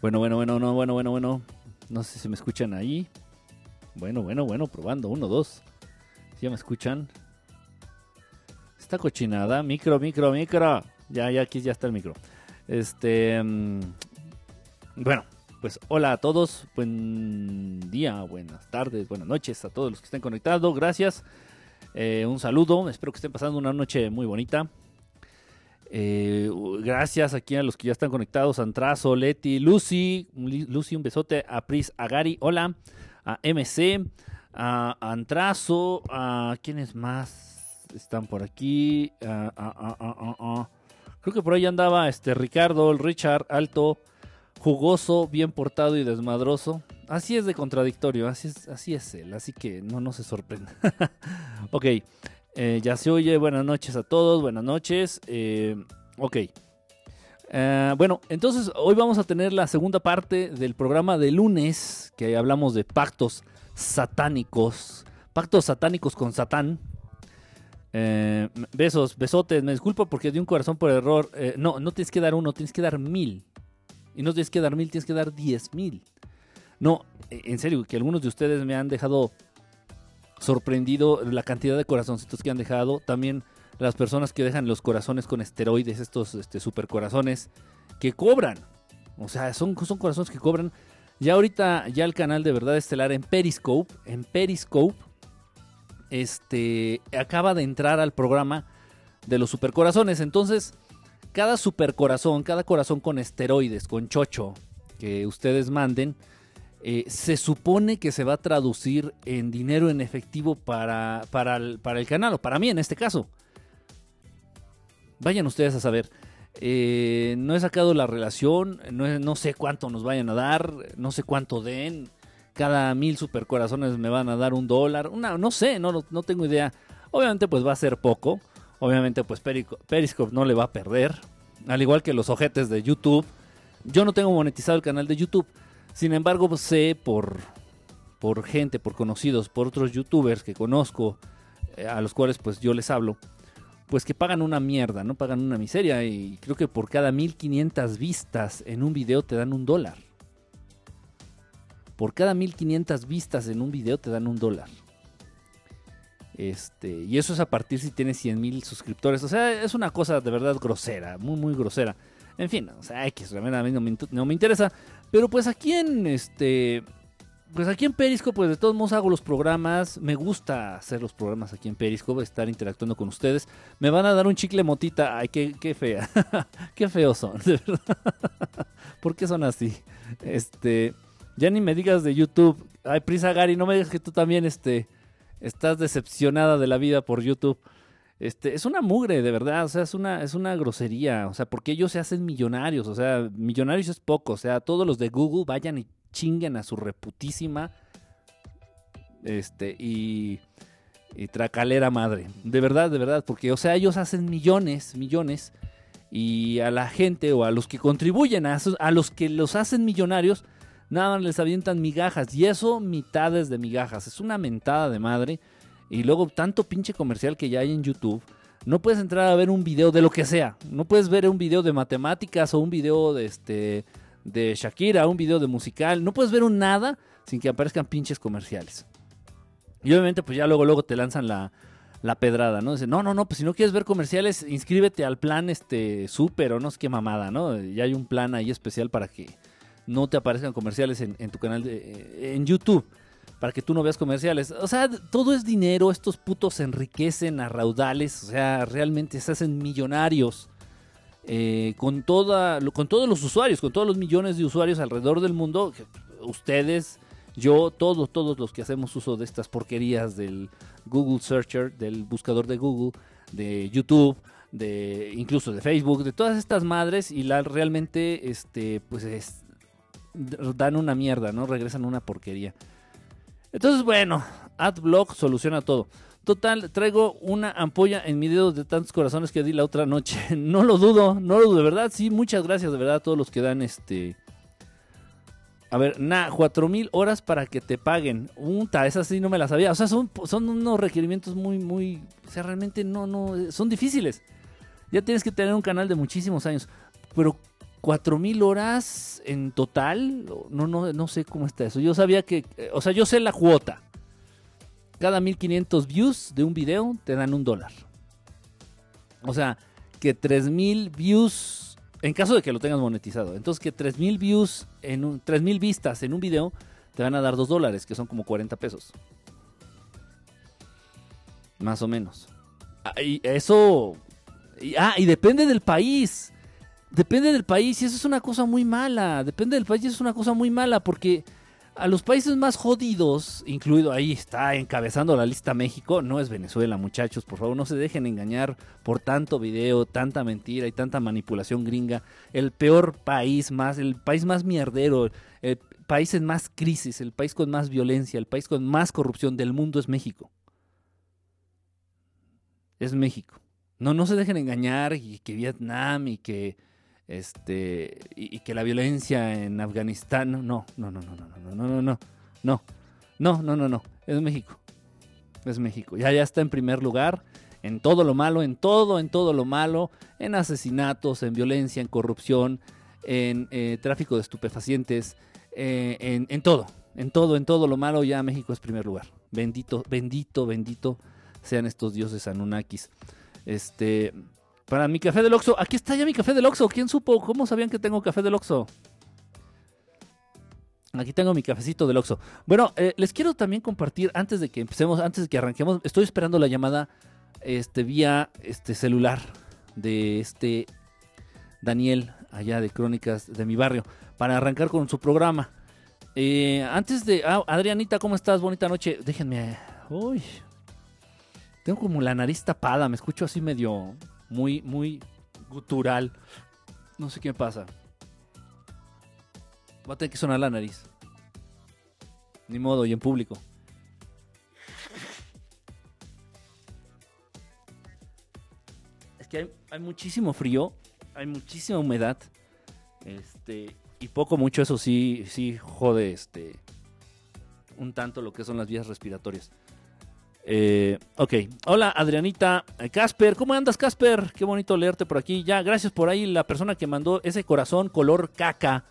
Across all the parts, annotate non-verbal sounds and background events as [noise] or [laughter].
Bueno, bueno, bueno, no, bueno, bueno, bueno. No sé si me escuchan ahí. Bueno, bueno, bueno, probando. Uno, dos. ¿Ya me escuchan? Esta cochinada. Micro, micro, micro. Ya, ya, aquí ya está el micro. Este. mm, bueno, pues hola a todos. Buen día, buenas tardes, buenas noches a todos los que estén conectados. Gracias. Eh, un saludo. Espero que estén pasando una noche muy bonita. Eh, gracias aquí a los que ya están conectados. Antrazo, Leti, Lucy. Lucy, un besote. A Pris, a Gary, hola. A MC, a Antrazo. A ¿Quiénes más están por aquí? Creo que por ahí andaba este Ricardo, el Richard, alto, jugoso, bien portado y desmadroso. Así es de contradictorio, así es, así es él, así que no, no se sorprenda. [laughs] ok, eh, ya se oye, buenas noches a todos, buenas noches. eh, ok. Eh, bueno, entonces hoy vamos a tener la segunda parte del programa de lunes, que hablamos de pactos satánicos, pactos satánicos con Satán. Eh, besos, besotes, me disculpo porque di un corazón por error. No, no tienes que dar uno, tienes que dar mil. Y no tienes que dar mil, tienes que dar diez mil. No, en serio, que algunos de ustedes me han dejado sorprendido la cantidad de corazoncitos que han dejado. También las personas que dejan los corazones con esteroides, estos este, super corazones, que cobran. O sea, son, corazones que cobran. Ya ahorita, ya el canal de verdad estelar en Periscope, en Periscope, este, acaba de entrar al programa de los supercorazones. Entonces, cada supercorazón, cada corazón con esteroides, con chocho, que ustedes manden, eh, se supone que se va a traducir en dinero en efectivo para, para, el, canal, o para mí en este caso. Vayan ustedes a saber. Eh, no he sacado la relación, no, no sé cuánto nos vayan a dar, no sé cuánto den. Cada mil supercorazones me van a dar un dólar. Una, no sé, no, no- tengo idea. Obviamente pues va a ser poco. Obviamente pues Periscope no le va a perder. Al igual que los ojetes de YouTube. Yo no tengo monetizado el canal de YouTube. Sin embargo sé por, por gente, por conocidos, por otros youtubers que conozco, eh, a los cuales pues yo les hablo pues que pagan una mierda, ¿no? Pagan una miseria y creo que por cada 1500 vistas en un video te dan un dólar. Por cada 1500 vistas en un video te dan un dólar. Este, y eso es a partir si tienes 100 mil suscriptores. O sea, es una cosa de verdad grosera, muy, muy grosera. En fin, o sea, X, a mí no me, no me interesa. Pero pues aquí en este. Pues aquí en Periscope, pues de todos modos hago los programas. Me gusta hacer los programas aquí en Periscope, estar interactuando con ustedes. Me van a dar un chicle motita. Ay, qué, qué fea. [laughs] qué feos son, de verdad. [laughs] ¿Por qué son así? Este. Ya ni me digas de YouTube. Ay, Prisa Gary, no me digas que tú también este, estás decepcionada de la vida por YouTube. Este, es una mugre, de verdad, o sea, es una, es una grosería, o sea, porque ellos se hacen millonarios, o sea, millonarios es poco, o sea, todos los de Google vayan y chinguen a su reputísima, este, y, y tracalera madre, de verdad, de verdad, porque, o sea, ellos hacen millones, millones, y a la gente o a los que contribuyen a, a los que los hacen millonarios, nada les avientan migajas, y eso mitades de migajas, es una mentada de madre, y luego tanto pinche comercial que ya hay en YouTube. No puedes entrar a ver un video de lo que sea. No puedes ver un video de matemáticas o un video de este de Shakira, un video de musical. No puedes ver un nada sin que aparezcan pinches comerciales. Y obviamente pues ya luego luego te lanzan la, la pedrada, ¿no? Dicen, no, no, no, pues si no quieres ver comerciales, inscríbete al plan este súper o no sé qué mamada, ¿no? Ya hay un plan ahí especial para que no te aparezcan comerciales en, en tu canal de, en YouTube para que tú no veas comerciales. O sea, todo es dinero, estos putos se enriquecen a raudales, o sea, realmente se hacen millonarios eh, con, toda, con todos los usuarios, con todos los millones de usuarios alrededor del mundo. Ustedes, yo, todos, todos los que hacemos uso de estas porquerías del Google Searcher, del buscador de Google, de YouTube, de incluso de Facebook, de todas estas madres y la realmente, este, pues es, dan una mierda, ¿no? Regresan una porquería. Entonces, bueno, AdBlock soluciona todo. Total, traigo una ampolla en mi dedo de tantos corazones que di la otra noche. [laughs] No lo dudo, no lo dudo, de verdad. Sí, muchas gracias de verdad a todos los que dan este. A ver, na, cuatro mil horas para que te paguen. Unta, esa sí no me la sabía. O sea, son, son unos requerimientos muy, muy. O sea, realmente no, no. Son difíciles. Ya tienes que tener un canal de muchísimos años. Pero, 4000 horas en total. No, no, no sé cómo está eso. Yo sabía que, eh, o sea, yo sé la cuota. Cada 1500 views de un video te dan un dólar. O sea, que 3000 views, en caso de que lo tengas monetizado, entonces que 3000 views, en un, 3000 vistas en un video te van a dar 2 dólares, que son como 40 pesos. Más o menos. Ah, y eso. ah, y depende del país. Depende del país y eso es una cosa muy mala. Depende del país y eso es una cosa muy mala porque a los países más jodidos, incluido ahí está encabezando la lista México, no es Venezuela, muchachos, por favor, no se dejen engañar por tanto video, tanta mentira y tanta manipulación gringa. El peor país más, el país más mierdero, el país en más crisis, el país con más violencia, el país con más corrupción del mundo es México. Es México. No, no se dejen engañar y que Vietnam y que este y, que la violencia en Afganistán no no no no no no no no no no no no no no no es México es México ya ya está en primer lugar en todo lo malo en todo en todo lo malo en asesinatos en violencia en corrupción en tráfico de estupefacientes en, en todo en todo en todo lo malo ya México es primer lugar bendito bendito bendito sean estos dioses Anunnakis este para mi café del Oxxo. Aquí está ya mi café del Oxxo. ¿Quién supo? ¿Cómo sabían que tengo café del Oxxo? Aquí tengo mi cafecito del Oxxo. Bueno, eh, les quiero también compartir, antes de que empecemos, antes de que arranquemos, estoy esperando la llamada este, vía este, celular de este Daniel, allá de Crónicas de mi barrio, para arrancar con su programa. Eh, antes de... Ah, Adrianita, ¿cómo estás? Bonita noche. Déjenme... Uy. Tengo como la nariz tapada, me escucho así medio muy, muy gutural. No sé qué pasa. Va a tener que sonar la nariz. Ni modo, y en público. Es que hay, muchísimo frío, hay muchísima humedad. Este, y poco mucho, eso sí, sí jode este un tanto lo que son las vías respiratorias. Eh, ok, hola Adrianita, eh, Casper, ¿cómo andas Casper? Qué bonito leerte por aquí. Ya, gracias por ahí la persona que mandó ese corazón color caca,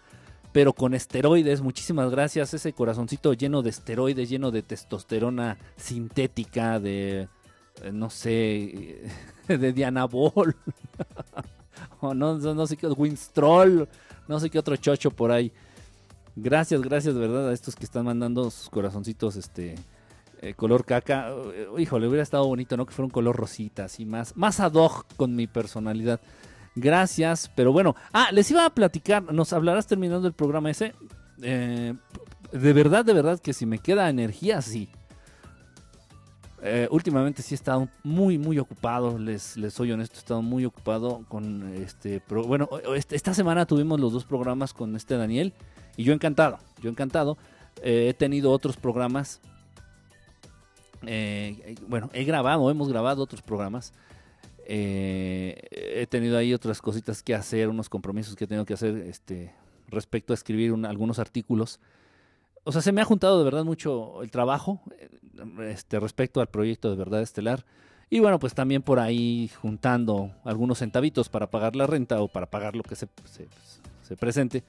pero con esteroides. Muchísimas gracias. Ese corazoncito lleno de esteroides, lleno de testosterona sintética, de, eh, no sé, [laughs] de Dianabol. [laughs] o no, no sé qué, Winstroll, no sé qué otro chocho por ahí. Gracias, gracias, verdad, a estos que están mandando sus corazoncitos, este eh, color caca. Eh, híjole, hubiera estado bonito, ¿no? Que fuera un color rosita, así más, más ad hoc con mi personalidad. Gracias, pero bueno. Ah, les iba a platicar, nos hablarás terminando el programa ese. Eh, de verdad, de verdad que si me queda energía, sí. últimamente sí he estado muy, muy ocupado, les, les soy honesto, he estado muy ocupado con este... bueno, este, esta semana tuvimos los dos programas con este Daniel y yo encantado, yo encantado. he tenido otros programas eh, bueno, he grabado, hemos grabado otros programas. Eh, he tenido ahí otras cositas que hacer, unos compromisos que he tenido que hacer este, respecto a escribir algunos artículos. O sea, se me ha juntado de verdad mucho el trabajo eh, este, respecto al proyecto de Verdad Estelar. Y bueno, pues también por ahí juntando algunos centavitos para pagar la renta o para pagar lo que se, se, presente,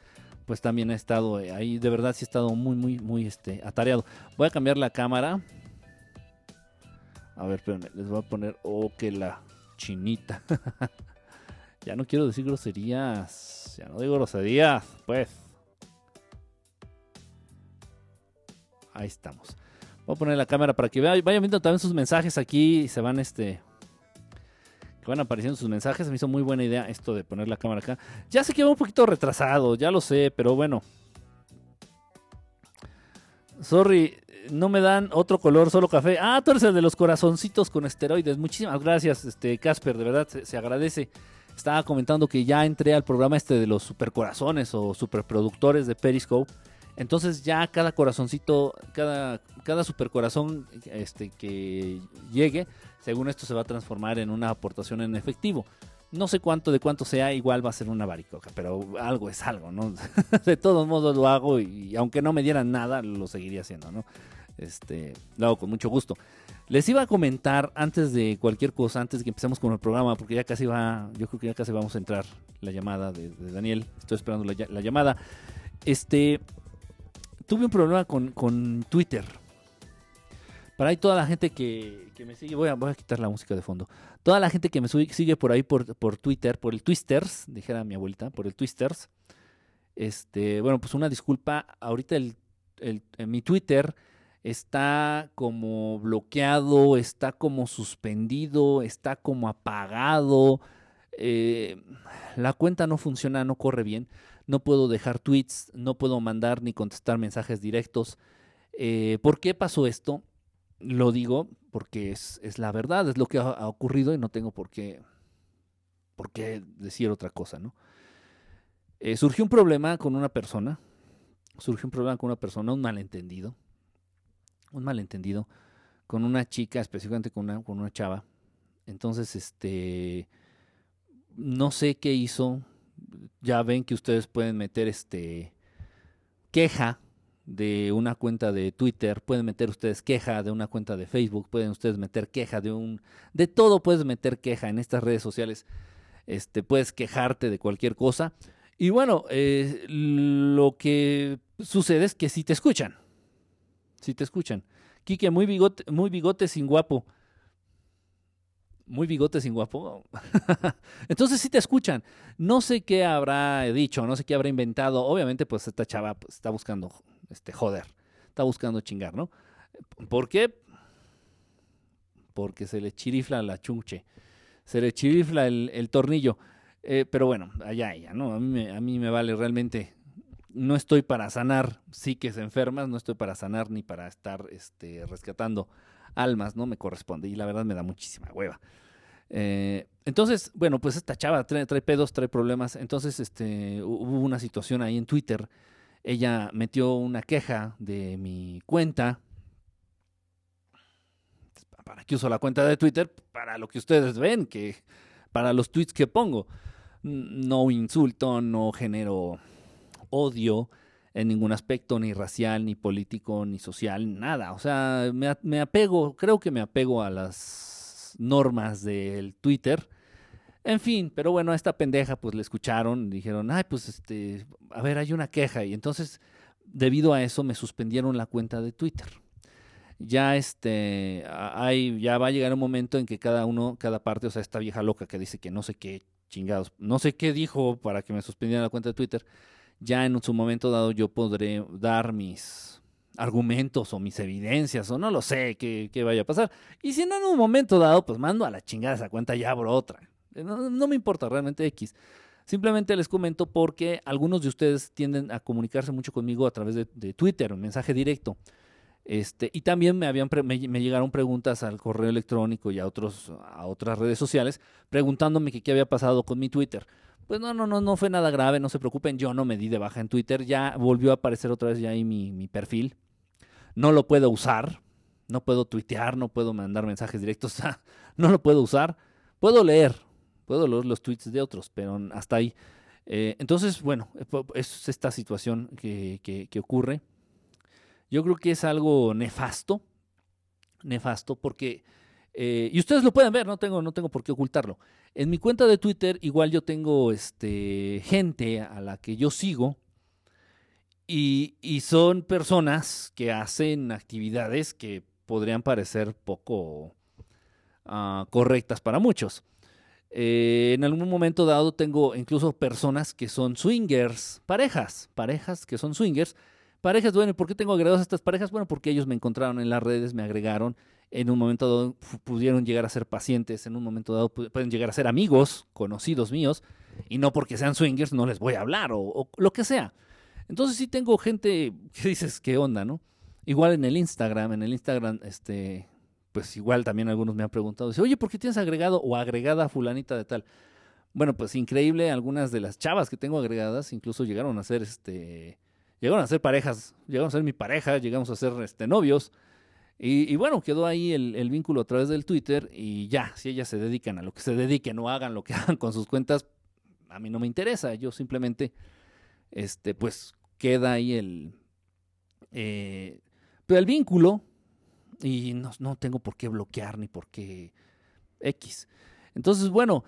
pues también he estado ahí, de verdad sí he estado muy, muy, muy este, atareado. Voy a cambiar la cámara a ver, espérenme, les voy a poner, oh, que la chinita. [laughs] ya no quiero decir groserías. Ya no digo groserías, pues. Ahí estamos. Voy a poner la cámara para que vayan viendo también sus mensajes aquí. Se van este. Que van apareciendo sus mensajes. Me hizo muy buena idea esto de poner la cámara acá. Ya sé que va un poquito retrasado, ya lo sé, pero bueno. Sorry, no me dan otro color, solo café. Ah, tú eres el de los corazoncitos con esteroides. Muchísimas gracias, este Casper, de verdad se, agradece. Estaba comentando que ya entré al programa este de los supercorazones o superproductores de Periscope. Entonces ya cada corazoncito, cada, cada supercorazón este, que llegue, según esto se va a transformar en una aportación en efectivo. No sé cuánto de cuánto sea, igual va a ser una baricoca, pero algo es algo, ¿no? [laughs] de todos modos lo hago y, aunque no me dieran nada, lo seguiría haciendo, ¿no? Este, lo con mucho gusto. Les iba a comentar antes de cualquier cosa, antes de que empecemos con el programa, porque ya casi va, yo creo que ya casi vamos a entrar la llamada de, Daniel. Estoy esperando la, llamada. Este, tuve un problema con, Twitter. Para ahí toda la gente que, me sigue, voy a, quitar la música de fondo. Toda la gente que me sigue por ahí por, Twitter, por el Twisters, dijera mi abuelita, por el Twisters. Este, bueno, pues una disculpa. Ahorita mi Twitter está como bloqueado, está como suspendido, está como apagado. Eh, la cuenta no funciona, no corre bien. No puedo dejar tweets, no puedo mandar ni contestar mensajes directos. Eh, ¿Por qué pasó esto? Lo digo porque es, la verdad, es lo que ha, ocurrido y no tengo por qué, por qué decir otra cosa, ¿no? Eh, surgió un problema con una persona, surgió un problema con una persona, un malentendido, un malentendido con una chica, específicamente con una, con una chava. Entonces, este, no sé qué hizo. Ya ven que ustedes pueden meter este queja de una cuenta de Twitter, pueden meter ustedes queja de una cuenta de Facebook, pueden ustedes meter queja de un de todo puedes meter queja en estas redes sociales. Este, puedes quejarte de cualquier cosa. Y bueno, eh, lo que sucede es que si te escuchan, si te escuchan. Quique, muy bigote, muy bigote sin guapo. Muy bigote sin guapo. [laughs] Entonces sí te escuchan. No sé qué habrá dicho, no sé qué habrá inventado. Obviamente, pues esta chava pues, está buscando este joder. Está buscando chingar, ¿no? ¿Por qué? Porque se le chirifla la chunche. Se le chirifla el, tornillo. Eh, pero bueno, allá ella, ¿no? A mí, a mí me vale realmente no estoy para sanar psiques enfermas, no estoy para sanar ni para estar este, rescatando almas, no me corresponde y la verdad me da muchísima hueva. Eh, entonces, bueno, pues esta chava trae, pedos, trae problemas. Entonces, este, hubo una situación ahí en Twitter. Ella metió una queja de mi cuenta. ¿Para qué uso la cuenta de Twitter? Para lo que ustedes ven, que para los tweets que pongo. No insulto, no genero odio en ningún aspecto, ni racial, ni político, ni social, nada. O sea, me, apego, creo que me apego a las normas del Twitter. En fin, pero bueno, a esta pendeja pues le escucharon, dijeron, ay, pues este, a ver, hay una queja. Y entonces, debido a eso, me suspendieron la cuenta de Twitter. Ya este, hay, ya va a llegar un momento en que cada uno, cada parte, o sea, esta vieja loca que dice que no sé qué chingados, no sé qué dijo para que me suspendieran la cuenta de Twitter, ya en su momento dado yo podré dar mis argumentos o mis evidencias o no lo sé qué, vaya a pasar. Y si no en un momento dado, pues mando a la chingada esa cuenta y abro otra. No, me importa realmente X. Simplemente les comento porque algunos de ustedes tienden a comunicarse mucho conmigo a través de, Twitter, un mensaje directo. Este, y también me, habían me, llegaron preguntas al correo electrónico y a, otros, a otras redes sociales preguntándome qué había pasado con mi Twitter. Pues no, no, no, no fue nada grave, no se preocupen, yo no me di de baja en Twitter, ya volvió a aparecer otra vez ya ahí mi, perfil. No lo puedo usar, no puedo tuitear, no puedo mandar mensajes directos, [laughs] no lo puedo usar. Puedo leer, puedo leer los tweets de otros, pero hasta ahí. Eh, entonces, bueno, es esta situación que, que, ocurre. Yo creo que es algo nefasto, nefasto, porque, eh, y ustedes lo pueden ver, no tengo, no tengo por qué ocultarlo. En mi cuenta de Twitter igual yo tengo este, gente a la que yo sigo y, son personas que hacen actividades que podrían parecer poco ah, correctas para muchos. Eh, en algún momento dado tengo incluso personas que son swingers, parejas, parejas que son swingers. Parejas, bueno, ¿y por qué tengo agregados a estas parejas? Bueno, porque ellos me encontraron en las redes, me agregaron en un momento dado pudieron llegar a ser pacientes, en un momento dado pueden llegar a ser amigos, conocidos míos, y no porque sean swingers no les voy a hablar o, lo que sea. Entonces sí tengo gente que dices, ¿qué onda, no? Igual en el Instagram, en el Instagram, este, pues igual también algunos me han preguntado, dice, oye, ¿por qué tienes agregado o agregada fulanita de tal? Bueno, pues increíble, algunas de las chavas que tengo agregadas incluso llegaron a ser, este, llegaron a ser parejas, llegaron a ser mi pareja, llegamos a ser, este, novios, y, bueno, quedó ahí el, vínculo a través del Twitter y ya, si ellas se dedican a lo que se dediquen o hagan lo que [laughs] hagan con sus cuentas, a mí no me interesa. Yo simplemente, este, pues queda ahí el... Eh, pero el vínculo, y no, no tengo por qué bloquear ni por qué X. Entonces, bueno,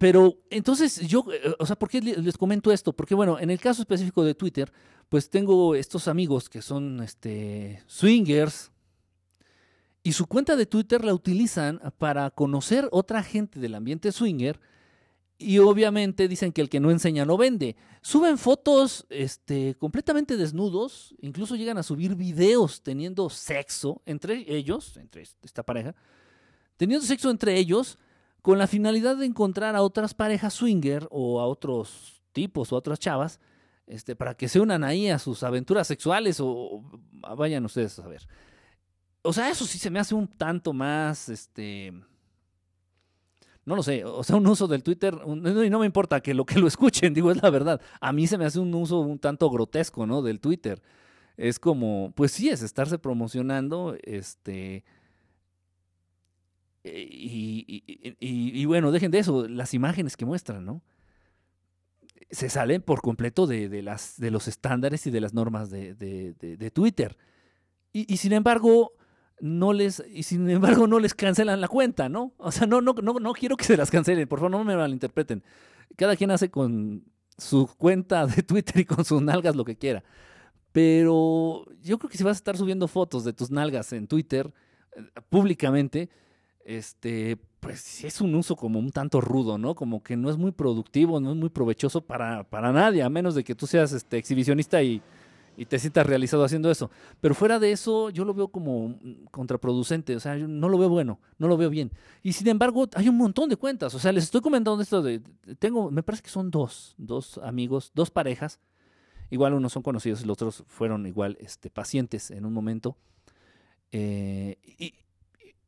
pero entonces yo, eh, o sea, ¿por qué les comento esto? Porque bueno, en el caso específico de Twitter, pues tengo estos amigos que son este, swingers y su cuenta de Twitter la utilizan para conocer otra gente del ambiente swinger y obviamente dicen que el que no enseña no vende. Suben fotos este, completamente desnudos, incluso llegan a subir videos teniendo sexo entre ellos, entre esta pareja, teniendo sexo entre ellos con la finalidad de encontrar a otras parejas swinger o a otros tipos o a otras chavas, este, para que se unan ahí a sus aventuras sexuales o, vayan ustedes a ver. O sea, eso sí se me hace un tanto más, este, no lo sé, o sea, un uso del Twitter, y no me importa que lo que lo [laughs] escuchen, digo, es la verdad. A mí se me hace un uso un tanto grotesco, ¿no? Del Twitter. Es como, pues sí, es estarse promocionando, este, y, bueno, dejen de eso, las imágenes que muestran, ¿no? Se salen por completo de, las, de los estándares y de las normas de, Twitter. Y, sin embargo, no les, y sin embargo, no les cancelan la cuenta, ¿no? O sea, no, no, no, no quiero que se las cancelen, por favor, no me malinterpreten. Cada quien hace con su cuenta de Twitter y con sus nalgas lo que quiera. Pero yo creo que si vas a estar subiendo fotos de tus nalgas en Twitter eh, públicamente, este, pues es un uso como un tanto rudo, ¿no? Como que no es muy productivo, no es muy provechoso para, para nadie, a menos de que tú seas este, exhibicionista y, te sientas realizado haciendo eso. Pero fuera de eso, yo lo veo como contraproducente, o sea, yo no lo veo bueno, no lo veo bien. Y sin embargo, hay un montón de cuentas, o sea, les estoy comentando esto de, tengo, me parece que son dos, dos amigos, dos parejas, igual unos son conocidos y los otros fueron igual este, pacientes en un momento. Eh, y,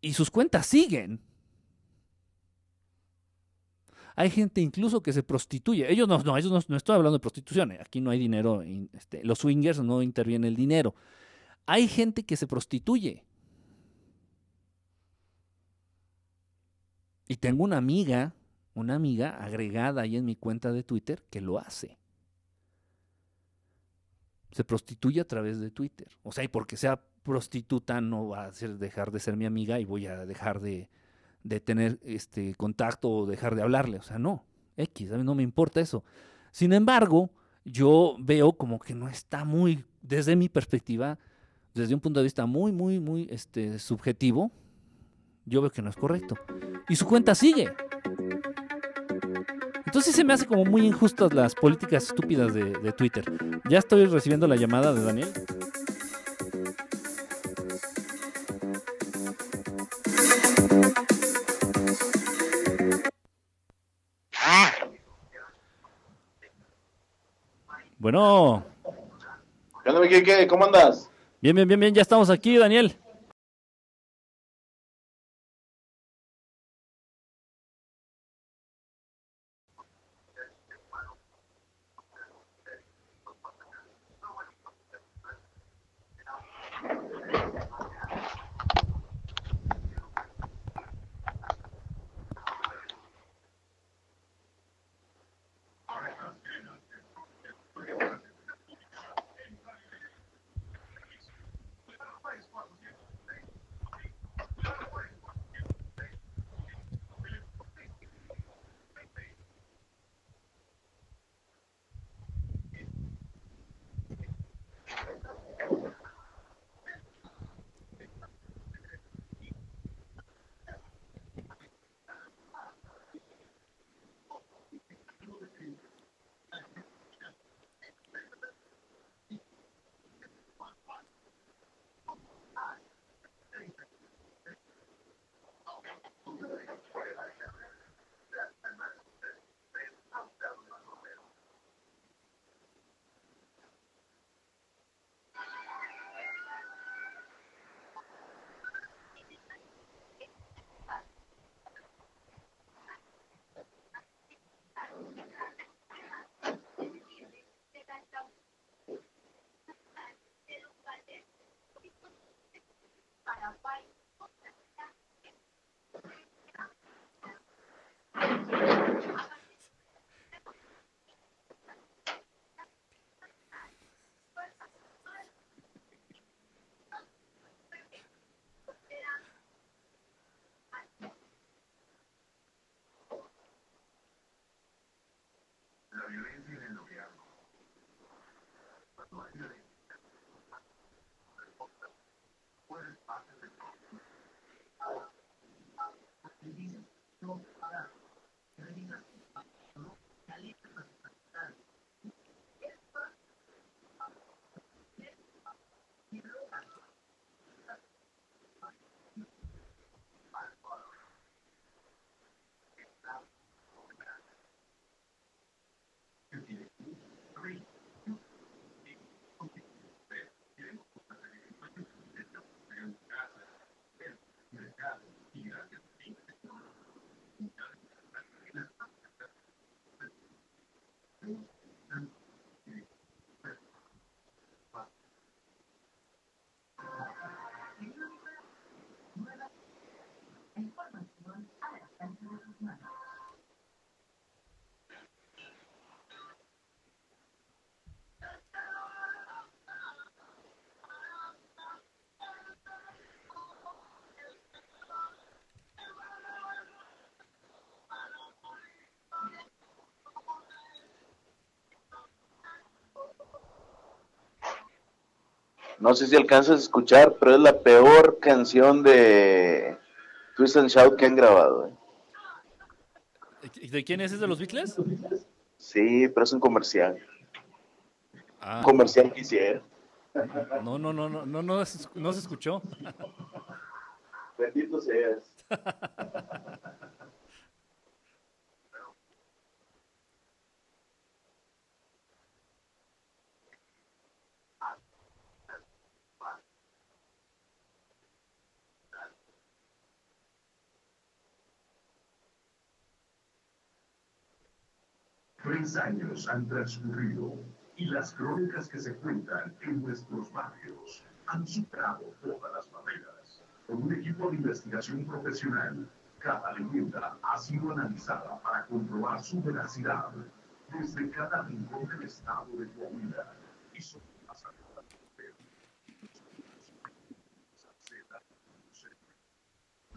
y sus cuentas siguen. Hay gente incluso que se prostituye. Ellos no, no, ellos no, estoy hablando de prostitución. Eh, aquí no hay dinero. Este, los swingers no interviene el dinero. Hay gente que se prostituye. Y tengo una amiga, una amiga agregada ahí en mi cuenta de Twitter que lo hace. Se prostituye a través de Twitter. O sea, y porque sea prostituta no va a dejar de ser mi amiga y voy a dejar de, tener este contacto o dejar de hablarle. O sea, no, X, no me importa eso. Sin embargo, yo veo como que no está muy, desde mi perspectiva, desde un punto de vista muy, muy, muy este, subjetivo, yo veo que no es correcto. Y su cuenta sigue. Entonces se me hace como muy injustas las políticas estúpidas de, de Twitter. Ya estoy recibiendo la llamada de Daniel. Bueno. ¿Qué onda, ¿Qué, ¿Cómo andas? Bien, bien, bien, bien. Ya estamos aquí, Daniel. para No sé si alcanzas a escuchar, pero es la peor canción de Twist and Shout que han grabado. ¿eh? ¿De quién es? ¿Es de los Beatles? Sí, pero es un comercial. Ah, Un comercial que hicieron. no, no, no, no, no, no, no se escuchó. Bendito seas. [laughs] Tres años han transcurrido y las crónicas que se cuentan en nuestros barrios han superado todas las barreras. Con un equipo de investigación profesional, cada leyenda ha sido analizada para comprobar su veracidad desde cada rincón del estado de Coahuila y sobre las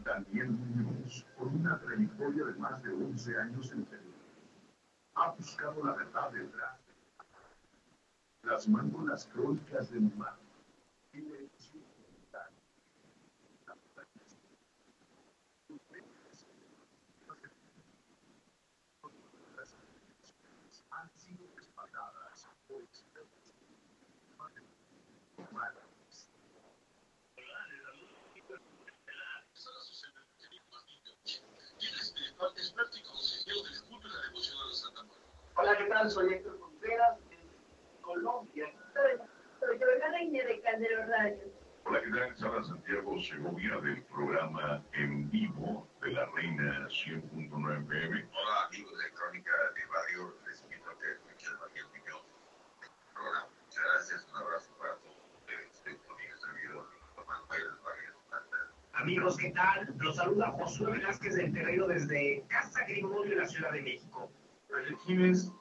Daniel Muñoz, con una trayectoria de más de 11 años en Perú, ha buscado la verdad detrás de plasmando las crónicas de mi. Y. Han sido por. Hola, ¿qué tal? Soy Héctor Contreras, de Colombia. Soy Olga Reina de Caldero Radio. Hola, ¿qué tal? Sara Santiago Segovia del programa En Vivo de la Reina 100.9 FM. Hola amigos de Crónica de Barrio, les invito a que escuchen a Daniel Muñoz. Programa. Muchas gracias, un abrazo para todos ustedes. Servidor, Manuel Vargas. Amigos, ¿qué tal? Los saluda Josué Velázquez del Terrero desde Casa Grimorio de la Ciudad de México. ¿Quiénes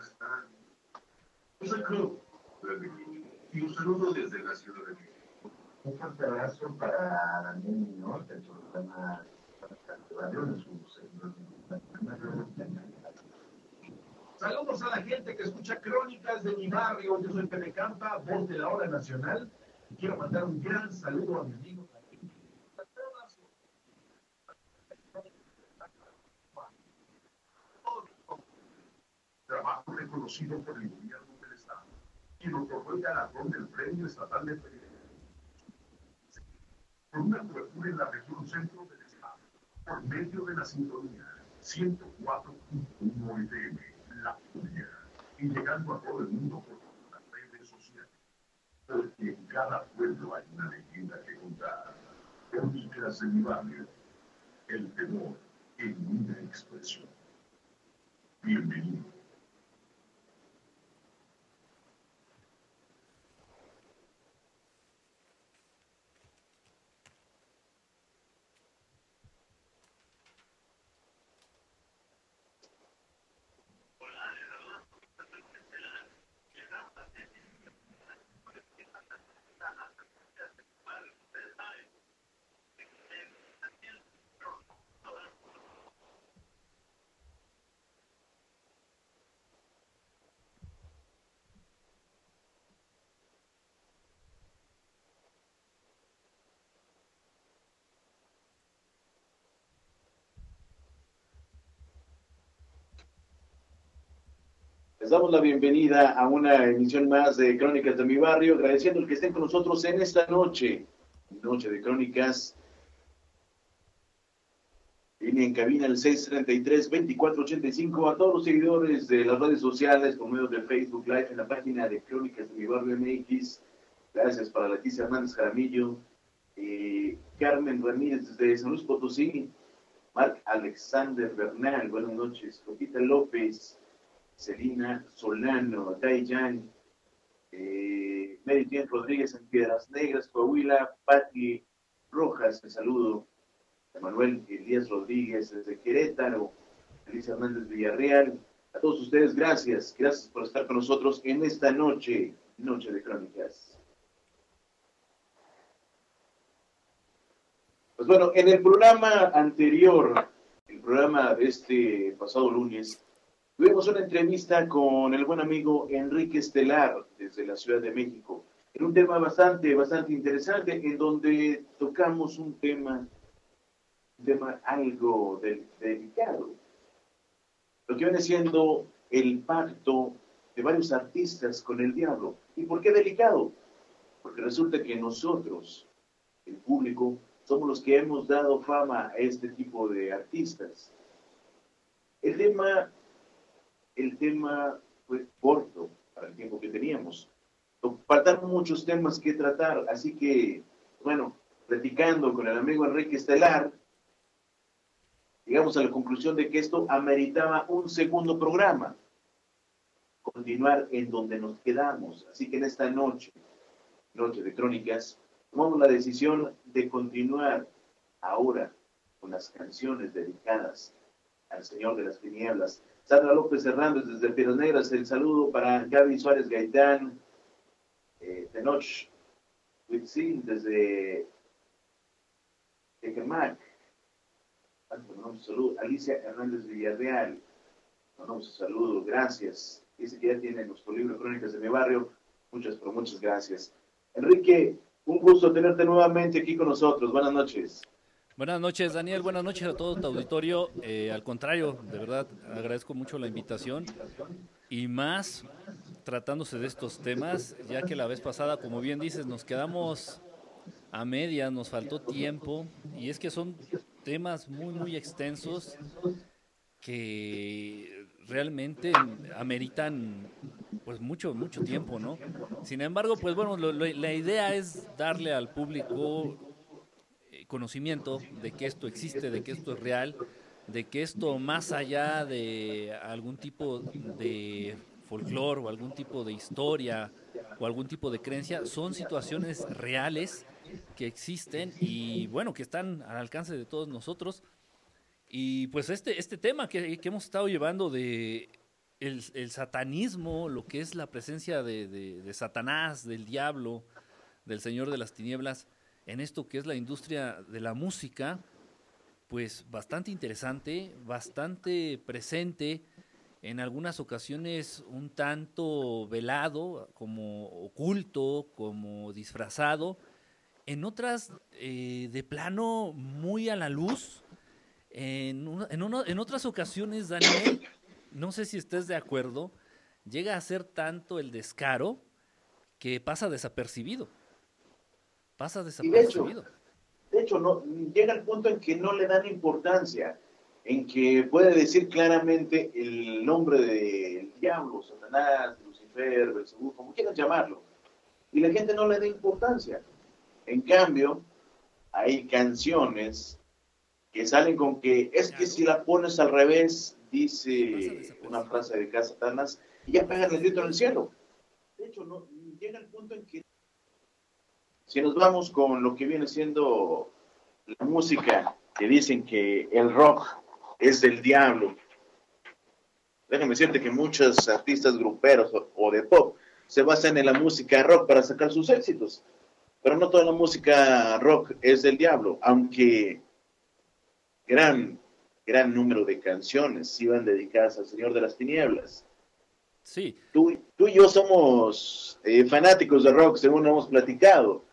están? Pues club. Y un saludo desde la Ciudad de México. Un fuerte abrazo para Daniel Muñoz del programa Radio de su Saludos a la gente que escucha Crónicas de mi barrio. Yo soy Pepe Campa, voz de la hora nacional. Y quiero mandar un gran saludo a mi amigo. Trabajo reconocido por el gobierno del Estado. Quien otorgó el galardón del Premio Estatal de Periodismo. Con una cobertura en la región centro del Estado. Por medio de la sintonía 104.1 FM, La Furia. Y llegando a todo el mundo por las redes sociales. Porque en cada pueblo hay una leyenda que contar. Crónicas de mi barrio. El temor en una expresión. Bienvenido. Les damos la bienvenida a una emisión más de Crónicas de mi barrio, agradeciendo el que estén con nosotros en esta noche, noche de Crónicas. Línea en cabina el 633-2485 a todos los seguidores de las redes sociales por medio de Facebook Live en la página de Crónicas de mi barrio MX. Gracias para Leticia Hernández Jaramillo, Carmen Ramírez desde San Luis Potosí, Marc Alexander Bernal, buenas noches, Copita López, Celina Solano, Dayan, eh, Mary Jane Rodríguez en Piedras Negras, Coahuila, Patti Rojas, el saludo, Manuel Elías Rodríguez desde Querétaro, Elisa Hernández Villarreal, a todos ustedes gracias, gracias por estar con nosotros en esta noche, noche de crónicas. Pues bueno, en el programa anterior, el programa de este pasado lunes, Tuvimos una entrevista con el buen amigo Enrique Estelar desde la Ciudad de México. en un tema bastante, bastante interesante, en donde tocamos un tema, un tema algo del- delicado. Lo que viene siendo el pacto de varios artistas con el diablo. ¿Y por qué delicado? Porque resulta que nosotros, el público, somos los que hemos dado fama a este tipo de artistas. El tema, el tema fue corto para el tiempo que teníamos. Faltaron muchos temas que tratar, así que, bueno, platicando con el amigo Enrique Estelar, llegamos a la conclusión de que esto ameritaba un segundo programa, continuar en donde nos quedamos. Así que en esta noche, noche de crónicas, tomamos la decisión de continuar ahora con las canciones dedicadas al Señor de las Tinieblas. Sandra López Hernández desde Piedras Negras, el saludo para Gaby Suárez Gaitán, eh, Tenoch Huitzil desde Tecamac. Saludo. Alicia Hernández Villarreal, mandamos un saludo, gracias. Dice que ya tiene nuestro libro Crónicas de mi barrio. Muchas, pero muchas gracias. Enrique, un gusto tenerte nuevamente aquí con nosotros. Buenas noches. Buenas noches, Daniel. Buenas noches a todo tu auditorio. Eh, al contrario, de verdad, agradezco mucho la invitación. Y más tratándose de estos temas, ya que la vez pasada, como bien dices, nos quedamos a media, nos faltó tiempo. Y es que son temas muy, muy extensos que realmente ameritan pues mucho, mucho tiempo, ¿no? Sin embargo, pues bueno, la idea es darle al público conocimiento de que esto existe, de que esto es real, de que esto más allá de algún tipo de folclore o algún tipo de historia o algún tipo de creencia, son situaciones reales que existen y bueno, que están al alcance de todos nosotros. Y pues este, este tema que, que hemos estado llevando de el, satanismo, lo que es la presencia de Satanás, del diablo, del Señor de las Tinieblas, en esto que es la industria de la música, pues bastante interesante, bastante presente, en algunas ocasiones un tanto velado, como oculto, como disfrazado, en otras eh, de plano muy a la luz. En, en otras ocasiones, Daniel, no sé si estés de acuerdo, llega a ser tanto el descaro que pasa desapercibido. Pasa Y de hecho, de hecho, no, llega el punto en que no le dan importancia, en que puede decir claramente el nombre del diablo, Satanás, Lucifer, Belzebú, como quieras llamarlo. Y la gente no le da importancia. En cambio, hay canciones que salen con que es que si la pones al revés, dice una frase de casa Satanás, y ya pegan el grito en el cielo. De hecho, no, llega el punto en que si nos vamos con lo que viene siendo la música, que dicen que el rock es del diablo, déjame decirte que muchos artistas gruperos o, o de pop se basan en la música rock para sacar sus éxitos, pero no toda la música rock es del diablo, aunque gran, gran número de canciones iban dedicadas al Señor de las Tinieblas. Sí, Tú, tú y yo somos eh, fanáticos de rock, según hemos platicado.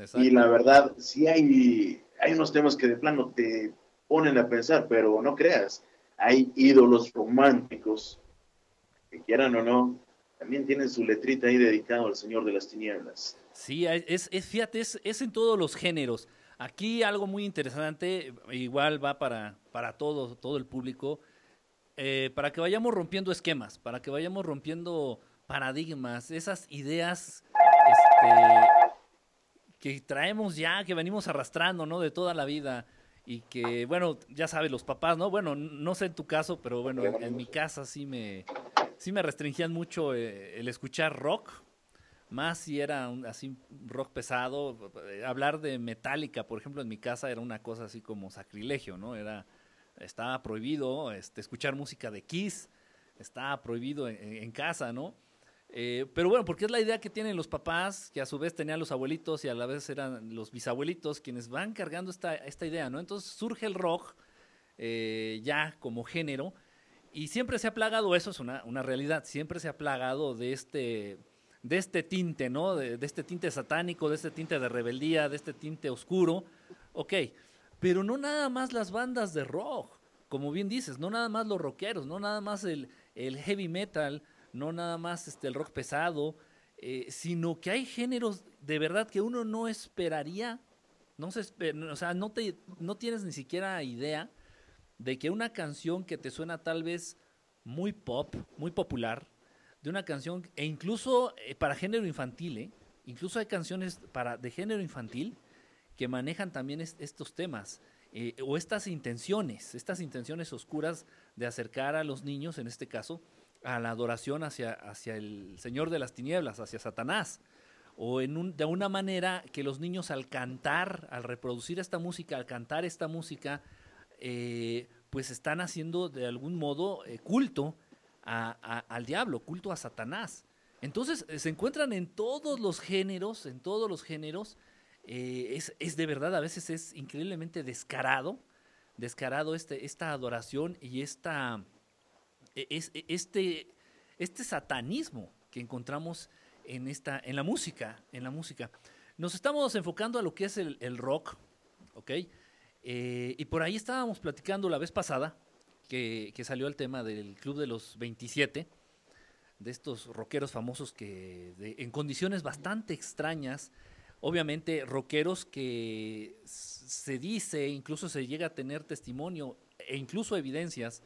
Exacto. Y la verdad, sí hay, hay unos temas que de plano te ponen a pensar, pero no creas, hay ídolos románticos, que quieran o no, también tienen su letrita ahí dedicado al Señor de las Tinieblas. Sí, es, es fíjate, es, es en todos los géneros. Aquí algo muy interesante, igual va para, para todo, todo el público, eh, para que vayamos rompiendo esquemas, para que vayamos rompiendo paradigmas, esas ideas este, que traemos ya, que venimos arrastrando, ¿no? De toda la vida. Y que, bueno, ya sabes, los papás, ¿no? Bueno, no sé en tu caso, pero bueno, en, mi casa sí me, sí me restringían mucho eh, el escuchar rock, más si era un, así rock pesado. Hablar de Metallica, por ejemplo, en mi casa era una cosa así como sacrilegio, ¿no? Era, estaba prohibido este, escuchar música de Kiss, estaba prohibido en casa, ¿no? Eh, pero bueno, porque es la idea que tienen los papás, que a su vez tenían los abuelitos y a la vez eran los bisabuelitos quienes van cargando esta, esta idea, ¿no? Entonces surge el rock eh, ya como género y siempre se ha plagado, eso es una, una realidad, siempre se ha plagado de este de este tinte, ¿no? De, este tinte satánico, de este tinte de rebeldía, de este tinte oscuro. Ok, pero no nada más las bandas de rock, como bien dices, no nada más los rockeros, no nada más el heavy metal, no nada más este, el rock pesado, eh, sino que hay géneros de verdad que uno no esperaría, no se espe- o sea, no, te, no tienes ni siquiera idea de que una canción que te suena tal vez muy pop, muy popular, de una canción, e incluso eh, para género infantil, ¿eh? incluso hay canciones para, de género infantil que manejan también es- estos temas. o estas intenciones, estas intenciones oscuras de acercar a los niños, en este caso, a la adoración hacia, hacia el Señor de las Tinieblas, hacia Satanás. O en un- de una manera que los niños al cantar, al reproducir esta música, al cantar esta música, eh, pues están haciendo de algún modo eh, culto al diablo, culto a Satanás. Entonces eh, se encuentran en todos los géneros, en todos los géneros, es, es de verdad, a veces es increíblemente descarado, descarado este, esta adoración y esta, es, e- este, este satanismo que encontramos en, esta, en la música, en la música. Nos estamos enfocando a lo que es el, el rock, ¿ok? Eh, y por ahí estábamos platicando la vez pasada que, que salió el tema del Club de los 27, de estos rockeros famosos que de- en condiciones bastante extrañas, obviamente rockeros que se dice, incluso se llega a tener testimonio e incluso evidencias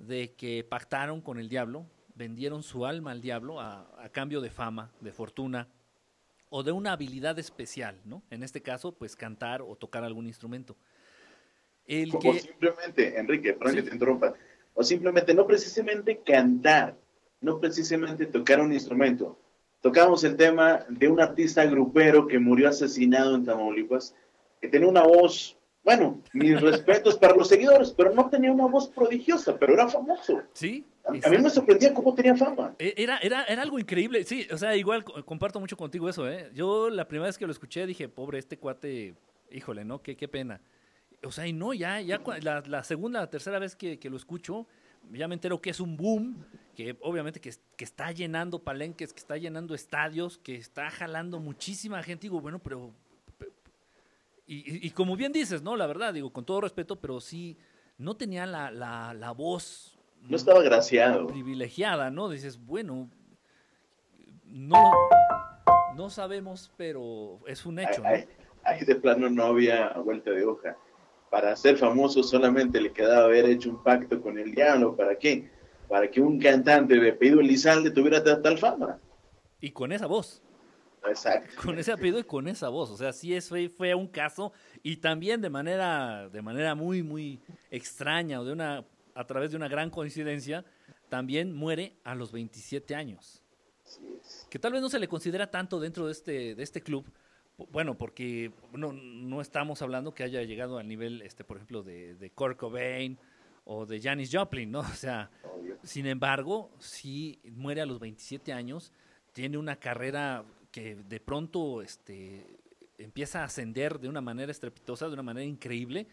de que pactaron con el diablo, vendieron su alma al diablo a, a cambio de fama, de fortuna o de una habilidad especial, ¿no? En este caso, pues cantar o tocar algún instrumento. El O que, simplemente, Enrique, perdón Sí. que te interrumpa, o simplemente no precisamente cantar, no precisamente tocar un instrumento. Tocamos el tema de un artista grupero que murió asesinado en Tamaulipas, que tenía una voz, bueno, mis respetos para los seguidores, pero no tenía una voz prodigiosa, pero era famoso. sí, A, a mí me sorprendía cómo tenía fama. E- Era, era, era algo increíble, sí, o sea, igual co- comparto mucho contigo eso, ¿eh? Yo la primera vez que lo escuché dije, pobre, este cuate, híjole, ¿no? Qué, qué pena. O sea, y no, ya, ya la, la segunda, la tercera vez que, que lo escucho, ya me entero que es un boom, que obviamente que, que está llenando palenques, que está llenando estadios, que está jalando muchísima gente. Digo, bueno, pero... Y, y- como bien dices, ¿no? La verdad, digo, con todo respeto, pero sí, no tenía la, la, la voz No estaba graciado. privilegiada, ¿no? Dices, bueno, no, no sabemos, pero es un hecho, Ahí, ¿no? ahí de plano no había vuelta de hoja. Para ser famoso solamente le quedaba haber hecho un pacto con el diablo. ¿Para qué? Para que un cantante de apellido Elizalde tuviera tal fama. Y con esa voz, Exacto. con ese apellido y con esa voz, o sea, sí es, fue, un caso y también de manera, de manera muy, muy extraña o de una, a través de una gran coincidencia, también muere a los 27 años. Que tal vez no se le considera tanto dentro de este, de este club, bueno, porque no, no estamos hablando que haya llegado al nivel, este, por ejemplo, de, de Kurt Cobain o de Janis Joplin, ¿no? O sea, Obvio. sin embargo, sí muere a los 27 años, tiene una carrera que de pronto este, empieza a ascender de una manera estrepitosa, de una manera increíble.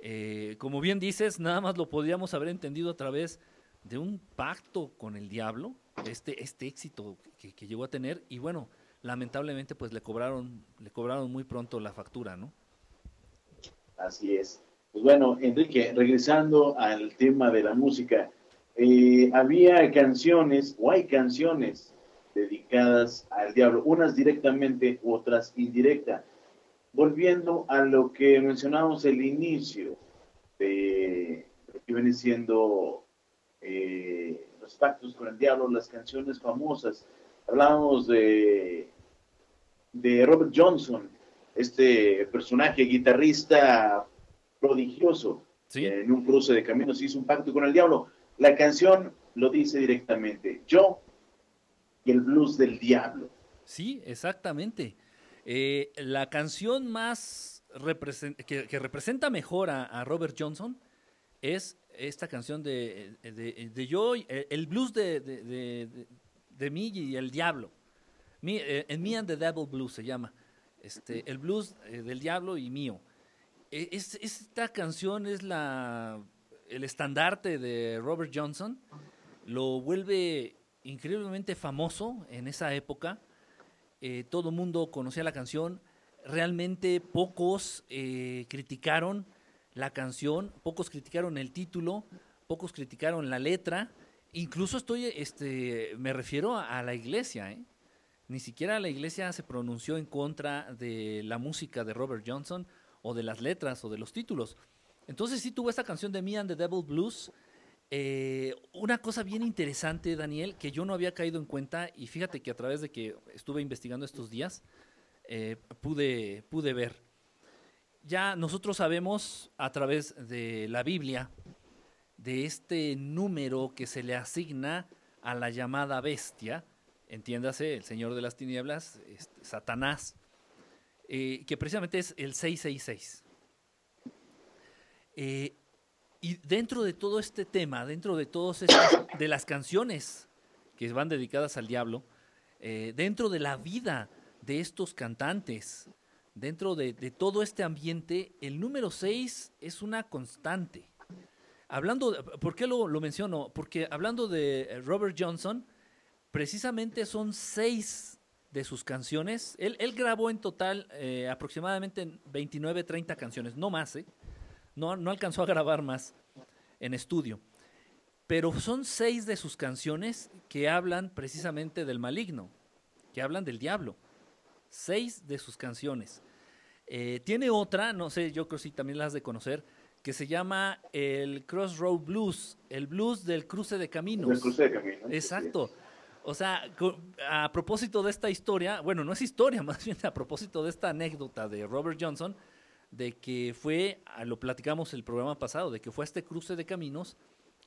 Eh, como bien dices, nada más lo podríamos haber entendido a través de un pacto con el diablo, este, este éxito que, llegó a tener, y bueno, lamentablemente pues le cobraron, le cobraron muy pronto la factura, ¿no? Así es. Pues bueno, Enrique, regresando al tema de la música, eh, había canciones, o hay canciones dedicadas al diablo, unas directamente, otras indirecta. Volviendo a lo que mencionamos el inicio de lo que viene siendo eh, los pactos con el diablo, las canciones famosas. Hablábamos de, de Robert Johnson, este personaje guitarrista prodigioso, Sí, en un cruce de caminos hizo un pacto con el diablo. La canción lo dice directamente, yo el blues del diablo. sí, exactamente. Eh, la canción más represen- que, representa mejor a, Robert Johnson es esta canción de, de, de yo, el, blues de, de, mí y el diablo. Me, eh, en Me and the Devil Blues se llama. Este, el blues eh, del diablo y mío. E- es- esta canción es la, el estandarte de Robert Johnson. Lo vuelve increíblemente famoso en esa época. Eh, todo el mundo conocía la canción. Realmente pocos eh, criticaron la canción, pocos criticaron el título, pocos criticaron la letra. Incluso estoy, este, me refiero a, la iglesia, ¿eh? Ni siquiera la iglesia se pronunció en contra de la música de Robert Johnson o de las letras o de los títulos. Entonces sí tuvo esta canción de Me and the Devil Blues. Eh, una cosa bien interesante, Daniel, que yo no había caído en cuenta y fíjate que a través de que estuve investigando estos días, eh, pude, pude ver. Ya nosotros sabemos a través de la Biblia de este número que se le asigna a la llamada bestia, entiéndase, el Señor de las Tinieblas, este, Satanás, eh, que precisamente es el 666. Eh, y dentro de todo este tema, dentro de todas estas, de las canciones que van dedicadas al diablo, eh, dentro de la vida de estos cantantes, dentro de, todo este ambiente, el número 6 es una constante. Hablando, de- ¿por qué lo, menciono? Porque hablando de eh, Robert Johnson, precisamente son seis de sus canciones. Él, él grabó en total eh, aproximadamente 29, 30 canciones, no más, ¿eh? No, no alcanzó a grabar más en estudio. Pero son seis de sus canciones que hablan precisamente del maligno, que hablan del diablo. Seis de sus canciones. Eh, tiene otra, no sé, yo creo que sí también la has de conocer, que se llama el Crossroad Blues, el blues del cruce de caminos. El cruce de caminos. Exacto. O sea, a propósito de esta historia, bueno, no es historia, [laughs] más bien a propósito de esta anécdota de Robert Johnson, de que fue, lo platicamos el programa pasado, de que fue este cruce de caminos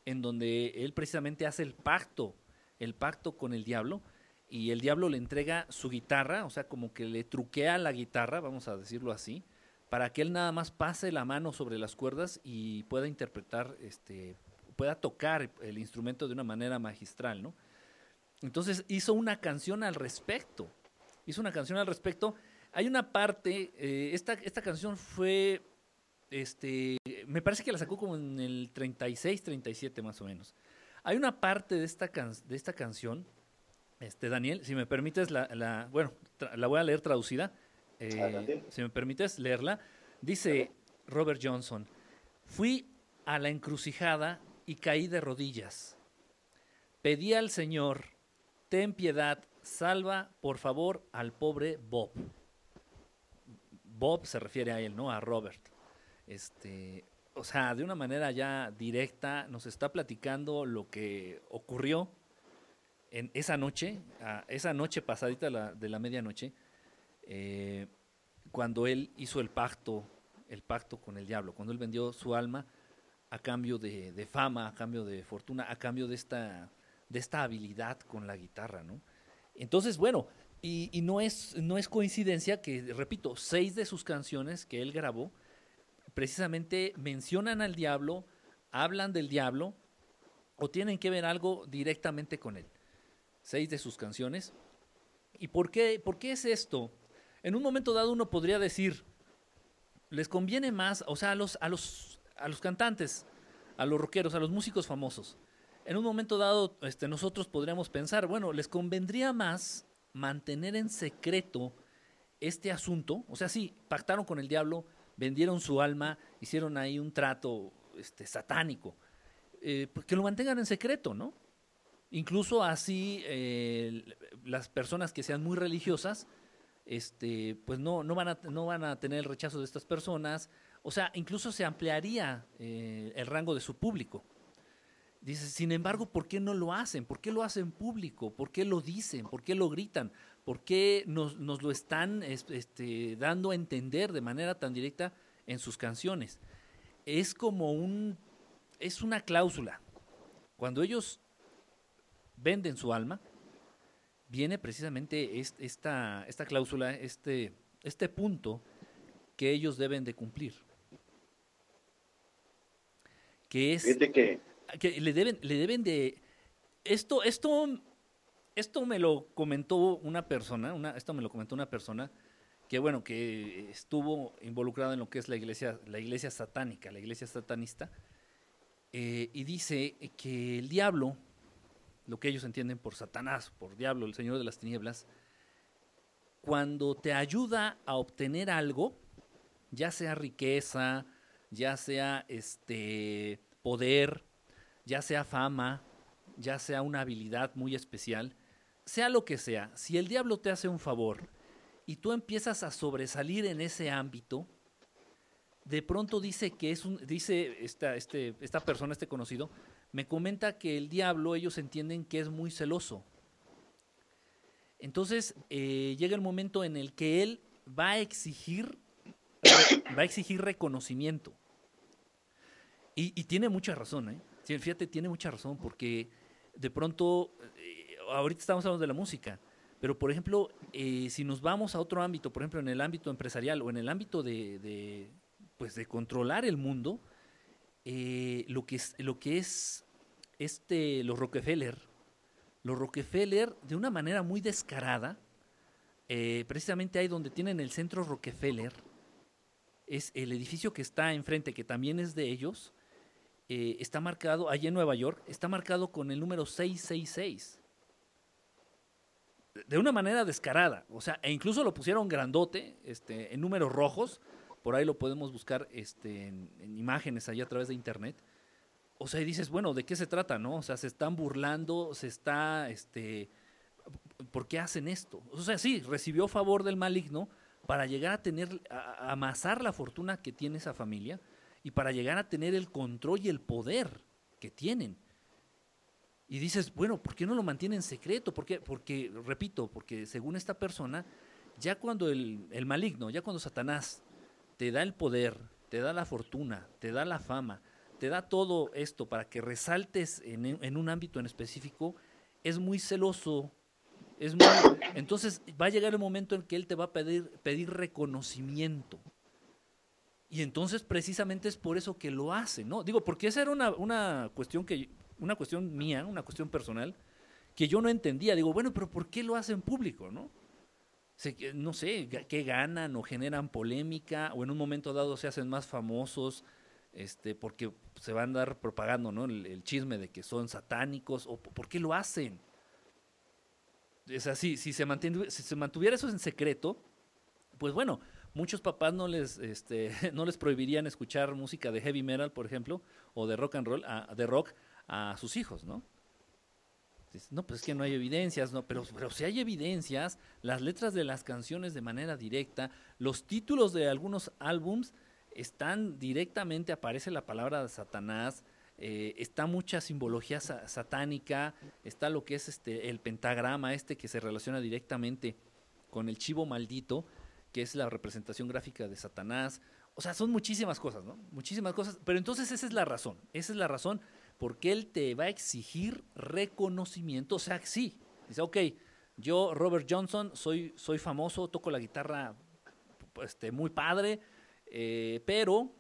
en donde él precisamente hace el pacto, el pacto con el diablo, y el diablo le entrega su guitarra, o sea, como que le truquea la guitarra, vamos a decirlo así, para que él nada más pase la mano sobre las cuerdas y pueda interpretar, este, pueda tocar el instrumento de una manera magistral, ¿no? Entonces hizo una canción al respecto. Hizo una canción al respecto. Hay una parte, eh, esta, esta canción fue, este, me parece que la sacó como en el 36, 37 más o menos. Hay una parte de esta, can- de esta canción, este, Daniel, si me permites, la, la- bueno, tra- la voy a leer traducida. eh, si me permites leerla. Dice Robert Johnson, fui a la encrucijada y caí de rodillas. Pedí al Señor, ten piedad, salva por favor al pobre Bob. Bob se refiere a él, ¿no? A Robert. Este, o sea, de una manera ya directa nos está platicando lo que ocurrió en esa noche, esa noche pasadita de la medianoche, eh, cuando él hizo el pacto, el pacto con el diablo, cuando él vendió su alma a cambio de, de fama, a cambio de fortuna, a cambio de esta, de esta habilidad con la guitarra, ¿no? Entonces, bueno, y, no, es, no es coincidencia que, repito, seis de sus canciones que él grabó precisamente mencionan al diablo, hablan del diablo o tienen que ver algo directamente con él. Seis de sus canciones. ¿Y por qué, por qué es esto? En un momento dado uno podría decir, les conviene más, o sea, a los, a los, a los cantantes, a los rockeros, a los músicos famosos. En un momento dado, este, nosotros podríamos pensar, bueno, les convendría más mantener en secreto este asunto. O sea, sí, pactaron con el diablo, vendieron su alma, hicieron ahí un trato este, satánico. Eh, pues que lo mantengan en secreto, ¿no? Incluso así eh, las personas que sean muy religiosas, este, pues no, no, van a, no van a tener el rechazo de estas personas. O sea, incluso se ampliaría eh, el rango de su público. Dice, sin embargo, ¿por qué no lo hacen? ¿Por qué lo hacen público? ¿Por qué lo dicen? ¿Por qué lo gritan? ¿Por qué nos, nos lo están es- este, dando a entender de manera tan directa en sus canciones? Es como un, es una cláusula. Cuando ellos venden su alma, viene precisamente est- esta, esta cláusula, este, este punto que ellos deben de cumplir. Que es Fíjate que le deben, le deben de esto, esto, esto me lo comentó una persona, esto me lo comentó una persona que bueno, que estuvo involucrada en lo que es la iglesia, la iglesia satánica, la iglesia satanista, eh, y dice que el diablo lo que ellos entienden por Satanás, por diablo, el Señor de las Tinieblas, cuando te ayuda a obtener algo, ya sea riqueza, ya sea este poder, ya sea fama, ya sea una habilidad muy especial, sea lo que sea, si el diablo te hace un favor y tú empiezas a sobresalir en ese ámbito, de pronto dice que es un, dice esta, este, esta persona, este conocido, me comenta que el diablo ellos entienden que es muy celoso. Entonces eh, llega el momento en el que él va a exigir, [coughs] va a exigir reconocimiento. Y, y tiene mucha razón, ¿eh? Sí, Fíjate, tiene mucha razón, porque de pronto, eh, ahorita estamos hablando de la música, pero por ejemplo, eh, si nos vamos a otro ámbito, por ejemplo, en el ámbito empresarial o en el ámbito de, pues de controlar el mundo, eh, lo, que es, lo que es este, los Rockefeller, los Rockefeller de una manera muy descarada, precisamente ahí donde tienen el centro Rockefeller, es el edificio que está enfrente, que también es de ellos, eh, está marcado, allí en Nueva York, está marcado con el número 666. De una manera descarada, o sea, e incluso lo pusieron grandote, este, en números rojos, por ahí lo podemos buscar este, en, en imágenes allá a través de internet. O sea, y dices, bueno, ¿de qué se trata, no? O sea, se están burlando, se está, este, ¿por qué hacen esto? O sea, sí, recibió favor del maligno para llegar a tener, a amasar la fortuna que tiene esa familia y para llegar a tener el control y el poder que tienen. Y dices, bueno, ¿por qué no lo mantienen en secreto? ¿Por qué? Porque, repito, porque según esta persona, ya cuando el, el maligno, ya cuando Satanás te da el poder, te da la fortuna, te da la fama, te da todo esto para que resaltes en, en un ámbito en específico, es muy celoso, entonces va a llegar el momento en que él te va a pedir, pedir reconocimiento. Y entonces precisamente es por eso que lo hace, ¿no? Digo, porque esa era una, una cuestión que, una cuestión mía, una cuestión personal, que yo no entendía. Digo, bueno, pero ¿por qué lo hace en público, no? Se, no sé, ¿qué ganan o generan polémica? O en un momento dado se hacen más famosos, este, porque se van a andar propagando, ¿no? El, chisme de que son satánicos, o ¿por qué lo hacen? Es así, si se, mantuviera, si se mantuviera eso en secreto, pues bueno, muchos papás no les, este, [laughs] no les prohibirían escuchar música de heavy metal, por ejemplo, o de rock and roll, a, de rock a sus hijos, ¿no? No, pues es que no hay evidencias, no, pero, pero si hay evidencias, las letras de las canciones de manera directa, los títulos de algunos álbums están directamente, aparece la palabra de Satanás, eh, está mucha simbología sa satánica, está lo que es este el pentagrama este que se relaciona directamente con el chivo maldito, que es la representación gráfica de Satanás. O sea, son muchísimas cosas, ¿no? Muchísimas cosas, pero entonces esa es la razón, esa es la razón porque él te va a exigir reconocimiento, o sea, sí, dice, ok, yo Robert Johnson soy soy famoso, toco la guitarra este muy padre, eh, pero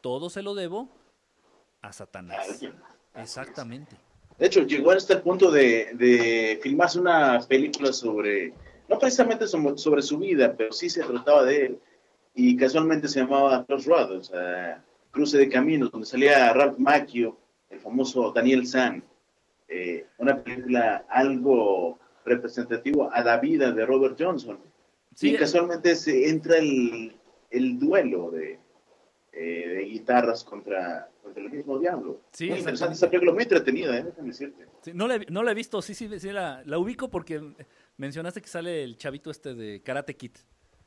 todo se lo debo a Satanás. Exactamente. De hecho, llegó hasta el punto de, de filmarse una película sobre, no precisamente sobre su vida, pero sí se trataba de él. Y casualmente se llamaba Crossroads, uh, Cruce de Caminos, donde salía Ralph Macchio, el famoso Daniel San. Eh, una película algo representativo a la vida de Robert Johnson. Sí, y casualmente se entra el, el duelo de, eh, de guitarras contra, contra, el mismo diablo. Sí, muy interesante esa película, muy entretenida, ¿eh? déjame decirte. Sí, no, la, no la he visto, sí, sí, sí la, la, ubico porque mencionaste que sale el chavito este de Karate Kid.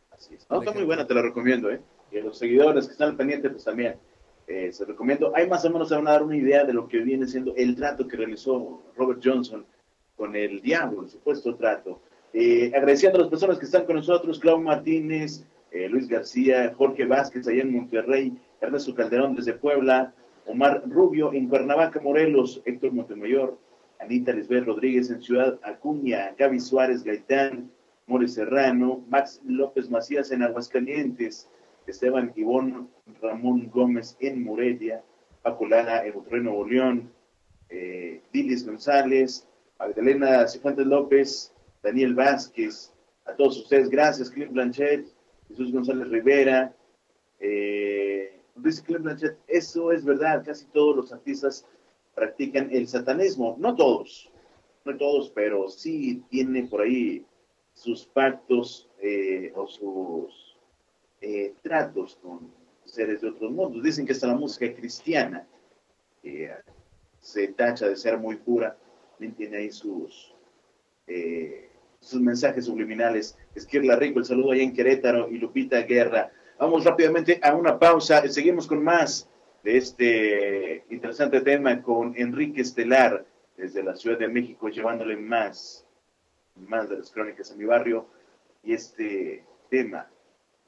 Así es. No, está muy buena, te la recomiendo, ¿eh? Y a los seguidores que están al pendiente, pues también eh, se recomiendo. Hay más o menos se van a dar una idea de lo que viene siendo el trato que realizó Robert Johnson con el diablo, el supuesto trato. Eh, agradeciendo a las personas que están con nosotros, Clau Martínez, eh, Luis García, Jorge Vázquez allá en Monterrey, Ernesto Calderón desde Puebla, Omar Rubio en Cuernavaca, Morelos, Héctor Montemayor, Anita Lisbeth Rodríguez en Ciudad Acuña, Gaby Suárez Gaitán, More Serrano, Max López Macías en Aguascalientes, Esteban Ivón Ramón Gómez en Morelia, Paco Lara en Monterrey, Nuevo León, eh, González, Magdalena Cifuentes López, Daniel Vázquez, a todos ustedes, gracias, Clint Blanchet, Jesús González Rivera, eh, dice Blanchet, eso es verdad, casi todos los artistas practican el satanismo, no todos, no todos, pero sí tiene por ahí sus pactos eh, o sus eh, tratos con seres de otros mundos. Dicen que hasta la música cristiana eh, se tacha de ser muy pura, tiene ahí sus, eh, sus mensajes subliminales. Esquirla Rico, el saludo allá en Querétaro y Lupita Guerra. Vamos rápidamente a una pausa, seguimos con más de este interesante tema con Enrique Estelar desde la Ciudad de México, llevándole más, más de las crónicas en mi barrio y este tema,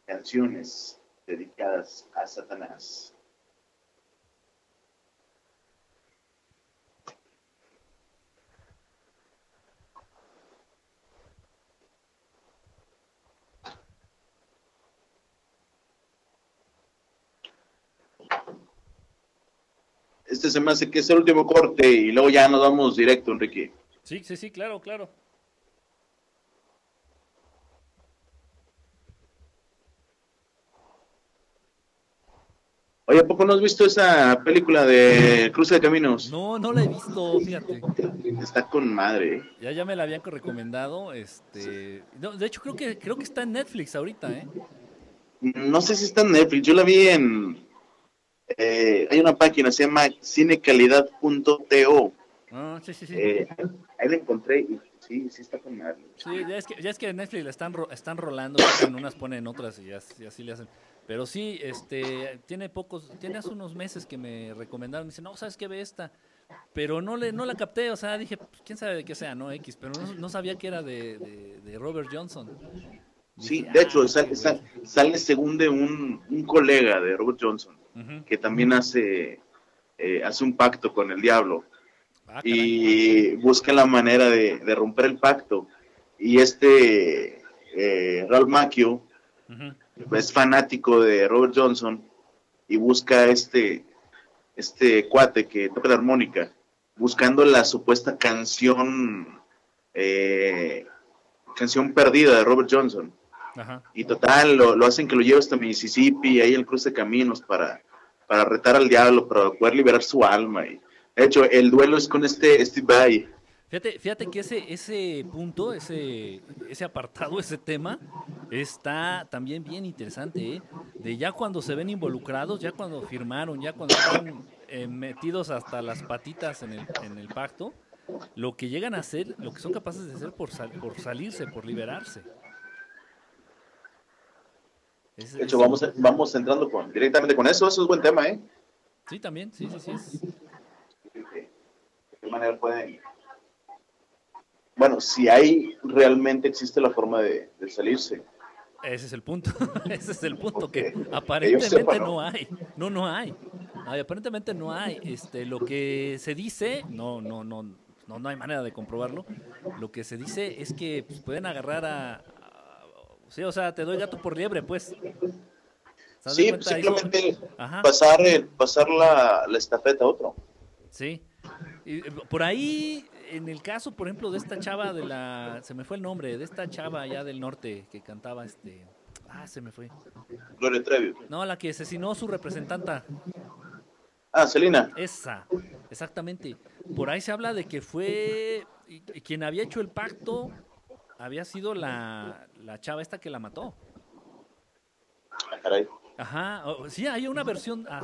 canciones dedicadas a Satanás. Este se me hace que es el último corte y luego ya nos vamos directo, Enrique. Sí, sí, sí, claro, claro. Oye, ¿a poco no has visto esa película de Cruce de Caminos? No, no la he visto, fíjate. Está con madre. ¿eh? Ya, ya me la habían recomendado. Este, no, de hecho, creo que creo que está en Netflix ahorita, ¿eh? No sé si está en Netflix, yo la vi en... eh, hay una página, se llama cinecalidad.to. Ah, sí, sí, sí. Eh, ahí la encontré y sí, sí está con madre. Sí, ya es que, ya es que en Netflix la están, ro- están rolando, en unas ponen otras y, as- y así le hacen. Pero sí, este, tiene pocos, tiene hace unos meses que me recomendaron, me dicen, no, ¿sabes qué ve esta? Pero no le, no la capté, o sea, dije, pues, quién sabe de qué sea, ¿no? X, pero no, no sabía que era de, de, de Robert Johnson. Sí, de hecho, "Ah, sale, sale, güey". sale según de un, un colega de Robert Johnson, Que también hace, eh, hace un pacto con el diablo. Ah, y busca la manera de, de romper el pacto. Y este eh, Ralph Macchio es fanático de Robert Johnson y busca este, este cuate que toca la armónica, buscando la supuesta canción, eh, canción perdida de Robert Johnson. Ajá. Y total, lo, lo hacen que lo lleve hasta Mississippi, ahí el cruce de caminos, para, para retar al diablo, para poder liberar su alma. Y, de hecho, el duelo es con este Steve Vai. Fíjate, fíjate que ese, ese punto, ese, ese apartado, [laughs] ese tema, está también bien interesante, ¿eh? De ya cuando se ven involucrados, ya cuando firmaron, ya cuando están eh, metidos hasta las patitas en el, en el pacto, lo que llegan a hacer, lo que son capaces de hacer por, sal- por salirse, por liberarse. Es- De hecho, es- vamos, vamos entrando con, directamente con eso. Eso es buen tema, ¿eh? Sí, también, sí, sí, sí. es- ¿De qué manera pueden...? Bueno, si hay, realmente existe la forma de, de salirse. Ese es el punto, [laughs] ese es el punto, que aparentemente no ¿no? hay, no, no hay, Ay, aparentemente no hay, este, lo que se dice, no, no, no, no, no hay manera de comprobarlo, lo que se dice es que pues, pueden agarrar a- sí, o sea, te doy gato por liebre, pues. ¿Se das de Sí, simplemente pasar, el- pasar la, la estafeta a otro. Sí. Y, eh, por ahí, en el caso, por ejemplo, de esta chava de la, se me fue el nombre, de esta chava allá del norte que cantaba este, ah, se me fue. Gloria Trevi. No, la que asesinó su representanta. Ah, Celina. Esa, exactamente. Por ahí se habla de que fue quien había hecho el pacto había sido la, la chava esta que la mató. Ah, caray. Ajá, sí, hay una versión ah,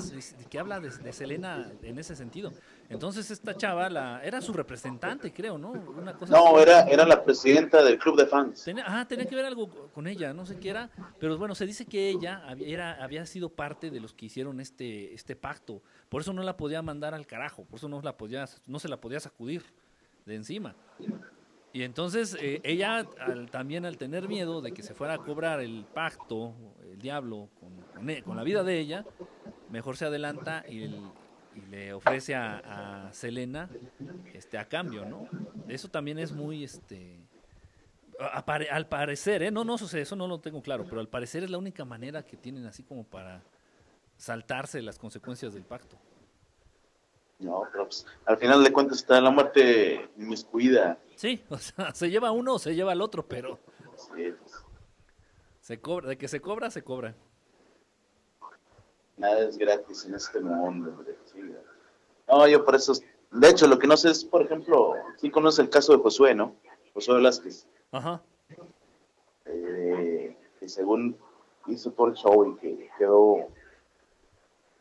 que habla de, de Selena en ese sentido. Entonces esta chava la, era su representante, creo, ¿no? Una cosa No, era, era la presidenta del club de fans. Tenía, ajá, tenía que ver algo con ella, no sé qué era, pero bueno, se dice que ella había, era, había sido parte de los que hicieron este, este pacto, por eso no la podía mandar al carajo, por eso no, la podía, no se la podía sacudir de encima. Y entonces eh, ella al- también al tener miedo de que se fuera a cobrar el pacto, el diablo, con, e- la vida de ella, mejor se adelanta y, le ofrece a, Selena este, a cambio, ¿no? Eso también es muy, este, al parecer, ¿eh? No, no, sé, eso no lo tengo claro, pero al parecer es la única manera que tienen así como para saltarse las consecuencias del pacto. No, pero pues, al final de cuentas está la muerte inmiscuida. Sí, [laughs] o sea, se lleva uno o se lleva al otro, pero Sí, pues, se cobra, de que se cobra, se cobra. nada es gratis en este mundo. hombre, sí. No, yo por eso De hecho, lo que no sé es, por ejemplo, sí conoces el caso de Josué, ¿no? Josué Velázquez, Ajá. eh, que según hizo todo el show y que quedó,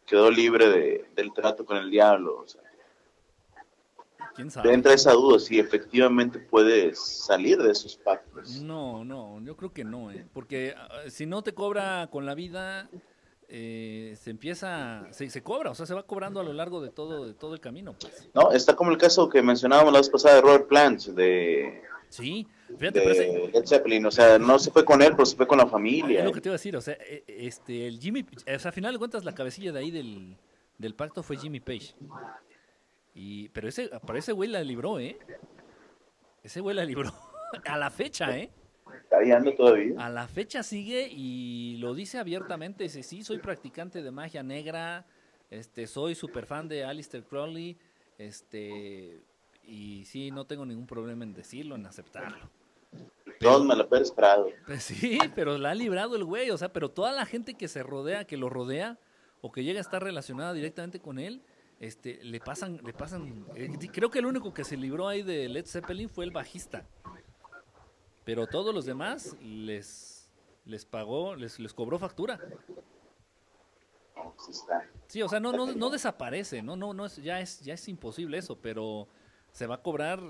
quedó libre de, del trato con el diablo. O sea, ¿Quién te sabe? entra esa duda si efectivamente puedes salir de esos pactos. No, no, yo creo que no, ¿eh? porque ah, si no te cobra con la vida, eh, se empieza, se, se cobra, o sea, se va cobrando a lo largo de todo, de todo el camino, pues. No, está como el caso que mencionábamos la vez pasada de Robert Plant, de, Sí, fíjate, de Led Zeppelin. O sea, no se fue con él, pero se fue con la es familia. lo que te iba a decir, o sea, eh, este, el Jimmy, o sea, a final de cuentas la cabecilla de ahí del, del pacto fue Jimmy Page. Y, pero ese, para ese güey la libró, ¿eh? Ese güey la libró [laughs] a la fecha, ¿eh? Está anda todavía. A la fecha sigue y lo dice abiertamente, dice, sí, soy practicante de magia negra, este, soy súper fan de Alistair Crowley, este, y sí, no tengo ningún problema en decirlo, en aceptarlo. Todos me la Pérez Prado. Pues [laughs] sí, pero la ha librado el güey, o sea, pero toda la gente que se rodea, que lo rodea, o que llega a estar relacionada directamente con él, este, le pasan, le pasan, eh, creo que el único que se libró ahí de Led Zeppelin fue el bajista. Pero todos los demás les, les pagó, les, les cobró factura. Pues. Sí, o sea, no, no, no desaparece, no, no, no es, ya es, ya es imposible eso, pero se va a cobrar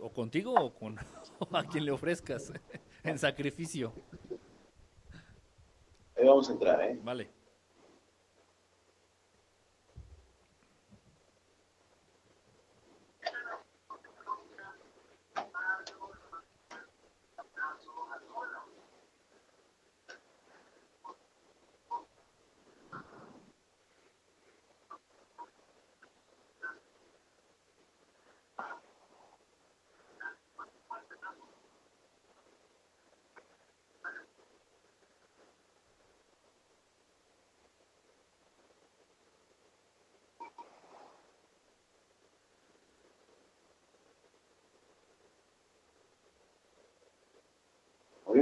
o contigo o con o [laughs] a quien le ofrezcas [laughs] en sacrificio. Ahí vamos a entrar, ¿eh? Vale.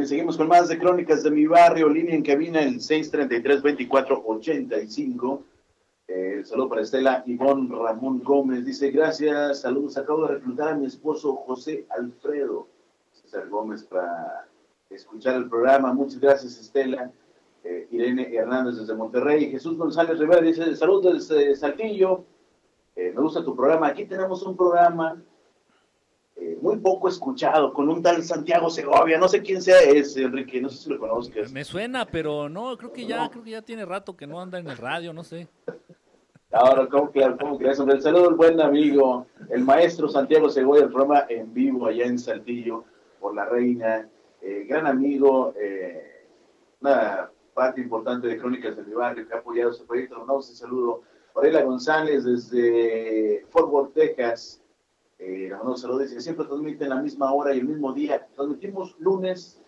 Seguimos con más de Crónicas de mi barrio, línea en cabina el 633-2485. Eh, saludo para Estela Ivonne Ramón Gómez. Dice, gracias, saludos. Acabo de reclutar a mi esposo José Alfredo César Gómez para escuchar el programa. Muchas gracias, Estela. Eh, Irene Hernández desde Monterrey. Jesús González Rivera dice, saludos desde Saltillo. Eh, me gusta tu programa. Aquí tenemos un programa muy poco escuchado con un tal Santiago Segovia. No sé quién sea ese, Enrique. No sé si lo conozcas. Me suena, pero no, creo que ya, creo que ya tiene rato que no anda en el radio, no sé. Ahora, ¿cómo crees? ¿Cómo? Hombre, el saludo al buen amigo, el maestro Santiago Segovia, el programa en vivo allá en Saltillo, por la reina. Eh, gran amigo, eh, una parte importante de Crónicas de mi barrio que ha apoyado este proyecto. Un saludo. Aurelia González desde Fort Worth, Texas. Eh, un saludo. Dice, siempre transmiten la misma hora y el mismo día. Transmitimos lunes,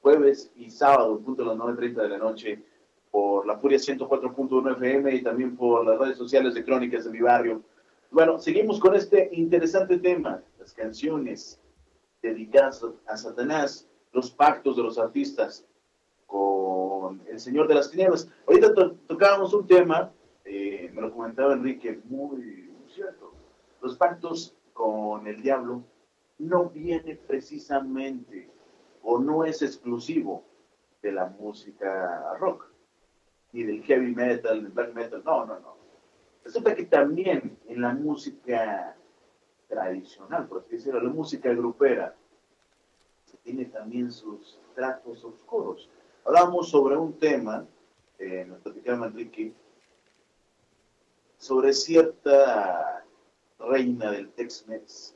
jueves y sábado, punto a las 9.30 de la noche por la Furia 104.1 FM y también por las redes sociales de Crónicas de mi barrio. Bueno, seguimos con este interesante tema, las canciones dedicadas a Satanás, los pactos de los artistas con el Señor de las Tinieblas. Ahorita to tocábamos un tema, eh, me lo comentaba Enrique, muy cierto. Los pactos con el diablo no viene precisamente o no es exclusivo de la música rock ni del heavy metal, del black metal, no, no, no. Resulta que también en la música tradicional, por así decirlo, la música grupera, se tiene también sus tratos oscuros. Hablamos sobre un tema, eh, nos platicaba Enrique, sobre cierta reina del Tex-Mex.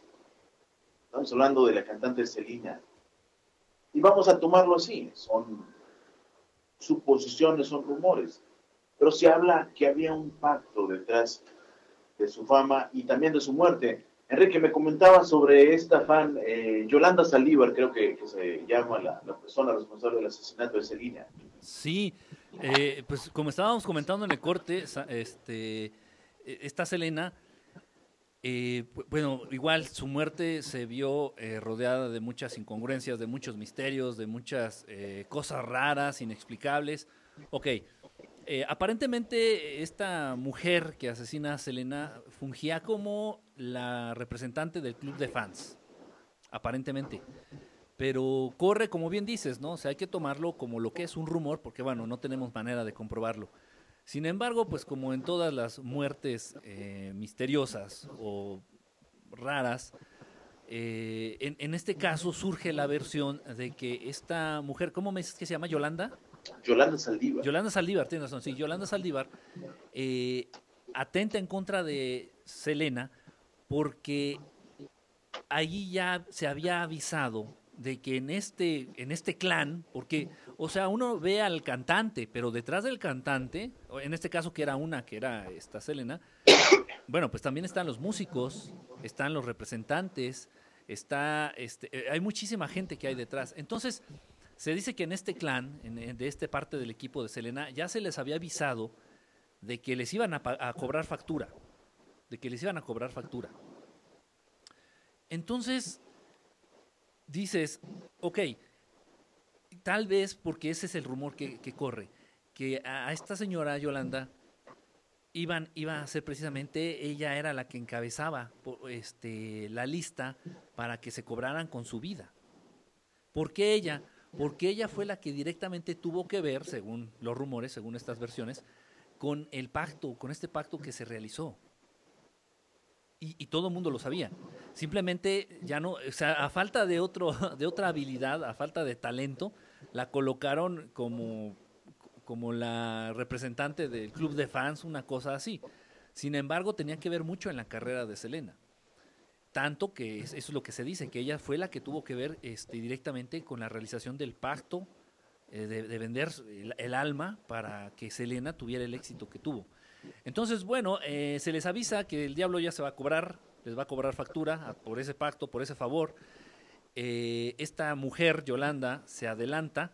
Estamos hablando de la cantante Selena. Y vamos a tomarlo así, son suposiciones, son rumores. Pero se habla que había un pacto detrás de su fama y también de su muerte. Enrique, me comentaba sobre esta fan, eh, Yolanda Saldívar, creo que, se llama la, la, persona responsable del asesinato de Selina. Sí, eh, pues como estábamos comentando en el corte, este, esta Selena, eh, bueno, igual su muerte se vio eh, rodeada de muchas incongruencias, de muchos misterios, de muchas eh, cosas raras, inexplicables. Ok, Eh, aparentemente, esta mujer que asesina a Selena fungía como la representante del club de fans. Aparentemente. Pero corre, como bien dices, ¿no? O sea, hay que tomarlo como lo que es un rumor, porque, bueno, no tenemos manera de comprobarlo. Sin embargo, pues como en todas las muertes eh, misteriosas o raras, eh, en, en este caso surge la versión de que esta mujer, ¿cómo me dices que se llama? ¿Yolanda? Yolanda Saldívar. Yolanda Saldívar, tienes razón, sí, Yolanda Saldívar eh, atenta en contra de Selena porque allí ya se había avisado de que en este, en este clan, porque, o sea, uno ve al cantante, pero detrás del cantante, en este caso que era una, que era esta Selena, [coughs] bueno, pues también están los músicos, están los representantes, está, este, eh, hay muchísima gente que hay detrás. Entonces, se dice que en este clan, en, de esta parte del equipo de Selena, ya se les había avisado de que les iban a cobrar factura, de que les iban a cobrar factura. Entonces, dices, ok, tal vez porque ese es el rumor que, corre, que a, esta señora Yolanda iban, iba a ser precisamente, ella era la que encabezaba este, la lista para que se cobraran con su vida. ¿Por qué ella? Porque ella fue la que directamente tuvo que ver, según los rumores, según estas versiones, con el pacto, con este pacto que se realizó. Y, y todo el mundo lo sabía. Simplemente ya no, o sea, a falta de, otro, [laughs] de otra habilidad, a falta de talento, la colocaron como, como la representante del club de fans, una cosa así. Sin embargo, tenía que ver mucho en la carrera de Selena. Tanto que es- eso es lo que se dice, que ella fue la que tuvo que ver este, directamente con la realización del pacto eh, de, de vender el, el alma para que Selena tuviera el éxito que tuvo. Entonces, bueno, eh, se les avisa que el diablo ya se va a cobrar, les va a cobrar factura por ese pacto, por ese favor. Eh, esta mujer, Yolanda, se adelanta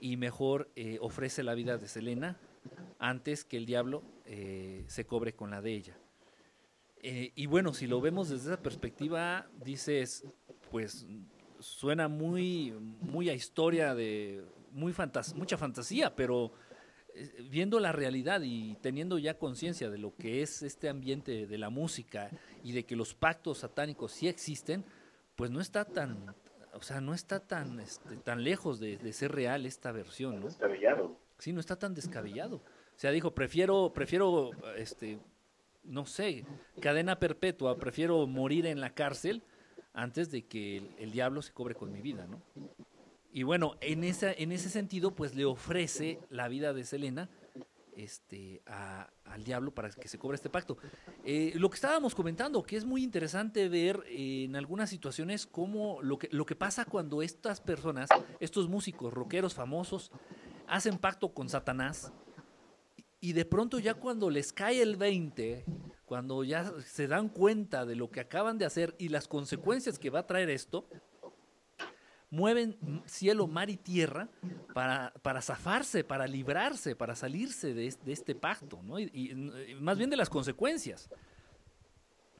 y mejor eh, ofrece la vida de Selena antes que el diablo eh, se cobre con la de ella. Y bueno, si lo vemos desde esa perspectiva, dices, pues suena muy, muy a historia de muy fantas mucha fantasía, pero viendo la realidad y teniendo ya conciencia de lo que es este ambiente de la música y de que los pactos satánicos sí existen, pues no está tan, o sea, no está tan, este, tan lejos de, de ser real esta versión, ¿no? Descabellado. Sí, no está tan descabellado. O sea, dijo, prefiero, prefiero, este, no sé, cadena perpetua, prefiero morir en la cárcel antes de que el, el diablo se cobre con mi vida, ¿no? Y bueno, en, esa, en ese sentido, pues le ofrece la vida de Selena este, al diablo para que se cobre este pacto. Eh, lo que estábamos comentando, que es muy interesante ver eh, en algunas situaciones cómo lo que, lo que pasa cuando estas personas, estos músicos, rockeros famosos, hacen pacto con Satanás y de pronto ya cuando les cae el 20, cuando ya se dan cuenta de lo que acaban de hacer y las consecuencias que va a traer esto, mueven cielo, mar y tierra para, para zafarse, para librarse, para salirse de, es- de este pacto, ¿no? Y, y más bien de las consecuencias.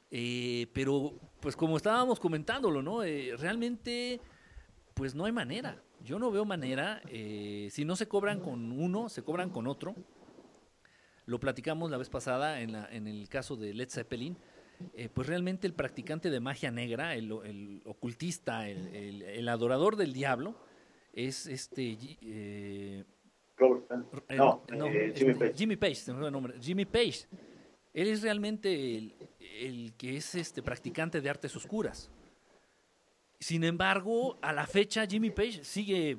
Eh, pero, pues como estábamos comentándolo, ¿no? Eh, realmente, pues no hay manera. Yo no veo manera. eh, si no se cobran con uno, se cobran con otro. Lo platicamos la vez pasada en, la- en el caso de Led Zeppelin. Eh, pues realmente el practicante de magia negra, el, el ocultista, el, el- el adorador del diablo, es este eh, Robert No, no, eh, este, Jimmy Page. Jimmy Page, se me fue el nombre. Jimmy Page. Él es realmente el, el que es este practicante de artes oscuras. Sin embargo, a la fecha Jimmy Page sigue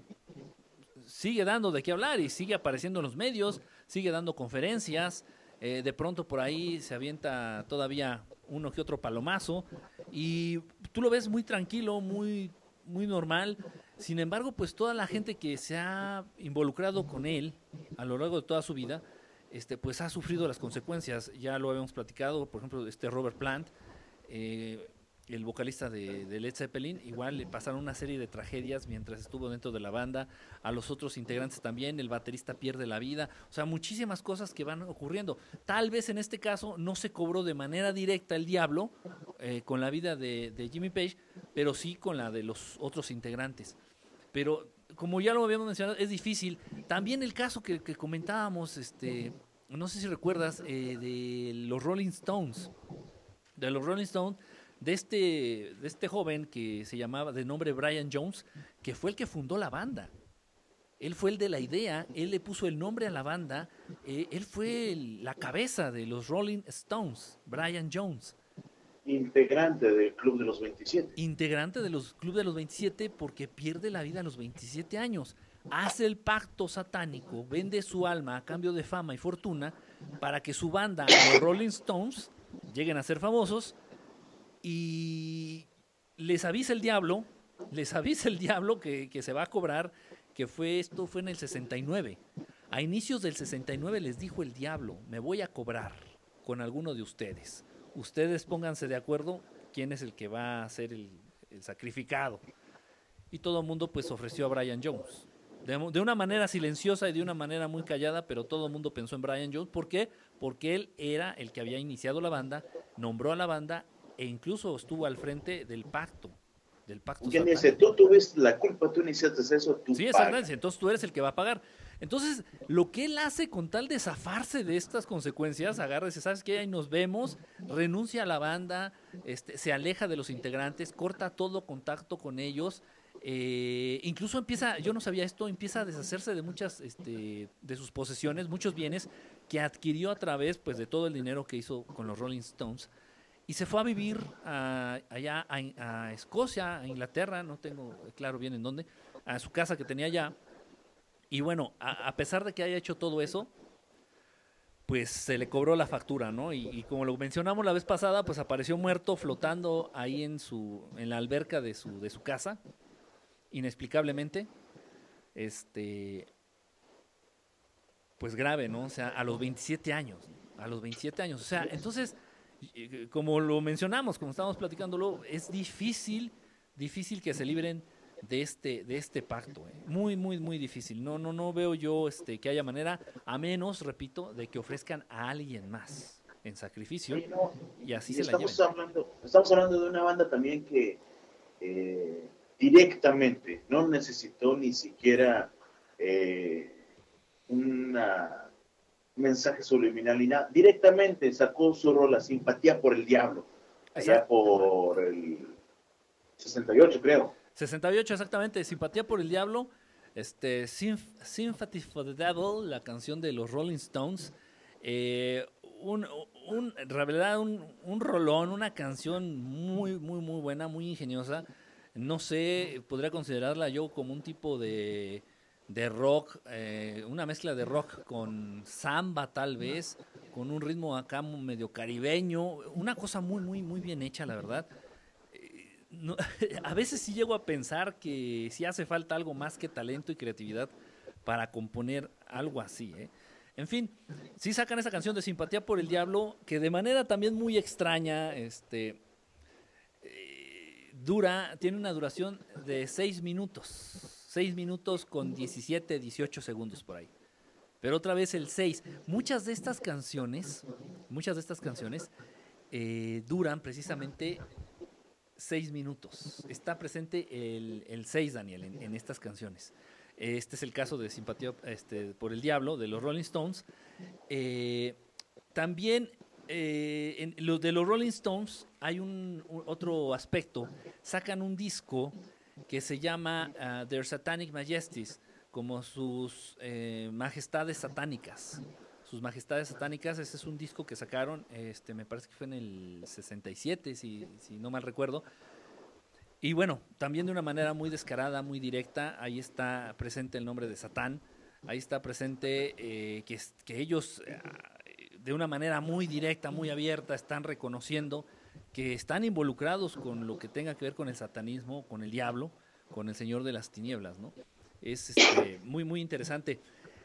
sigue dando de qué hablar y sigue apareciendo en los medios, sigue dando conferencias, eh, de pronto por ahí se avienta todavía uno que otro palomazo y tú lo ves muy tranquilo, muy, muy normal. Sin embargo, pues toda la gente que se ha involucrado con él a lo largo de toda su vida, este, pues ha sufrido las consecuencias. Ya lo habíamos platicado, por ejemplo, este Robert Plant, eh, el vocalista de, de Led Zeppelin, igual le pasaron una serie de tragedias mientras estuvo dentro de la banda, a los otros integrantes también, el baterista pierde la vida, o sea, muchísimas cosas que van ocurriendo. Tal vez en este caso no se cobró de manera directa el diablo eh, con la vida de, de Jimmy Page, pero sí con la de los otros integrantes. Pero como ya lo habíamos mencionado, es difícil. También el caso que, que comentábamos, este, no sé si recuerdas, eh, de los Rolling Stones. De los Rolling Stones, de este, de este joven que se llamaba de nombre Brian Jones, que fue el que fundó la banda. Él fue el de la idea, él le puso el nombre a la banda, eh, él fue el- la cabeza de los Rolling Stones, Brian Jones Integrante del Club de los 27. integrante de los Club de los 27 porque pierde la vida a los 27 años. Hace el pacto satánico, vende su alma a cambio de fama y fortuna para que su banda, los Rolling Stones, lleguen a ser famosos y les avisa el diablo, les avisa el diablo que, se va a cobrar, que fue esto fue en el 69. A inicios del 69 les dijo el diablo, me voy a cobrar con alguno de ustedes. Ustedes pónganse de acuerdo quién es el que va a ser el, el sacrificado. Y todo el mundo pues ofreció a Brian Jones. De, de una manera silenciosa y de una manera muy callada, pero todo el mundo pensó en Brian Jones. ¿Por qué? Porque él era el que había iniciado la banda, nombró a la banda e incluso estuvo al frente del pacto. Del pacto ¿Quién dice? Tú tuviste la culpa, tú iniciaste eso, tú Sí, exactamente. Entonces tú eres el que va a pagar. Entonces, lo que él hace con tal de zafarse de estas consecuencias, agarra ¿sabes qué? Ahí nos vemos, renuncia a la banda, este, se aleja de los integrantes, corta todo contacto con ellos. eh, incluso empieza, yo no sabía esto, empieza a deshacerse de muchas este, de sus posesiones, muchos bienes que adquirió a través pues, de todo el dinero que hizo con los Rolling Stones. Y se fue a vivir allá a, Escocia, a Inglaterra, no tengo claro bien en dónde, a su casa que tenía allá. Y bueno, a, pesar de que haya hecho todo eso, pues se le cobró la factura, ¿no? Y, y como lo mencionamos la vez pasada, pues apareció muerto flotando ahí en su, en la alberca de su, de su casa, inexplicablemente. Este, pues grave, ¿no? O sea, a los 27 años, a los 27 años. O sea, entonces, como lo mencionamos, como estábamos platicándolo, es difícil, difícil que se libren de este, de este pacto. ¿eh? Muy, muy, muy difícil. No, no, no veo yo este, que haya manera, a menos, repito, de que ofrezcan a alguien más en sacrificio Oye, no, y así y se la lleven. estamos hablando, estamos hablando de una banda también que eh, directamente no necesitó ni siquiera eh, una- un mensaje subliminal. Directamente sacó su rola Simpatía por el Diablo. Allá Exacto. por el 68, creo. 68 exactamente, Simpatía por el Diablo, este, Sympathy for the Devil, la canción de los Rolling Stones, eh, un, un, en realidad un, un rolón, una canción muy, muy, muy buena, muy ingeniosa, no sé, podría considerarla yo como un tipo de, de rock, eh, una mezcla de rock con samba tal vez, con un ritmo acá medio caribeño, una cosa muy, muy, muy bien hecha, la verdad no- [laughs] a veces sí llego a pensar que sí hace falta algo más que talento y creatividad para componer algo así. ¿eh? En fin, sí sacan esa canción de Simpatía por el Diablo, que de manera también muy extraña, este, eh, dura, tiene una duración de 6 minutos, 6 minutos con 17, 18 segundos por ahí. Pero otra vez el 6. Muchas de estas canciones, muchas de estas canciones eh, duran precisamente seis minutos. Está presente el, el 6, Daniel, en, estas canciones. Este es el caso de Simpatía este, por el Diablo, de los Rolling Stones. Eh, también eh, en los de los Rolling Stones hay un, un- otro aspecto. Sacan un disco que se llama ah, Their Satanic Majesties, como sus eh, majestades satánicas. Sus majestades satánicas, ese es un disco que sacaron, este, me parece que fue en el 67, si, si no mal recuerdo. Y bueno, también de una manera muy descarada, muy directa, ahí está presente el nombre de Satán, ahí está presente eh, que, que ellos eh, de una manera muy directa, muy abierta, están reconociendo que están involucrados con lo que tenga que ver con el satanismo, con el diablo, con el Señor de las Tinieblas, ¿no? Es este, muy, muy interesante.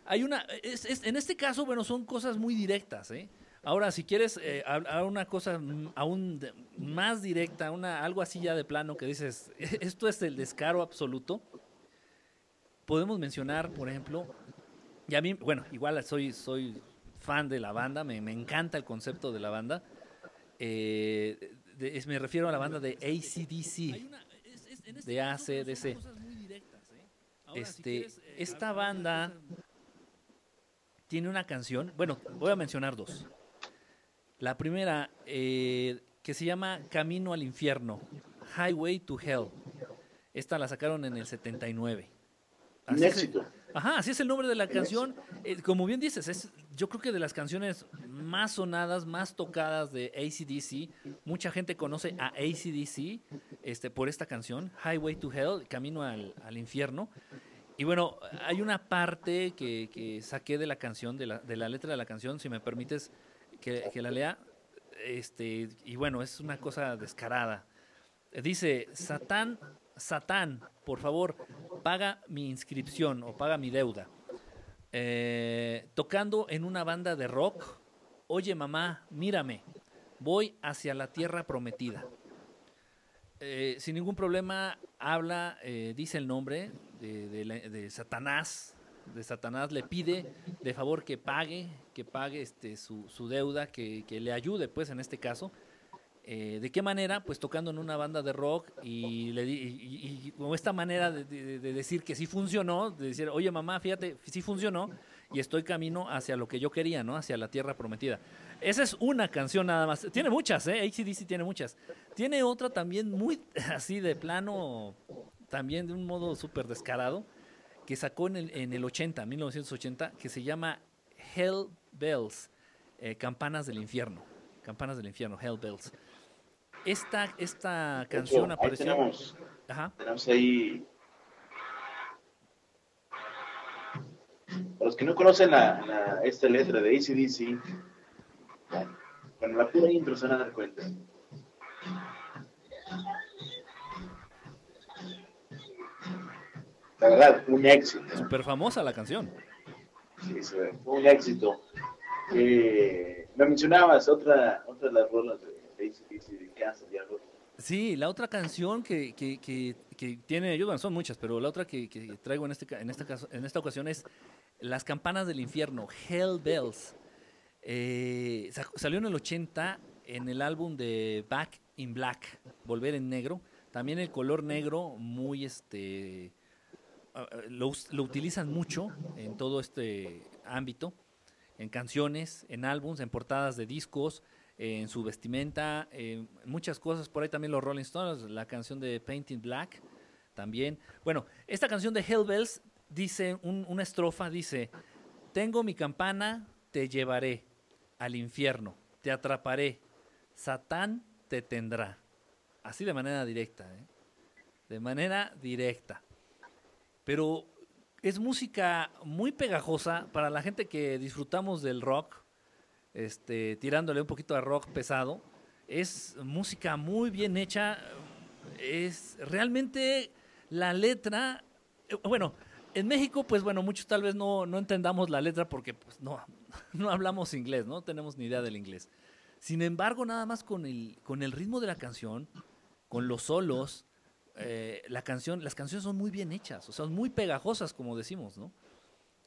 Hay una, es- en este caso, bueno, son cosas muy directas, ¿eh? Ahora, si quieres eh, una cosa aún más directa, una, algo así ya de plano que dices, [laughs] esto es el descaro absoluto, podemos mencionar, por ejemplo, y a mí, bueno, igual soy, soy fan de la banda, me, me encanta el concepto de la banda, eh, de- es- me refiero a la banda de ACDC, de ACDC. este, esta banda tiene una canción, bueno, voy a mencionar dos. La primera, eh, que se llama Camino al Infierno, Highway to Hell. Esta la sacaron en el 79. Un Así es- éxito. Ajá, así es el nombre de la canción. Eh, como bien dices, es yo creo que de las canciones más sonadas, más tocadas de ACDC. Mucha gente conoce a ACDC este, por esta canción, Highway to Hell, Camino al, al Infierno. Y bueno, hay una parte que, que saqué de la canción, de la, de la letra de la canción, si me permites que, que la lea. Este, y bueno, es una cosa descarada. Dice, Satán, Satán, por favor, paga mi inscripción o paga mi deuda. Eh, tocando en una banda de rock, oye mamá, mírame, voy hacia la tierra prometida. Eh, sin ningún problema habla, eh, dice el nombre de, Satanás, de Satanás le pide de favor que pague, que pague este, su, su deuda, que, que le ayude pues en este caso. Eh, ¿De qué manera? Pues tocando en una banda de rock y, con esta manera de decir que sí funcionó, de decir, oye mamá, fíjate, sí funcionó y estoy camino hacia lo que yo quería, ¿no? Hacia la tierra prometida. Esa es una canción nada más. Tiene muchas, ¿eh? ACDC tiene muchas. Tiene otra también muy [laughs] así de plano, también de un modo súper descarado, que sacó en el, en el 80, 1980, que se llama Hell Bells, eh, Campanas del Infierno. Campanas del Infierno, Hell Bells. Esta, esta hecho, canción ahí apareció. tenemos, Ajá. tenemos ahí. Para los que no conocen la, la- esta letra de ACDC, bueno, la pura intro se van a dar cuenta. La verdad, un éxito. Súper famosa la canción. Sí, sí, fue un éxito. Eh, me mencionabas otra, otra de las rolas de Sí, la otra canción que, que, que, que tiene, yo, bueno, son muchas, pero la otra que, traigo en, este, en, esta caso, en esta ocasión es Las Campanas del Infierno, Hell Bells. Eh, sa- salió en el 80 en el álbum de Back in Black, Volver en Negro. También el color negro, muy este. Lo, lo utilizan mucho en todo este ámbito, en canciones, en álbums, en portadas de discos, en su vestimenta, en muchas cosas. Por ahí también los Rolling Stones, la canción de Painting Black, también. Bueno, esta canción de Hell Bells dice, un- una estrofa dice, tengo mi campana, te llevaré al infierno, te atraparé, Satán te tendrá. Así de manera directa, ¿eh? de manera directa. Pero es música muy pegajosa para la gente que disfrutamos del rock, este, tirándole un poquito de rock pesado. Es música muy bien hecha. Es realmente la letra. eh, Bueno, en México, pues bueno, muchos tal vez no, no entendamos la letra porque pues, no, [laughs] no hablamos inglés, no tenemos ni idea del inglés. Sin embargo, nada más con el, con el ritmo de la canción, con los solos, eh, la canción, las canciones son muy bien hechas, o sea, son muy pegajosas, como decimos, ¿no?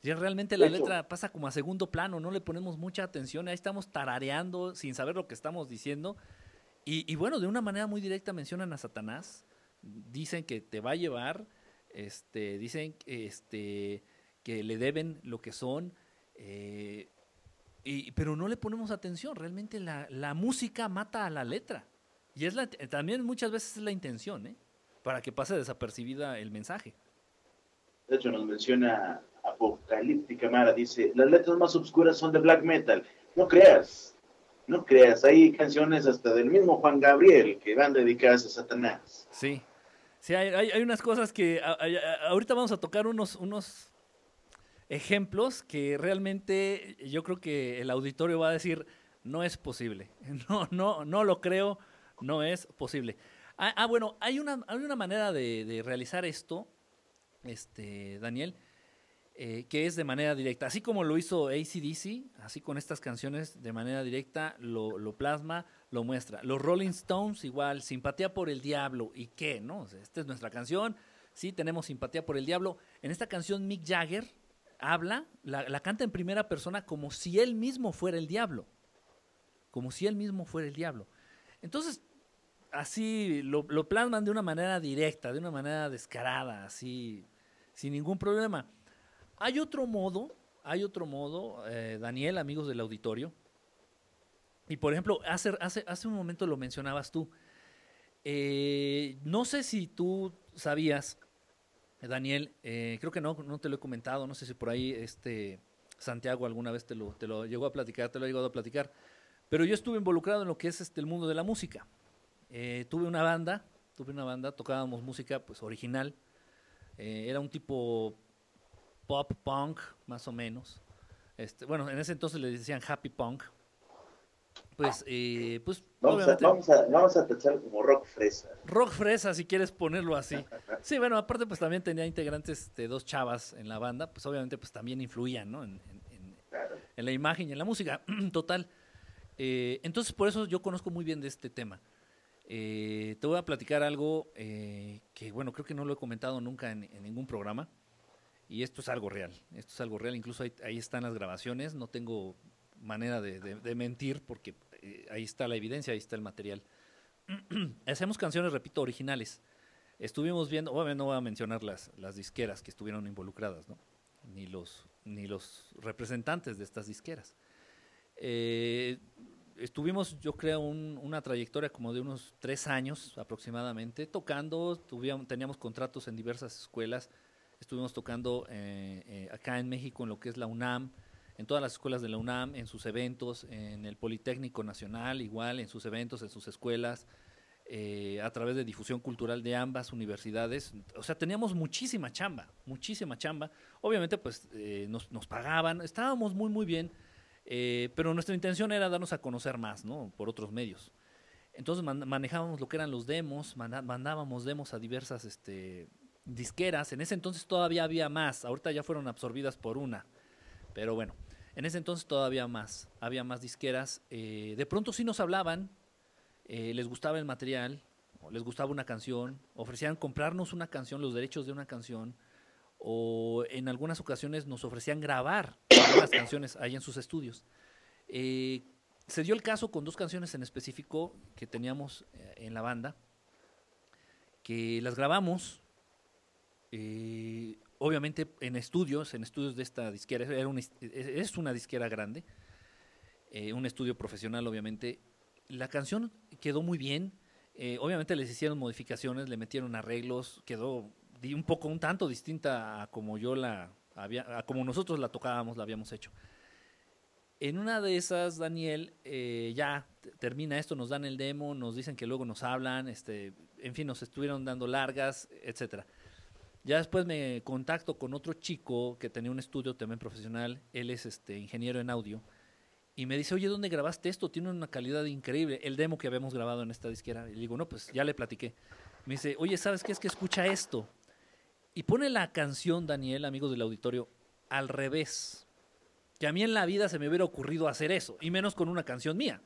Y realmente la letra pasa como a segundo plano, no le ponemos mucha atención, ahí estamos tarareando sin saber lo que estamos diciendo. Y, y bueno, de una manera muy directa mencionan a Satanás, dicen que te va a llevar, este, dicen este, que le deben lo que son, eh, y, pero no le ponemos atención, realmente la, la música mata a la letra. Y es la, también muchas veces es la intención, ¿eh? para que pase desapercibida el mensaje. De hecho, nos menciona Apocalíptica Mara, dice, las letras más oscuras son de black metal. No creas, no creas, hay canciones hasta del mismo Juan Gabriel que van dedicadas a Satanás. Sí, sí, hay, hay, unas cosas que ahorita vamos a tocar unos, unos ejemplos que realmente yo creo que el auditorio va a decir, no es posible, [laughs] no, no, no lo creo, no es posible. Ah, ah, bueno, hay una, hay una manera de, de realizar esto, este, Daniel, eh, que es de manera directa. Así como lo hizo ACDC, así con estas canciones de manera directa lo, plasma, lo muestra. Los Rolling Stones igual, simpatía por el diablo. ¿Y qué? ¿No? Esta es nuestra canción, sí, tenemos simpatía por el diablo. En esta canción Mick Jagger habla, la, la canta en primera persona como si él mismo fuera el diablo. Como si él mismo fuera el diablo. Entonces, así lo, lo plasman de una manera directa, de una manera descarada, así sin ningún problema. Hay otro modo, hay otro modo, eh, Daniel, amigos del auditorio. Y por ejemplo, hace, hace, hace un momento lo mencionabas tú. Eh, no sé si tú sabías, Daniel, eh, creo que no, no te lo he comentado, no sé si por ahí este Santiago alguna vez te lo, te lo llegó a platicar, te lo he llegado a platicar, pero yo estuve involucrado en lo que es este, el mundo de la música. Tuve una banda, tuve una banda, tocábamos música pues original, era un tipo pop punk, más o menos. Este, bueno, en ese entonces le decían happy punk. Pues, eh, pues Vamos a, vamos, a, vamos a tachar como rock fresa. Rock fresa, si quieres ponerlo así. [laughs] Sí, bueno, aparte pues también tenía integrantes de dos chavas en la banda, pues obviamente pues también influían, ¿no? En, en- en- Claro. en la imagen y en la música, [clears throat] total. Eh, entonces por eso yo conozco muy bien de este tema. Eh, te voy a platicar algo eh, que, bueno, creo que no lo he comentado nunca en ningún programa. Y esto es algo real, esto es algo real, incluso ahí, ahí están las grabaciones, no tengo manera de, de- de mentir porque eh, ahí está la evidencia, ahí está el material. [clears throat] Hacemos canciones, repito, originales. Estuvimos viendo, obviamente no voy a mencionar las, las disqueras que estuvieron involucradas, ¿no? ni, los, ni los representantes de estas disqueras. Eh, estuvimos, yo creo, un- una trayectoria como de unos tres años aproximadamente, tocando, teníamos contratos en diversas escuelas, estuvimos tocando eh, eh, acá en México en lo que es la UNAM, en todas las escuelas de la UNAM, en sus eventos, en el Politécnico Nacional, igual, en sus eventos, en sus escuelas, eh, a través de difusión cultural de ambas universidades. O sea, teníamos muchísima chamba, muchísima chamba. Obviamente, pues nos, nos pagaban, estábamos muy, muy bien, pero nuestra intención era darnos a conocer más, ¿no? Por otros medios. Entonces man- manejábamos lo que eran los demos, mandábamos demos a diversas este, disqueras. En ese entonces todavía había más, ahorita ya fueron absorbidas por una. Pero bueno, en ese entonces todavía más, había más disqueras. eh, de pronto sí nos hablaban, eh, les gustaba el material, les gustaba una canción, ofrecían comprarnos una canción, los derechos de una canción, o en algunas ocasiones nos ofrecían grabar las canciones ahí en sus estudios. Eh, se dio el caso con dos canciones en específico que teníamos en la banda, que las grabamos, eh, obviamente en estudios, en estudios de esta disquera, era una, es una disquera grande, eh, un estudio profesional obviamente. La canción quedó muy bien, eh, obviamente les hicieron modificaciones, le metieron arreglos, quedó un poco, un tanto distinta a como yo la había, a como nosotros la tocábamos, la habíamos hecho. En una de esas, Daniel, eh, ya termina esto, nos dan el demo, nos dicen que luego nos hablan, este, en fin, nos estuvieron dando largas, etcétera. Ya después me contacto con otro chico que tenía un estudio también profesional, él es este ingeniero en audio, y me dice, oye, ¿dónde grabaste esto? Tiene una calidad increíble, el demo que habíamos grabado en esta disquera. Y le digo, no, pues ya le platiqué. Me dice, oye, ¿sabes qué? Es que escucha esto. Y pone la canción, Daniel, amigos del auditorio, al revés. Que a mí en la vida se me hubiera ocurrido hacer eso, y menos con una canción mía.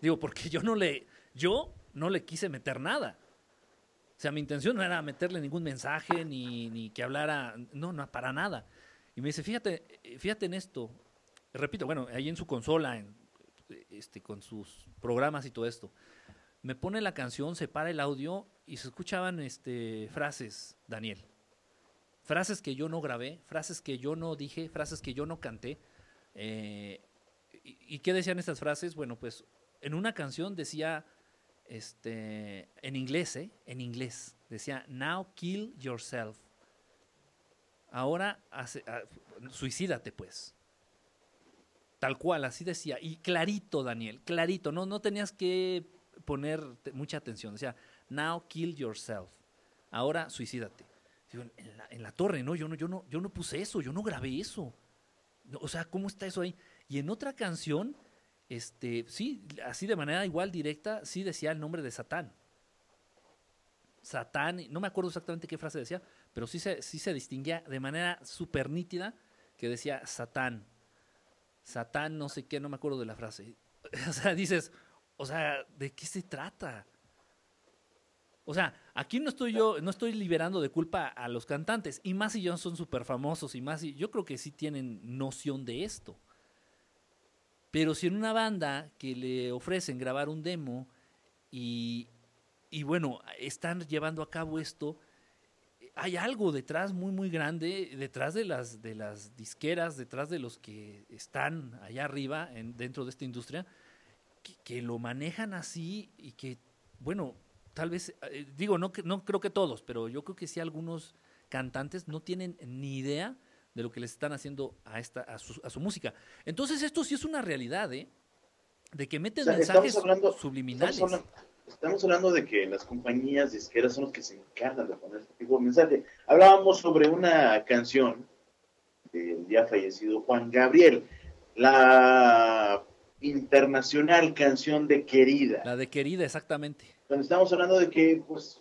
Digo, porque yo no le, yo no le quise meter nada. O sea, mi intención no era meterle ningún mensaje ni, ni que hablara, no, no, para nada. Y me dice, fíjate, eh, fíjate en esto. Repito, bueno, ahí en su consola, este, con sus programas y todo esto. Me pone la canción, se para el audio y se escuchaban este, frases, Daniel. Frases que yo no grabé, frases que yo no dije, frases que yo no canté. Eh, ¿Y qué decían estas frases? Bueno, pues en una canción decía, este, en inglés, ¿eh? En inglés. Decía, now kill yourself. Ahora, ah, suicídate pues. Tal cual, así decía. Y clarito, Daniel, clarito. No, no tenías que poner mucha atención. Decía, now kill yourself. Ahora, suicídate. Digo, en la, torre, ¿no? Yo no, yo no, yo no puse eso, yo no grabé eso. O sea, ¿cómo está eso ahí? Y en otra canción, este, sí, así de manera igual directa, sí decía el nombre de Satán. Satán, no me acuerdo exactamente qué frase decía, pero sí se, sí se distinguía de manera súper nítida que decía Satán. Satán, no sé qué, no me acuerdo de la frase. [laughs] O sea, dices, o sea, ¿de qué se trata? O sea, aquí no estoy yo, no estoy liberando de culpa a los cantantes, y más si ellos son súper famosos, y más si, yo creo que sí tienen noción de esto. Pero si en una banda que le ofrecen grabar un demo y, y bueno, están llevando a cabo esto, hay algo detrás muy, muy grande, detrás de las, de las disqueras, detrás de los que están allá arriba en, dentro de esta industria, que, lo manejan así y que, bueno, tal vez, eh, digo, no, no creo que todos, pero yo creo que sí algunos cantantes no tienen ni idea de lo que les están haciendo a, esta, a, su, a su música. Entonces esto sí es una realidad, ¿eh? De que meten O sea, estamos mensajes hablando- subliminales. Estamos hablando, estamos hablando de que las compañías disqueras son los que se encargan de poner este tipo de mensaje. Hablábamos sobre una canción del ya fallecido Juan Gabriel, la internacional canción de Querida. La de querida, exactamente. Cuando estamos hablando de que, pues,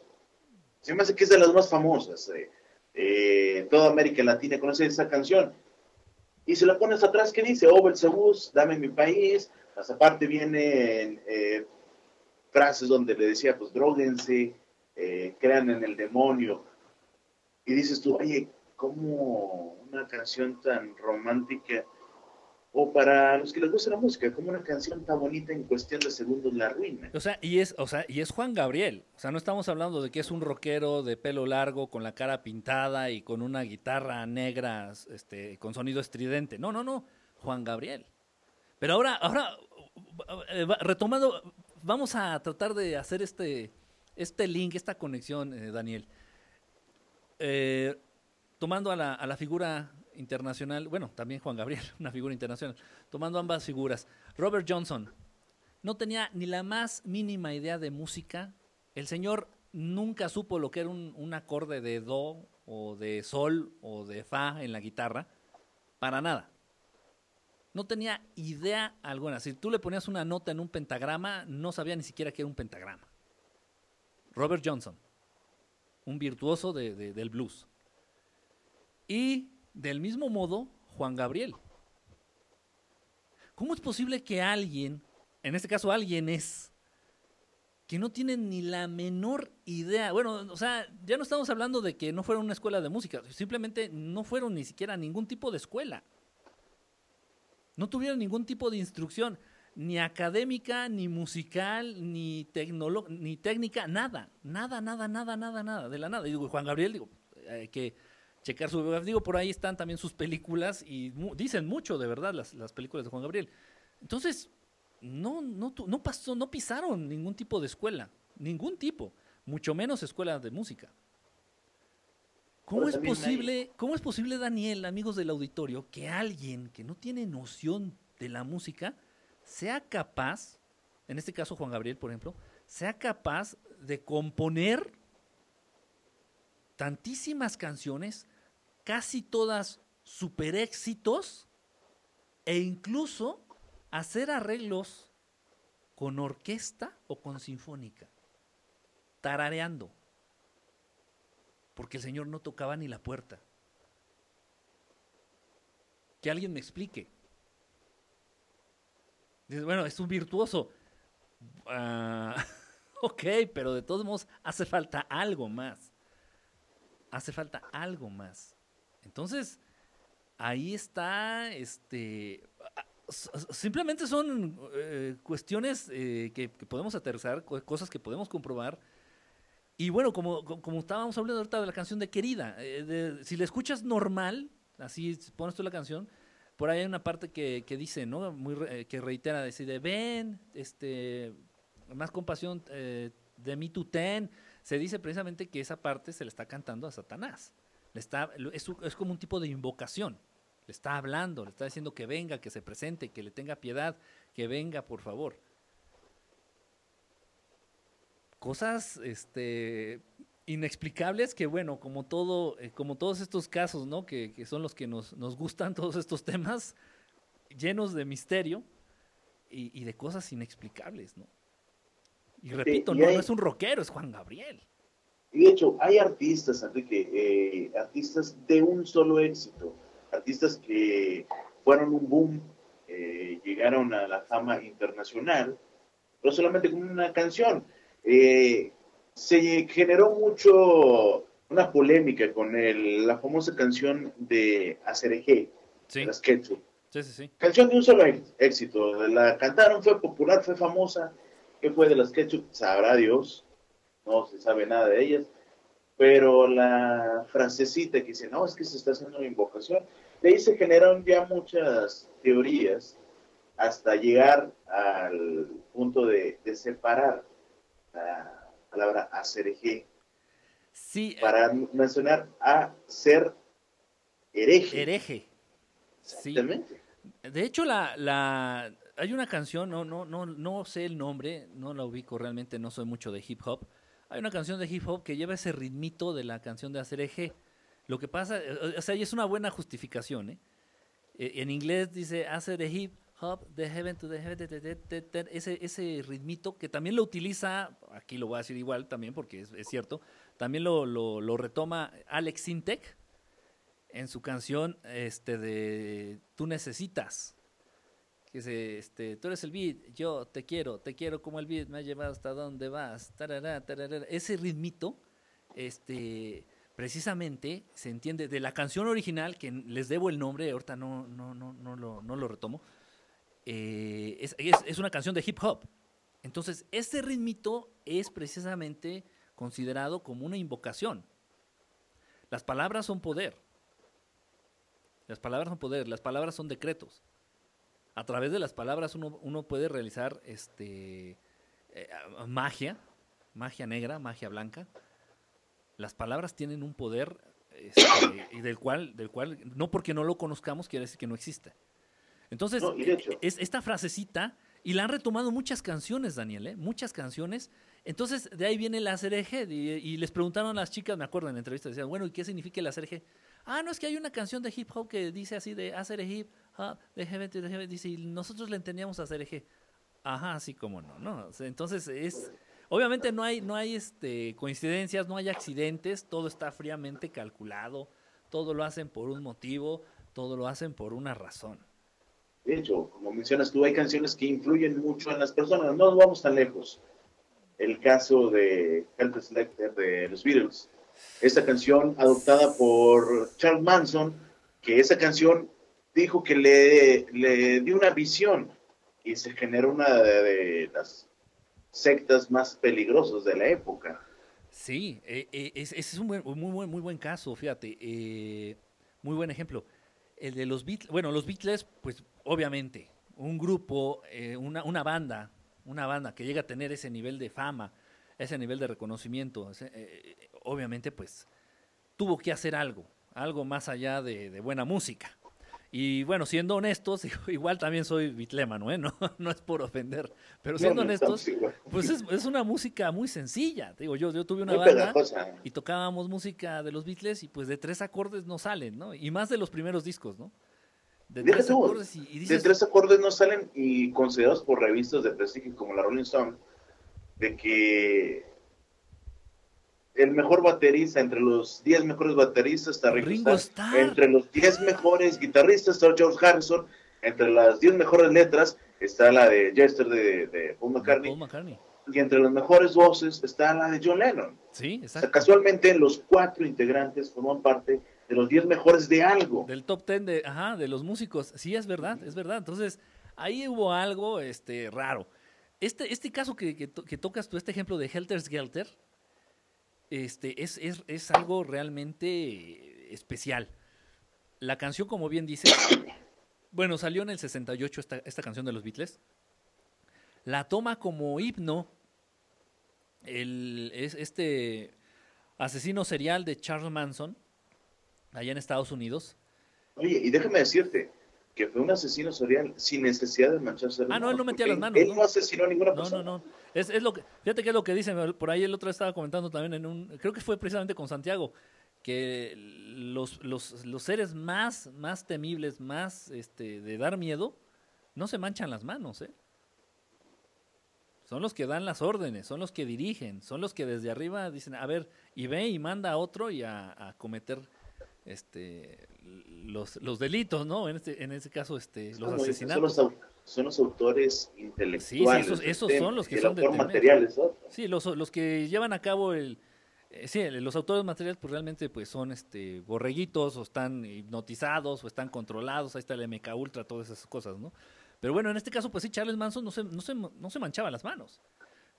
se me hace que es de las más famosas. eh, eh, toda América Latina conoce esa canción. Y se la pones atrás, que dice? Oh, Belzebús, dame mi país. Más aparte vienen eh, frases donde le decía, pues, droguense, eh, crean en el demonio. Y dices tú, oye, ¿cómo una canción tan romántica? O para los que les gusta la música, como una canción tan bonita en cuestión de segundos la arruina. O sea, y es, o sea, y es Juan Gabriel. O sea, no estamos hablando de que es un rockero de pelo largo, con la cara pintada y con una guitarra negra, este, con sonido estridente. No, no, no. Juan Gabriel. Pero ahora, ahora, eh, retomando, vamos a tratar de hacer este, este link, esta conexión, eh, Daniel. Eh, tomando a la, a la figura internacional, bueno, también Juan Gabriel, [laughs] una figura internacional, tomando ambas figuras. Robert Johnson, no tenía ni la más mínima idea de música. El señor nunca supo lo que era un, acorde de do o de sol o de fa en la guitarra. Para nada. No tenía idea alguna. Si tú le ponías una nota en un pentagrama, no sabía ni siquiera que era un pentagrama. Robert Johnson, un virtuoso de- del blues. Y del mismo modo, Juan Gabriel. ¿Cómo es posible que alguien, en este caso alguien es, que no tiene ni la menor idea? Bueno, o sea, ya no estamos hablando de que no fueron una escuela de música, simplemente no fueron ni siquiera ningún tipo de escuela. No tuvieron ningún tipo de instrucción, ni académica, ni musical, ni, ni técnica, nada, nada, nada, nada, nada, nada, de la nada. Y digo, Juan Gabriel, digo, hay que checar su biografía. Digo, por ahí están también sus películas y mu- dicen mucho, de verdad, las, las películas de Juan Gabriel. Entonces, no, no, no pasó, no pisaron ningún tipo de escuela, ningún tipo, mucho menos escuela de música. ¿Cómo es posible, cómo es posible, Daniel, amigos del auditorio, que alguien que no tiene noción de la música sea capaz, en este caso Juan Gabriel, por ejemplo, sea capaz de componer tantísimas canciones, casi todas super éxitos, e incluso hacer arreglos con orquesta o con sinfónica, tarareando, porque el señor no tocaba ni la puerta. Que alguien me explique. Dices, bueno, es un virtuoso. Ah, [laughs] ok, pero de todos modos hace falta algo más. Hace falta algo más. Entonces, ahí está, este, simplemente son eh, cuestiones eh, que, podemos aterrizar, co- cosas que podemos comprobar. Y bueno, como, co- como estábamos hablando ahorita de la canción de Querida, eh, si la escuchas normal, así pones tú la canción, por ahí hay una parte que, que dice, ¿no? Que reitera, decide, ven, este, más compasión de mí tú ten. Se dice precisamente que esa parte se le está cantando a Satanás. Le está, es como un tipo de invocación. Le está hablando, le está diciendo que venga, que se presente, que le tenga piedad, que venga, por favor. Cosas, este, inexplicables que bueno, como todo, eh, como todos estos casos, ¿no? Que, que son los que nos, nos gustan todos estos temas, llenos de misterio y, y de cosas inexplicables, ¿no? Y repito, y no, hay- no es un rockero, es Juan Gabriel. Y de hecho, hay artistas, Enrique, eh, artistas de un solo éxito, artistas que fueron un boom, eh, llegaron a la fama internacional, pero solamente con una canción. Eh, se generó mucho, una polémica con el- la famosa canción de Acerejé, Sí, las Ketchup. sí, sí, sí. Canción de un solo éxito. La cantaron, fue popular, fue famosa. ¿Qué fue de las Ketchup? Sabrá Dios. No se sabe nada de ellas. pero la frasecita que dice, no, es que se está haciendo una invocación, de ahí se generaron ya muchas teorías hasta llegar al punto de, de separar la palabra asereje Sí, eh, para mencionar a ser hereje. hereje. Sí. De hecho, la, la, hay una canción, no, no, no, no sé el nombre, no la ubico realmente, no soy mucho de hip hop. Hay una canción de hip hop que lleva ese ritmito de la canción de hacer eje. Lo que pasa, eh, o sea, y es una buena justificación, ¿eh? Eh, En inglés dice hacer the hip hop, the heaven to the heaven, te, ese, ese ritmito que también lo utiliza, aquí lo voy a decir igual también porque es, cierto, también lo, lo, lo retoma Alex Sintek en su canción este de Tú necesitas. Que dice, este, tú eres el beat, yo te quiero, te quiero como el beat, me ha llevado hasta donde vas. tarará, tarará. Ese ritmito, este, precisamente se entiende de la canción original, que les debo el nombre, ahorita no, no, no, no, lo, no lo retomo. eh, es, es- es una canción de hip hop. Entonces, ese ritmito es precisamente considerado como una invocación. Las palabras son poder. Las palabras son poder, las palabras son decretos. A través de las palabras uno, uno puede realizar este, eh, magia, magia negra, magia blanca. Las palabras tienen un poder este, y del cual, del cual, no porque no lo conozcamos, quiere decir que no existe. Entonces, No, hecho- es esta frasecita, y la han retomado muchas canciones, Daniel, ¿eh? muchas canciones. Entonces, de ahí viene el ACRG, y, y les preguntaron a las chicas, me acuerdo en la entrevista, decían, bueno, ¿y qué significa el ACRG? Ah, no, es que hay una canción de hip hop que dice así de hacer hip to the heaven", dice, y nosotros le entendíamos hacer eje. Ajá, así como no, ¿no? Entonces es, obviamente no hay, no hay este, coincidencias, no hay accidentes, todo está fríamente calculado, todo lo hacen por un motivo, todo lo hacen por una razón. De hecho, como mencionas tú, hay canciones que influyen mucho en las personas. No vamos tan lejos. El caso de Helter Skelter de los Beatles. Esta canción adoptada por Charles Manson, que esa canción dijo que le, le dio una visión y se generó una de, de las sectas más peligrosas de la época. Sí, eh, eh, es- ese es un buen- muy, buen, muy buen caso, fíjate. eh, muy buen ejemplo. El de los Beatles, bueno, los Beatles, pues obviamente, un grupo, eh, una, una banda, una banda que llega a tener ese nivel de fama, ese nivel de reconocimiento, eh, obviamente, pues tuvo que hacer algo, algo más allá de, de buena música. Y bueno, siendo honestos, [laughs] igual también soy bitlémano, ¿eh? No, [laughs] no es por ofender, pero siendo No, no honestos, pues es, es una música muy sencilla. Te Digo, yo, yo tuve una Muy banda y tocábamos música de los Beatles y pues de tres acordes no salen, ¿no? Y más de los primeros discos, ¿no? De Deja tres tú, acordes y, y De dices, tres acordes no salen y considerados por revistas de prestigio como la Rolling Stone, de que el mejor baterista, entre los 10 mejores bateristas está Ringo, Ringo Starr. Starr. entre los 10 mejores guitarristas está George Harrison, entre las 10 mejores letras está la de Jester de, de Paul McCartney, Paul McCartney. y entre las mejores voces está la de John Lennon. Sí, O sea, exacto. casualmente los cuatro integrantes forman parte de los 10 mejores de algo. Del top ten de, ajá, de los músicos. Sí, es verdad, es verdad. Entonces, ahí hubo algo este, raro. Este, este caso que, que to- que tocas tú, este ejemplo de Helter Skelter, este, es, es, es algo realmente especial. La canción, como bien dices, [coughs] bueno, salió en el 68 esta, esta canción de los Beatles. La toma como himno el, es este asesino serial de Charles Manson, allá en Estados Unidos. Oye, y déjame decirte que fue un asesino serial sin necesidad de mancharse las Ah, no, él no metía las manos, Él ¿no? no asesinó a ninguna No, persona. no, no. Es, es lo que, fíjate que es lo que dicen. Por ahí el otro estaba comentando también en un. Creo que fue precisamente con Santiago. Que los, los, los seres más, más temibles, más este, de dar miedo, no se manchan las manos, ¿eh? Son los que dan las órdenes, son los que dirigen, son los que desde arriba dicen, a ver, y ve y manda a otro y a, a cometer este los, los delitos, ¿no? En este, en este caso, este, los Como asesinatos. Son los, au- son los autores intelectuales. esos- son los que son de autor temer. material es otro. Sí, los, los que llevan a cabo el... eh, sí, los autores materiales pues realmente pues son este borreguitos o están hipnotizados o están controlados, ahí está el MK Ultra, todas esas cosas, ¿no? Pero bueno, en este caso pues sí, Charles Manson no se, no se, no se manchaba las manos.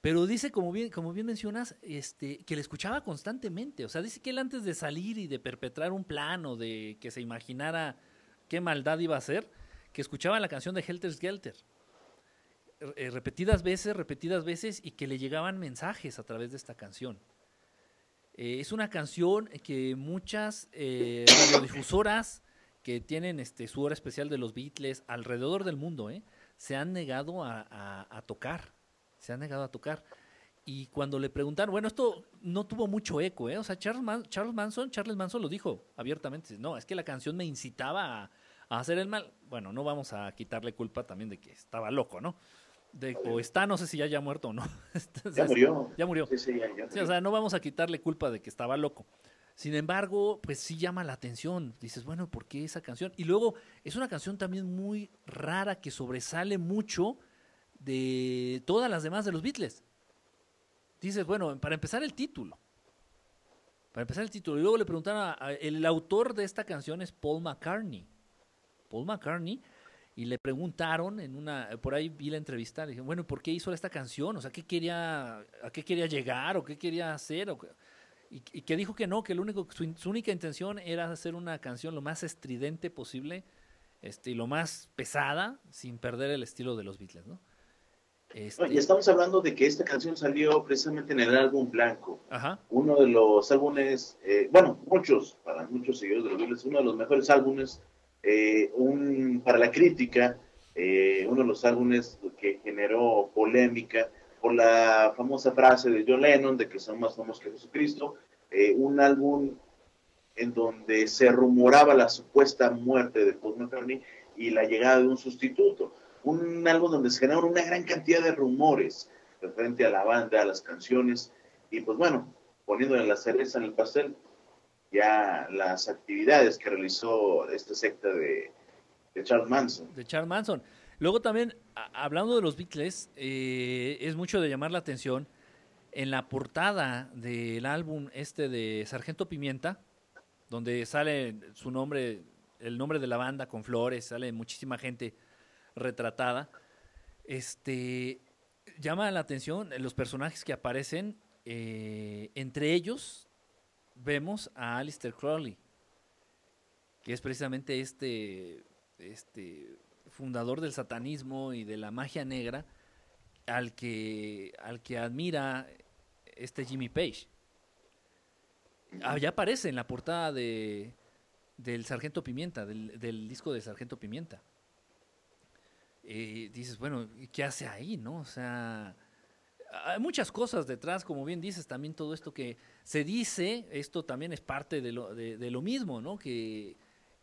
Pero dice, como bien, como bien mencionas, este, que le escuchaba constantemente. O sea, dice que él antes de salir y de perpetrar un plan o de que se imaginara qué maldad iba a hacer, que escuchaba la canción de Helter Skelter. eh, repetidas veces, repetidas veces, y que le llegaban mensajes a través de esta canción. Eh, es una canción que muchas eh, radiodifusoras que tienen este, su hora especial de los Beatles alrededor del mundo, ¿eh? se han negado a, tocar. Se han negado a tocar. Y cuando le preguntaron, bueno, esto no tuvo mucho eco, ¿eh? O sea, Charles, Man- Charles Manson, Charles Manson lo dijo abiertamente. No, es que la canción me incitaba a, a hacer el mal. Bueno, no vamos a quitarle culpa también de que estaba loco, ¿no? De, o está, no sé si ya haya muerto o no. [laughs] Ya murió. Ya murió. Sí, sí, ya, ya Sí, o sea, no vamos a quitarle culpa de que estaba loco. Sin embargo, pues sí llama la atención. Dices, bueno, ¿por qué esa canción? Y luego es una canción también muy rara que sobresale mucho de todas las demás de los Beatles. Dices, bueno, para empezar el título. Para empezar el título. Y luego le preguntaron, a- el autor de esta canción es Paul McCartney. Paul McCartney. Y le preguntaron en una, por ahí vi la entrevista, le dije, bueno, ¿por qué hizo esta canción? O sea, ¿qué quería, ¿a qué quería llegar o qué quería hacer? O y, y que dijo que no, que lo único, su, su única intención era hacer una canción lo más estridente posible este, y lo más pesada, sin perder el estilo de los Beatles, ¿no? Este, No, y estamos hablando de que esta canción salió precisamente en el álbum Blanco, Ajá, uno de los álbumes, eh, bueno, muchos, para muchos seguidores de los Beatles, uno de los mejores álbumes, eh, un, para la crítica, eh, uno de los álbumes que generó polémica por la famosa frase de John Lennon de que son más famosos que Jesucristo, eh, un álbum en donde se rumoraba la supuesta muerte de Paul McCartney y la llegada de un sustituto. Un álbum donde se generaron una gran cantidad de rumores referente a la banda, a las canciones, y pues bueno, poniéndole la cereza en el pastel, ya las actividades que realizó esta secta de, Charles Manson. de Charles Manson. Luego también, hablando de los Beatles, eh, es mucho de llamar la atención en la portada del álbum este de Sargento Pimienta, donde sale su nombre, el nombre de la banda con flores, sale muchísima gente retratada. Este llama la atención los personajes que aparecen. eh, entre ellos vemos a Alistair Crowley, que es precisamente este, este fundador del satanismo y de la magia negra, al que, al que admira este Jimmy Page. Ah, ya aparece en la portada de, del Sargento Pimienta, del, del disco de Sargento Pimienta. Dices, bueno, ¿y ¿qué hace ahí, no? O sea, hay muchas cosas detrás, como bien dices, también todo esto que se dice, esto también es parte de lo, de, lo mismo, ¿no? Que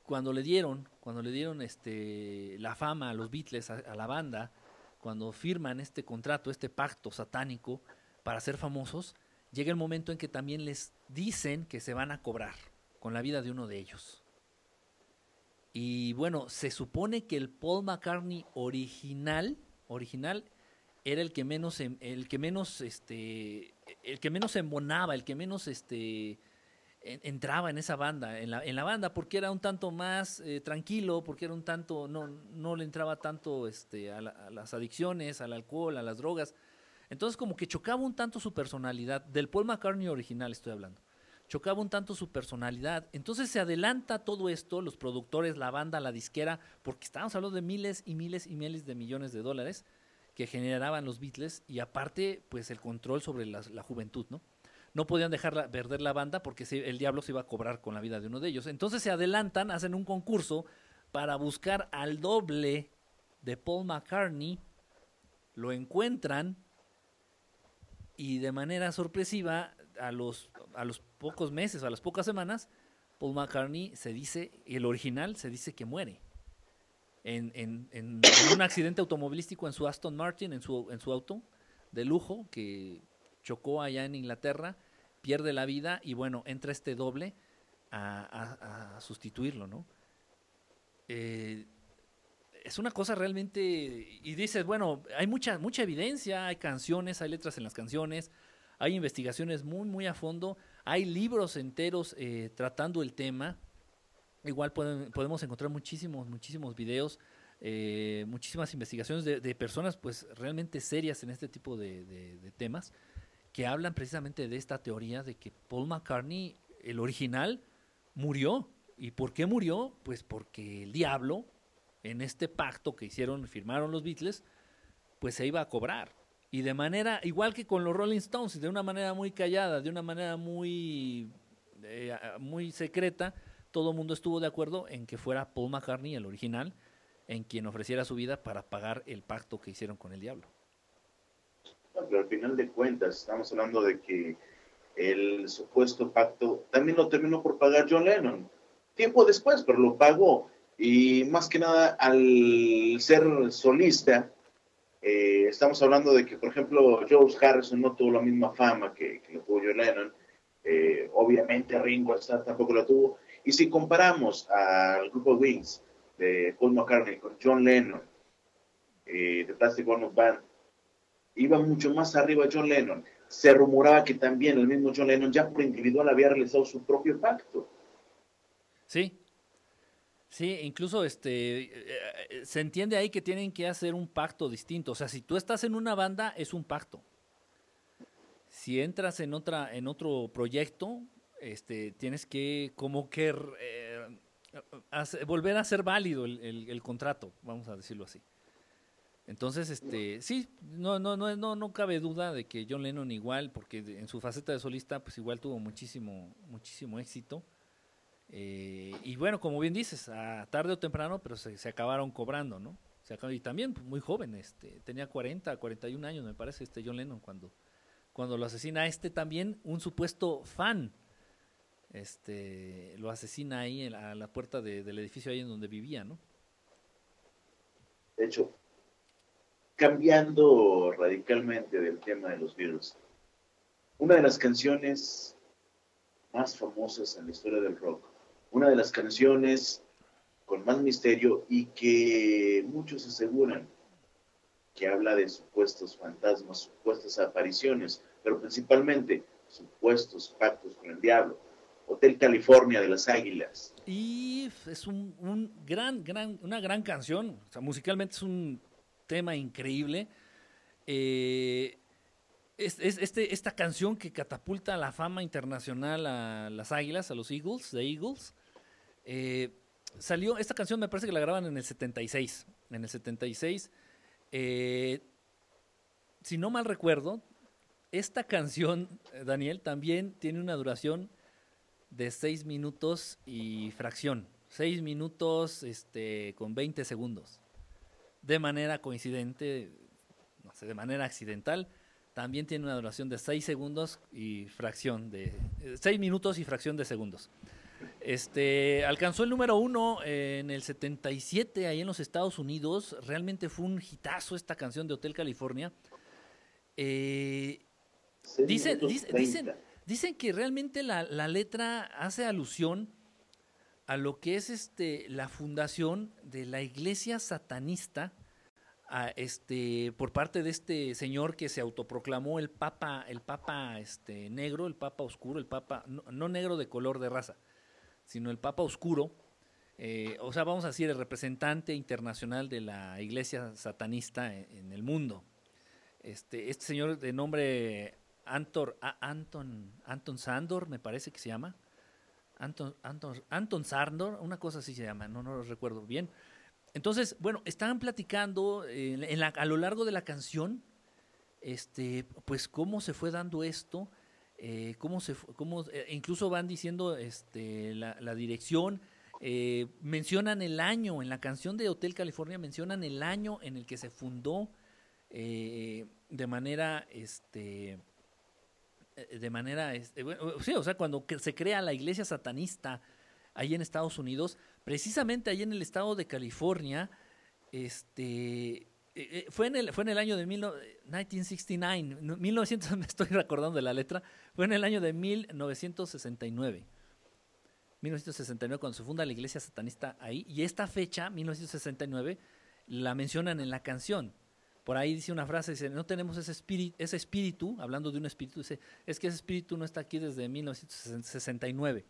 cuando le dieron, cuando le dieron este la fama a los Beatles, a la banda, cuando firman este contrato, este pacto satánico para ser famosos, llega el momento en que también les dicen que se van a cobrar con la vida de uno de ellos. Y bueno, se supone que el Paul McCartney original, original, era el que menos, em- el que menos, este, el que menos embonaba, el que menos, este, en- entraba en esa banda, en la, en la banda, porque era un tanto más eh, tranquilo, porque era un tanto, no, no le entraba tanto, este, a, la- a las adicciones, al alcohol, a las drogas. Entonces como que chocaba un tanto su personalidad, del Paul McCartney original estoy hablando chocaba un tanto su personalidad. Entonces se adelanta todo esto, los productores, la banda, la disquera, porque estábamos hablando de miles y miles y miles de millones de dólares que generaban los Beatles y aparte, pues el control sobre la, juventud, ¿no? No podían dejarla perder la banda porque el diablo se iba a cobrar con la vida de uno de ellos. Entonces se adelantan, hacen un concurso para buscar al doble de Paul McCartney, lo encuentran y de manera sorpresiva, a los, a los pocos meses, a las pocas semanas, Paul McCartney se dice, el original se dice que muere. En, en- en- un accidente automovilístico en su Aston Martin, en su, en su auto de lujo, que chocó allá en Inglaterra, pierde la vida y bueno, entra este doble a, a- a sustituirlo, ¿no? Eh, es una cosa realmente y dices bueno hay mucha mucha evidencia hay canciones hay letras en las canciones hay investigaciones muy muy a fondo hay libros enteros eh, tratando el tema igual pueden- podemos encontrar muchísimos muchísimos videos eh, muchísimas investigaciones de, personas pues realmente serias en este tipo de- de temas que hablan precisamente de esta teoría de que Paul McCartney, el original, murió. ¿Y por qué murió? Pues porque el diablo, en este pacto que hicieron, firmaron los Beatles, pues se iba a cobrar. Y de manera, igual que con los Rolling Stones, de una manera muy callada, de una manera muy, eh, muy secreta, todo el mundo estuvo de acuerdo en que fuera Paul McCartney, el original, en quien ofreciera su vida para pagar el pacto que hicieron con el diablo. Pero al final de cuentas, estamos hablando de que el supuesto pacto también lo terminó por pagar John Lennon. Tiempo después, pero lo pagó. Y más que nada, al ser solista, eh, estamos hablando de que, por ejemplo, George Harrison no tuvo la misma fama que, lo tuvo John Lennon. Eh, obviamente Ringo Starr tampoco la tuvo. Y si comparamos al grupo Wings de Paul McCartney con John Lennon, eh, de Plastic Ono Band, iba mucho más arriba John Lennon. Se rumoraba que también el mismo John Lennon ya por individual había realizado su propio pacto. Sí. Sí, incluso este eh, se entiende ahí que tienen que hacer un pacto distinto. O sea, si tú estás en una banda, es un pacto. Si entras en otra, en otro proyecto, este, tienes que como que eh, volver a ser válido el, el- el contrato, vamos a decirlo así. Entonces, este, sí, no, no, no, no, no cabe duda de que John Lennon igual, porque en su faceta de solista, pues igual tuvo muchísimo, muchísimo éxito. Eh, y bueno, como bien dices, a tarde o temprano, pero se, acabaron cobrando, ¿no? Y también muy joven, este, tenía 40, 41 años, me parece, este John Lennon cuando, cuando lo asesina este también, un supuesto fan, este, lo asesina ahí a la puerta de- del edificio ahí en donde vivía, ¿no? De hecho, cambiando radicalmente del tema de los Beatles, una de las canciones más famosas en la historia del rock, una de las canciones con más misterio y que muchos aseguran que habla de supuestos fantasmas, supuestas apariciones, pero principalmente supuestos pactos con el diablo. Hotel California de las Águilas. Y es un, un gran, gran, una gran canción. Musicalmente es un tema increíble. Eh, es, es- este, esta canción que catapulta la fama internacional a las Águilas, a los Eagles, de Eagles. eh, salió, esta canción me parece que la graban en el 76. En el 76. eh, si no mal recuerdo, esta canción, eh, Daniel, también tiene una duración de 6 minutos y fracción. 6 minutos este, con 20 segundos. De manera coincidente, no sé, de manera accidental, también tiene una duración de 6 segundos y fracción de... 6 minutos y fracción de segundos. Este, alcanzó el número uno eh, en el 77 ahí en los Estados Unidos. Realmente fue un hitazo esta canción de Hotel California. Eh, Dicen, dice- dicen, 30. dicen que realmente la, la letra hace alusión a lo que es este la fundación de la iglesia satanista a este por parte de este señor que se autoproclamó el papa el papa este negro el papa oscuro el papa no, negro de color de raza sino el papa oscuro eh, o sea vamos a decir el representante internacional de la iglesia satanista en, en el mundo este este señor de nombre Antor, Anton, Anton Sandor, me parece que se llama. Anton, Anton, Anton Sandor, una cosa así se llama, no, no lo recuerdo bien. Entonces, bueno, estaban platicando eh, en la- a lo largo de la canción, este, pues cómo se fue dando esto, eh, cómo se, cómo, eh, incluso van diciendo este, la, dirección, eh, mencionan el año, en la canción de Hotel California mencionan el año en el que se fundó de manera, este, de manera, este, bueno, sí, o sea, cuando se crea la iglesia satanista ahí en Estados Unidos, precisamente ahí en el estado de California, este, eh, eh, fue en el, fue en el año de mil no- 1969, no, 1900, [laughs] me estoy recordando de la letra, fue en el año de 1969. 1969 cuando se funda la iglesia satanista ahí y esta fecha 1969 la mencionan en la canción por ahí dice una frase dice no tenemos ese espíritu ese espíritu hablando de un espíritu dice es que ese espíritu no está aquí desde 1969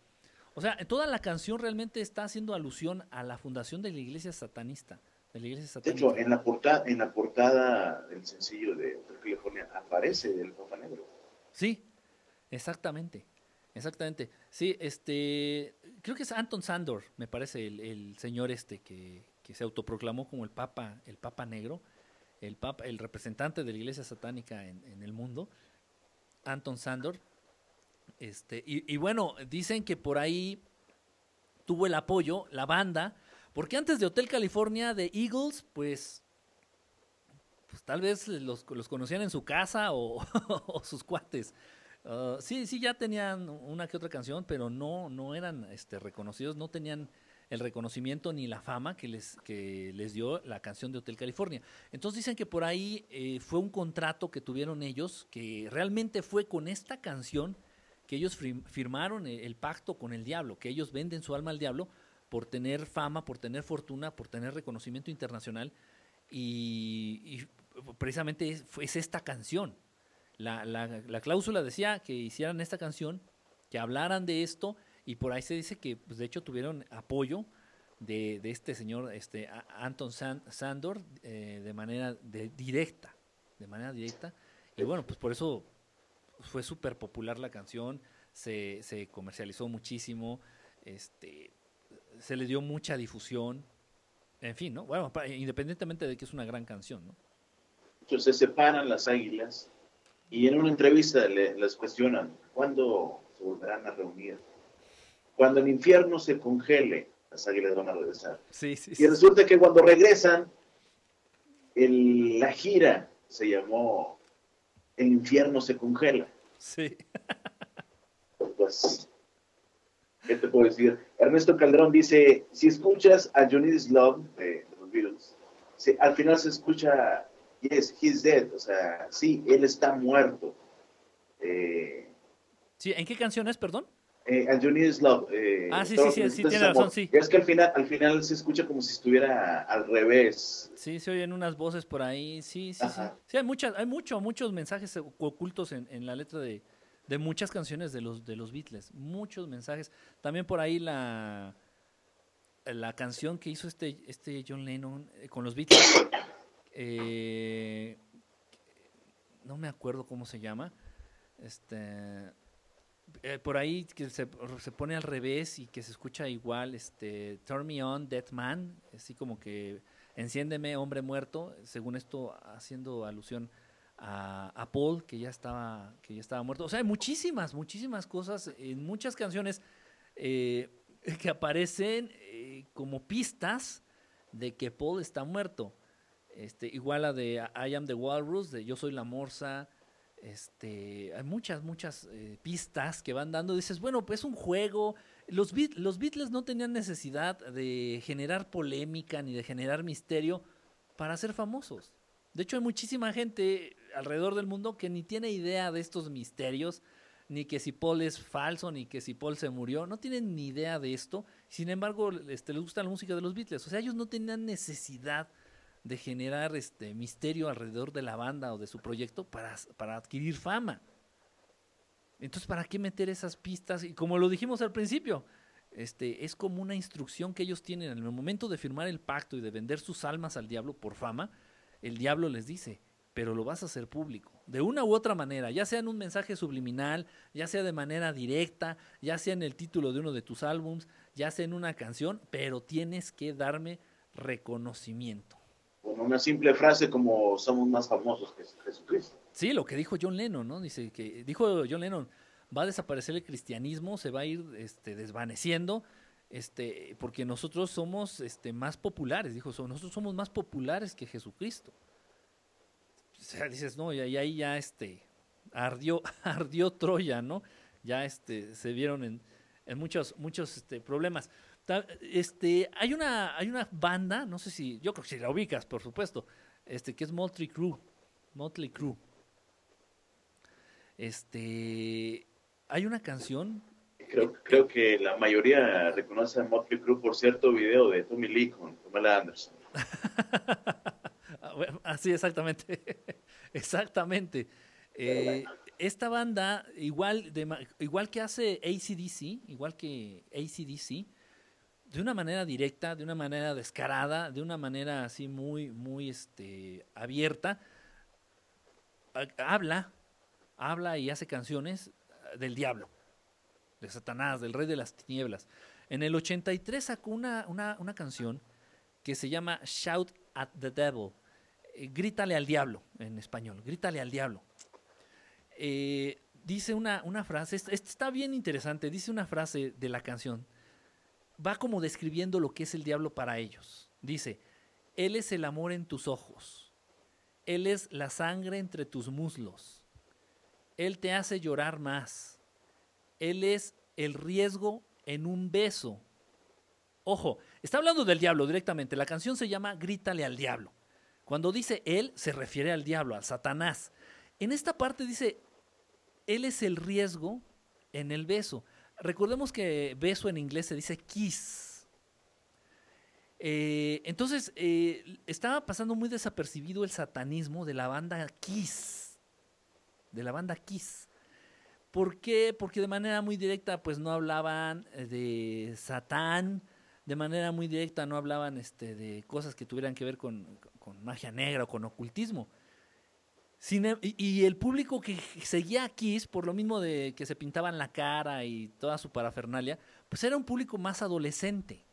o sea toda la canción realmente está haciendo alusión a la fundación de la iglesia satanista de la iglesia De satánica. hecho, en la portada, en la portada del sencillo de Hotel California aparece el Papa Negro. Sí, exactamente. Exactamente. Sí, este. Creo que es Anton Sandor, me parece, el, el señor este que, que se autoproclamó como el Papa, el Papa Negro, el Papa, el representante de la iglesia satánica en, en el mundo. Anton Sandor. Este, y, bueno, dicen que por ahí tuvo el apoyo, la banda, porque antes de Hotel California de Eagles, pues pues tal vez los, conocían en su casa o, [laughs] o sus cuates. Ah, sí, sí, ya tenían una que otra canción, pero no, no eran este, reconocidos, no tenían el reconocimiento ni la fama que les, que les dio la canción de Hotel California. Entonces dicen que por ahí eh, fue un contrato que tuvieron ellos, que realmente fue con esta canción que ellos fir- firmaron el, el pacto con el diablo, que ellos venden su alma al diablo por tener fama, por tener fortuna, por tener reconocimiento internacional y, precisamente es, esta canción. La, la- la cláusula decía que hicieran esta canción, que hablaran de esto, y por ahí se dice que pues, de hecho tuvieron apoyo de, de este señor este, Anton San- Sandor eh, de manera directa, de manera directa. Y bueno, pues por eso fue súper popular la canción, se, se comercializó muchísimo, este, se le dio mucha difusión, en fin, ¿no? Bueno, independientemente de que es una gran canción, ¿no? Entonces se separan las águilas y en una entrevista le- les cuestionan cuándo se volverán a reunir. Cuando el infierno se congele, las águilas van a regresar. Sí, sí, Y resulta que cuando regresan, el- la gira se llamó El infierno se congela. sí. Pues, ¿qué te puedo decir? Ernesto Calderón dice, si escuchas a Johnny Love de, de los Beatles, se- al final se escucha, yes, he's dead, o sea, sí, él está muerto. Eh, Sí, ¿En qué canción es, perdón? Eh, a Johnny Love. eh, Ah, sí, sí, sí, sí, tiene amor. razón, sí. Es que al final, al final se escucha como si estuviera al revés. Sí, se oyen unas voces por ahí, sí, sí, sí. Ajá. Sí, hay muchas, hay mucho, muchos mensajes oc- ocultos en, en la letra de, de muchas canciones de los, de los Beatles, muchos mensajes. También por ahí la, la canción que hizo este, este John Lennon eh, con los Beatles, [coughs] eh, no me acuerdo cómo se llama, este, eh, por ahí que se, se pone al revés y que se escucha igual, este, Turn Me On, Dead Man, así como que enciéndeme, hombre muerto, según esto haciendo alusión a, a Paul, que ya estaba, que ya estaba muerto. O sea, hay muchísimas, muchísimas cosas en muchas canciones eh, que aparecen eh, como pistas de que Paul está muerto. Este, igual la de I am the Walrus, de Yo soy la Morsa. Este, hay muchas, muchas eh, pistas que van dando. Dices, bueno, pues es un juego. Los, Beat- los Beatles no tenían necesidad de generar polémica ni de generar misterio para ser famosos. De hecho, hay muchísima gente alrededor del mundo que ni tiene idea de estos misterios, ni que si Paul es falso, ni que si Paul se murió. No tienen ni idea de esto. Sin embargo, este, les gusta la música de los Beatles. O sea, ellos no tenían necesidad de generar este misterio alrededor de la banda o de su proyecto para, adquirir fama. Entonces, ¿para qué meter esas pistas? Y como lo dijimos al principio, este, es como una instrucción que ellos tienen en el momento de firmar el pacto y de vender sus almas al diablo por fama, el diablo les dice, pero lo vas a hacer público, de una u otra manera, ya sea en un mensaje subliminal, ya sea de manera directa, ya sea en el título de uno de tus álbums, ya sea en una canción, pero tienes que darme reconocimiento. Con una simple frase como somos más famosos que Jesucristo. Sí, lo que dijo John Lennon, ¿no? Dice que dijo John Lennon, va a desaparecer el cristianismo, se va a ir este, desvaneciendo, este, porque nosotros somos este, más populares, dijo, so- nosotros somos más populares que Jesucristo. O sea, dices, no, y ahí ya este, ardió, [laughs] ardió Troya, ¿no? Ya este, se vieron en, en muchos, muchos este, problemas. Este, hay una, hay una banda, no sé si, yo creo que si la ubicas, por supuesto, este, que es Motley Crue. Motley Crue. Este, hay una canción. Creo, creo que la mayoría reconoce a Motley Crue por cierto video de Tommy Lee con Pamela Anderson. [laughs] Ah, bueno, Así, exactamente. [laughs] exactamente. Eh, esta banda, igual, de, igual que hace ACDC, igual que ACDC, de una manera directa, de una manera descarada, de una manera así muy, muy este, abierta, ha- habla, habla y hace canciones eh, del diablo, de Satanás, del rey de las tinieblas. En el 83 sacó una, una, una canción que se llama Shout at the Devil, eh, grítale al diablo en español, grítale al diablo. Eh, dice una, una frase, está bien interesante, dice una frase de la canción, va como describiendo lo que es el diablo para ellos. Dice, Él es el amor en tus ojos, Él es la sangre entre tus muslos, Él te hace llorar más, Él es el riesgo en un beso. Ojo, está hablando del diablo directamente, la canción se llama Grítale al diablo. Cuando dice Él, se refiere al diablo, al Satanás. En esta parte dice, Él es el riesgo en el beso. Recordemos que beso en inglés se dice kiss. Eh, entonces, eh, estaba pasando muy desapercibido el satanismo de la banda Kiss. De la banda Kiss. ¿Por qué? Porque de manera muy directa, pues no hablaban eh, de Satán, de manera muy directa no hablaban este, de cosas que tuvieran que ver con, con magia negra o con ocultismo. Em- y, el público que seguía a Kiss, por lo mismo de que se pintaban la cara y toda su parafernalia, pues era un público más adolescente.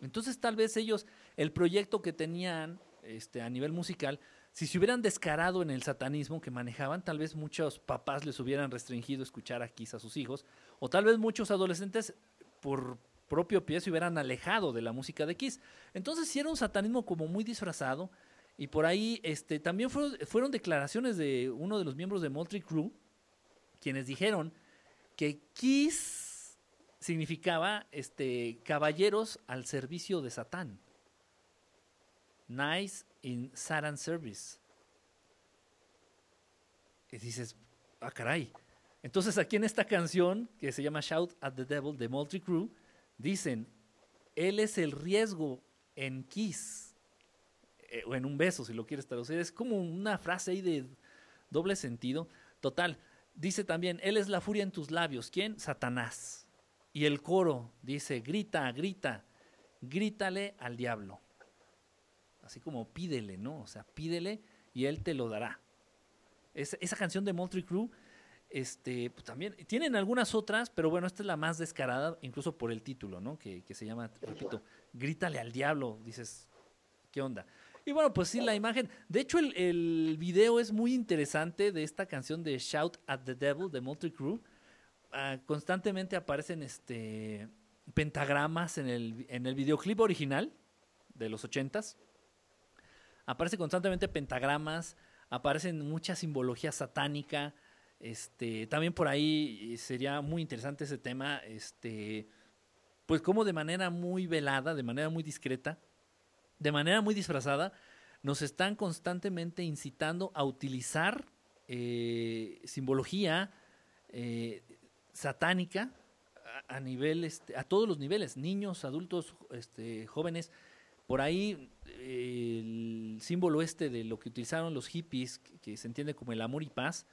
Entonces tal vez ellos, el proyecto que tenían este, a nivel musical, si se hubieran descarado en el satanismo que manejaban, tal vez muchos papás les hubieran restringido escuchar a Kiss a sus hijos, o tal vez muchos adolescentes por propio pie se hubieran alejado de la música de Kiss. Entonces sí era un satanismo como muy disfrazado, y por ahí este, también fueron, declaraciones de uno de los miembros de Motley Crue, quienes dijeron que Kiss significaba este, caballeros al servicio de Satán. Nice in Satan service. Y dices, ah, caray. Entonces aquí en esta canción, que se llama Shout at the Devil de Motley Crue, dicen, él es el riesgo en Kiss eh, o en un beso, si lo quieres traducir. Es como una frase ahí de doble sentido. Total, dice también, Él es la furia en tus labios. ¿Quién? Satanás. Y el coro dice, grita, grita, grítale al diablo. Así como pídele, ¿no? O sea, pídele y Él te lo dará. Es- esa canción de Motley Crue, este, pues también, tienen algunas otras, pero bueno, esta es la más descarada, incluso por el título, ¿no? Que, que se llama, repito, grítale al diablo. Dices, ¿qué onda? Y bueno, pues sí, la imagen. De hecho, el, el video es muy interesante de esta canción de Shout at the Devil de Motley Crue. Ah, constantemente aparecen este pentagramas en el, en el videoclip original de los ochentas. Aparece constantemente pentagramas, aparecen mucha simbología satánica. Este, también por ahí eh, sería muy interesante ese tema. Este, pues como de manera muy velada, de manera muy discreta, de manera muy disfrazada, nos están constantemente incitando a utilizar eh, simbología eh, satánica a, nivel, este, a todos los niveles, niños, adultos, este, jóvenes. Por ahí el símbolo este de lo que utilizaron los hippies, que, se entiende como el amor y paz,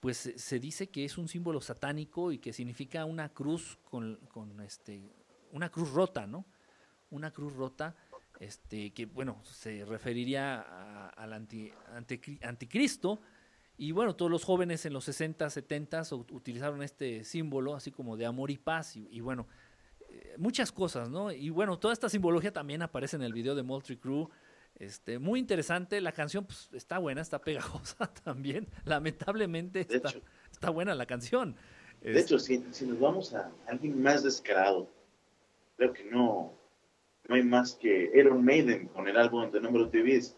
pues se, se dice que es un símbolo satánico y que significa una cruz con, con este, una cruz rota, ¿no? Una cruz rota este, que bueno, se referiría a- al anti- anticri- anticristo. Y bueno, todos los jóvenes en los 60, 70 utilizaron este símbolo, así como de amor y paz. Y, y bueno, eh, muchas cosas, ¿no? Y bueno, toda esta simbología también aparece en el video de Motley Crue. Este, muy interesante, la canción pues, está buena, está pegajosa [laughs] también. Lamentablemente está, hecho. está buena la canción. De Es- hecho, si, si nos vamos a alguien más descarado, creo que no, no hay más que Iron Maiden con el álbum de Number of the Beast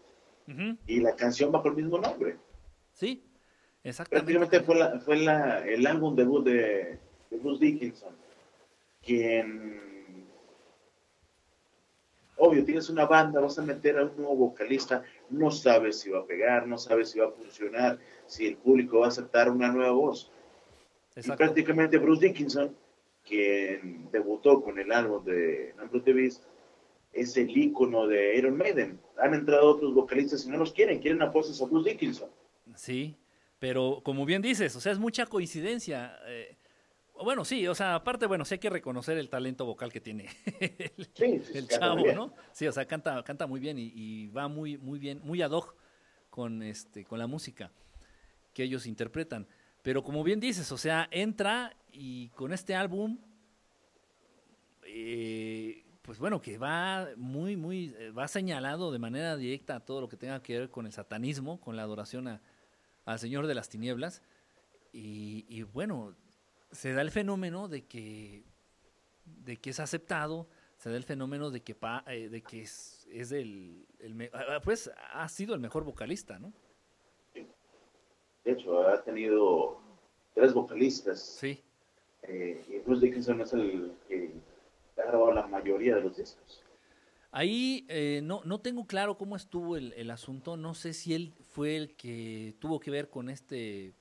y la canción bajo el mismo nombre. sí, exactamente. Prácticamente fue, la, fue la, el álbum debut de, de Bruce Dickinson, quien, obvio, tienes una banda, vas a meter a un nuevo vocalista, no sabes si va a pegar, no sabes si va a funcionar, si el público va a aceptar una nueva voz. Y prácticamente Bruce Dickinson, quien debutó con el álbum de Number of the Beast, es el ícono de Iron Maiden. Han entrado otros vocalistas y no los quieren, quieren a a Bruce Dickinson. Sí, pero como bien dices, o sea, es mucha coincidencia. eh, Bueno, sí, o sea, aparte, bueno, sí hay que reconocer el talento vocal que tiene [laughs] el, Sí, sí, el canta chavo. ¿no? Sí, o sea, canta, canta muy bien y, y va muy, muy bien, muy ad hoc con este, con la música que ellos interpretan. Pero como bien dices, o sea, entra y con este álbum, eh, pues bueno, que va muy, muy, eh, va señalado de manera directa a todo lo que tenga que ver con el satanismo, con la adoración a- al Señor de las Tinieblas. Y, y bueno, se da el fenómeno de que, de que es aceptado, se da el fenómeno de que, pa- eh, de que es, es el, ah, pues ha sido el mejor vocalista, ¿no? De hecho, ha tenido tres vocalistas. Sí. Eh, y Bruce Dickinson es el que la mayoría de los discos. Ahí eh, no, no tengo claro cómo estuvo el, el asunto, no sé si él fue el que tuvo que ver con este,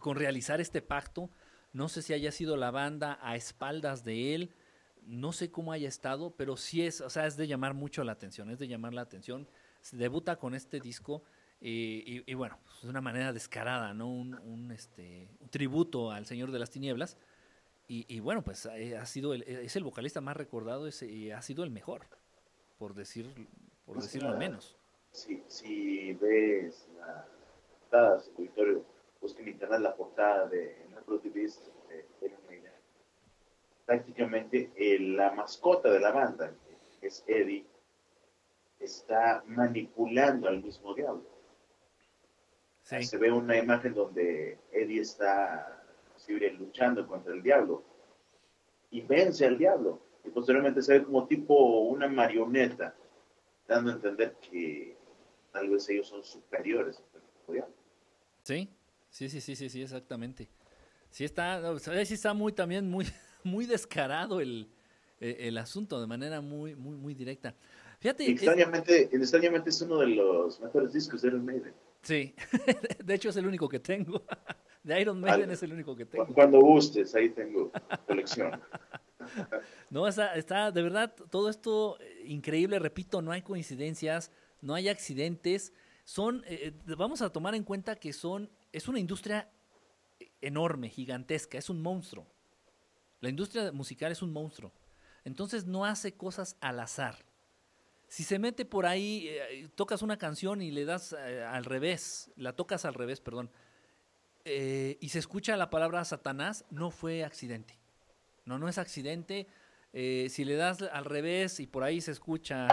con realizar este pacto, no sé si haya sido la banda a espaldas de él, no sé cómo haya estado, pero sí es, o sea, es de llamar mucho la atención, es de llamar la atención, se debuta con este disco eh, y, y bueno, es una manera descarada, ¿no? Un, un, este, un tributo al Señor de las Tinieblas. Y, y bueno, pues eh, ha sido el, es el vocalista más recordado es- y ha sido el mejor por decir por Pues, decirlo menos. Si, si ves la portada, su auditorio, busca en internet la portada de Nepal Beast de. Prácticamente eh, la mascota de la banda, que es Eddie, está manipulando al mismo diablo. Sí, Se ve una imagen donde Eddie está inclusive, luchando contra el diablo y vence al diablo. Y posteriormente se ve como tipo una marioneta, dando a entender que tal vez ellos son superiores al mismo diablo. sí, sí, sí, sí, sí, sí, exactamente. Sí está, sí está muy también muy, [laughs] muy descarado el, eh, el asunto de manera muy, muy, muy directa. Fíjate, Y es- extrañamente, extrañamente es uno de los mejores discos de Iron Maiden. sí, [laughs] de hecho es el único que tengo. [laughs] De Iron Maiden Al- es el único que tengo. Cuando gustes, ahí tengo colección. [laughs] No, está, está, de verdad, todo esto eh, increíble, repito, no hay coincidencias, no hay accidentes, son, eh, eh, vamos a tomar en cuenta que son, es una industria enorme, gigantesca, es un monstruo. La industria musical es un monstruo. Entonces no hace cosas al azar. Si se mete por ahí, eh, tocas una canción y le das eh, al revés, la tocas al revés, perdón, eh, y se escucha la palabra Satanás, no fue accidente. No, no es accidente. Eh, si le das al revés y por ahí se escucha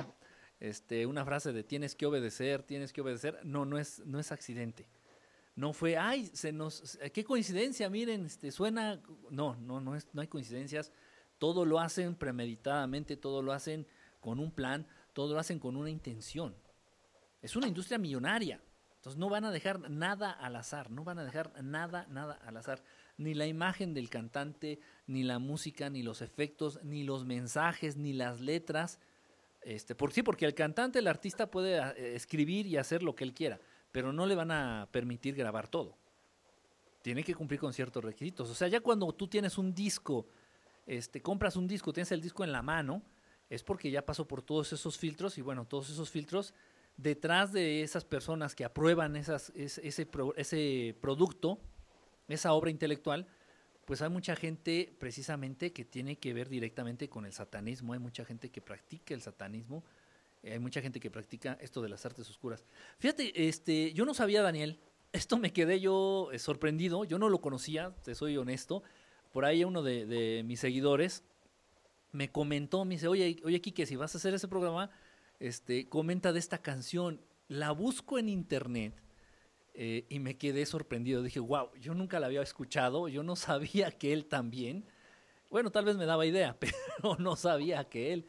este, una frase de tienes que obedecer, tienes que obedecer, no, no es, no es accidente. No fue, ay, se nos, qué coincidencia, miren, este, suena, no, no, no, es, no hay coincidencias. Todo lo hacen premeditadamente, todo lo hacen con un plan, todo lo hacen con una intención. Es una industria millonaria. Entonces no van a dejar nada al azar, no van a dejar nada, nada al azar. Ni la imagen del cantante, ni la música, ni los efectos, ni los mensajes, ni las letras. Este, por sí, porque el cantante, el artista puede eh, escribir y hacer lo que él quiera, pero no le van a permitir grabar todo. Tiene que cumplir con ciertos requisitos. O sea, ya cuando tú tienes un disco, este, compras un disco, tienes el disco en la mano, es porque ya pasó por todos esos filtros y bueno, todos esos filtros detrás de esas personas que aprueban esas, es- ese, pro- ese producto, esa obra intelectual, pues hay mucha gente precisamente que tiene que ver directamente con el satanismo, hay mucha gente que practica el satanismo, hay mucha gente que practica esto de las artes oscuras. Fíjate, este, yo no sabía, Daniel, [laughs] esto me quedé yo eh, sorprendido, yo no lo conocía, te soy honesto, por ahí uno de, de mis seguidores me comentó, me dice, oye, oye, Kike, si vas a hacer ese programa, este, comenta de esta canción. La busco en internet eh, y me quedé sorprendido. Dije, wow, yo nunca la había escuchado, yo no [laughs] sabía que él también. Bueno, tal vez me daba idea, [laughs] pero no sabía que él.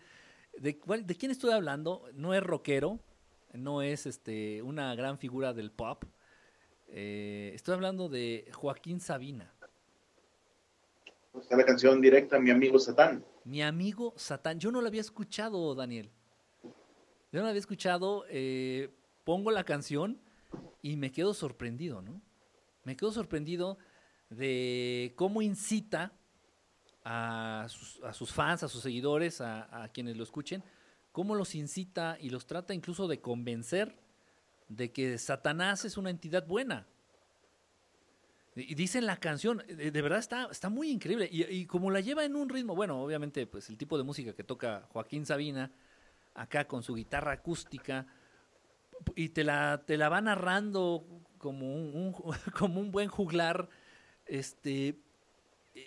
¿De, cuál- de quién estoy hablando? No es rockero, no es este, una gran figura del pop. Eh, estoy hablando de Joaquín Sabina. Está la canción directa Mi amigo Satán. Mi amigo Satán. Yo no lo había escuchado, Daniel. Yo no había escuchado. eh, pongo la canción y me quedo sorprendido, ¿no? Me quedo sorprendido de cómo incita a sus, fans, a sus seguidores, a, quienes lo escuchen, cómo los incita y los trata incluso de convencer de que Satanás es una entidad buena. Y dice la canción, de, verdad está, está muy increíble. Y como la lleva en un ritmo, bueno, obviamente, pues el tipo de música que toca Joaquín Sabina, acá con su guitarra acústica, y te la, te la va narrando como un, un- [laughs] como un buen juglar, este, y,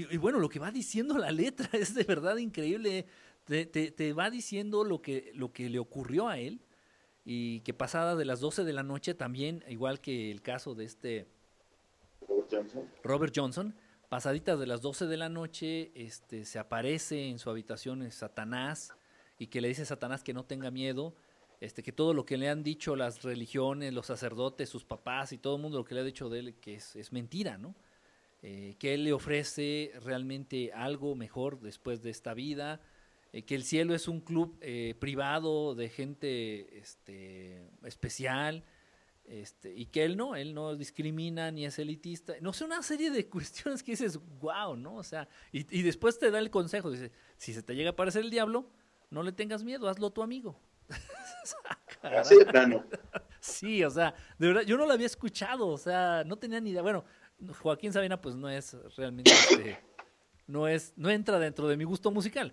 y- y bueno, lo que va diciendo la letra [laughs] es de verdad increíble. Te, te- te va diciendo lo que, lo que le ocurrió a él y que pasada de las 12 de la noche también, igual que el caso de este Robert Johnson. Robert Johnson, pasaditas de las 12 de la noche, este, se aparece en su habitación Satanás y que le dice a Satanás que no tenga miedo, este, que todo lo que le han dicho las religiones, los sacerdotes, sus papás y todo el mundo lo que le ha dicho de él que es, es mentira, ¿no? Eh, que él le ofrece realmente algo mejor después de esta vida, eh, que el cielo es un club eh, privado de gente este, especial, este, y que él no, él no discrimina ni es elitista. No sé, una serie de [laughs] cuestiones que dices, wow, ¿no? O sea, y, y después te da el consejo, dice, si se te llega a aparecer el diablo, no le tengas miedo, hazlo tu amigo. [laughs] Caray. Así de plano. [laughs] Sí, o sea, de verdad, yo no lo había escuchado, o sea, no tenía ni idea. Bueno, Joaquín Sabina, pues no es realmente, este, no es, no entra dentro de mi gusto musical,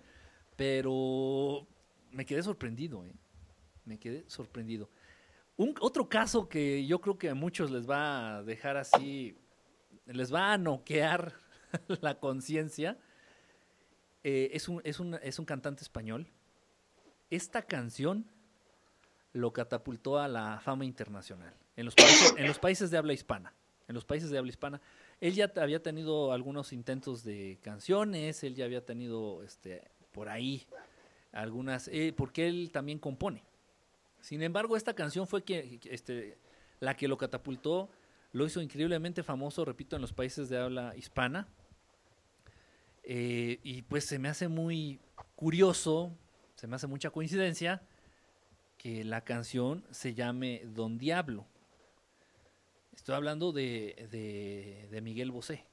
pero me quedé sorprendido, ¿eh? Me quedé sorprendido. Un, otro caso que yo creo que a muchos les va a dejar así, les va a noquear [laughs] la conciencia, eh, es, un, es, un, es un cantante español. Esta canción lo catapultó a la fama internacional en los países, de habla hispana. En los países de habla hispana. Él ya había tenido algunos intentos de canciones, él ya había tenido este, por ahí algunas, eh, porque él también compone. Sin embargo, esta canción fue este, la que lo catapultó, lo hizo increíblemente famoso, repito, en los países de habla hispana. Eh, y pues se me hace muy curioso, se me hace mucha coincidencia que la canción se llame Don Diablo. Estoy hablando de, de, Miguel Bosé.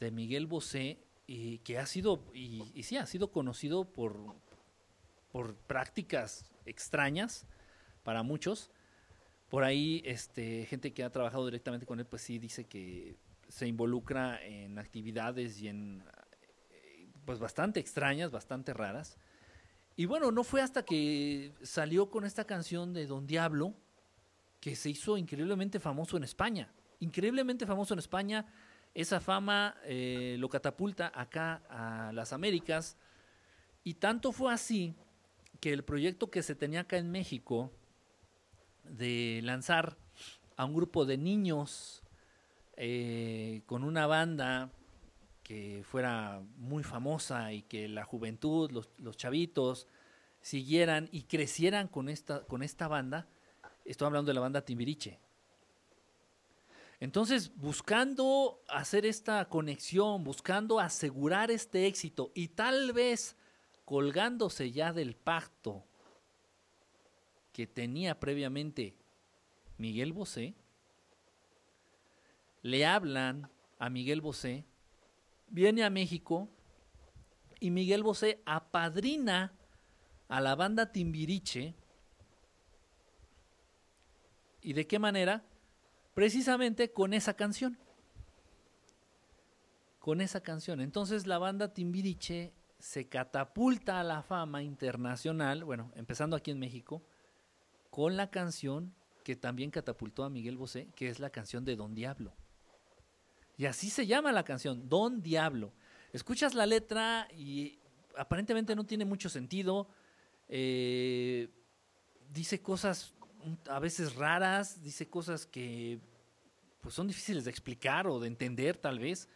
De Miguel Bosé, y que ha sido, y, y sí, ha sido conocido por, por prácticas extrañas para muchos. Por ahí, este, gente que ha trabajado directamente con él, pues sí dice que se involucra en actividades y en, pues bastante extrañas, bastante raras. Y bueno, no fue hasta que salió con esta canción de Don Diablo que se hizo increíblemente famoso en España. Increíblemente famoso en España. Esa fama eh, lo catapulta acá a las Américas. Y tanto fue así que el proyecto que se tenía acá en México de lanzar a un grupo de niños eh, con una banda que fuera muy famosa y que la juventud, los, chavitos, siguieran y crecieran con esta, con esta banda. Estoy hablando de la banda Timbiriche. Entonces, buscando hacer esta conexión, buscando asegurar este éxito y tal vez colgándose ya del pacto que tenía previamente Miguel Bosé, le hablan a Miguel Bosé, viene a México y Miguel Bosé apadrina a la banda Timbiriche. ¿Y de qué manera? Precisamente con esa canción. Con esa canción. Entonces la banda Timbiriche se catapulta a la fama internacional, bueno, empezando aquí en México, con la canción que también catapultó a Miguel Bosé, que es la canción de Don Diablo. Y así se llama la canción, Don Diablo. Escuchas la letra y aparentemente no tiene mucho sentido. Eh, dice cosas a veces raras, dice cosas que pues son difíciles de explicar o de entender tal vez.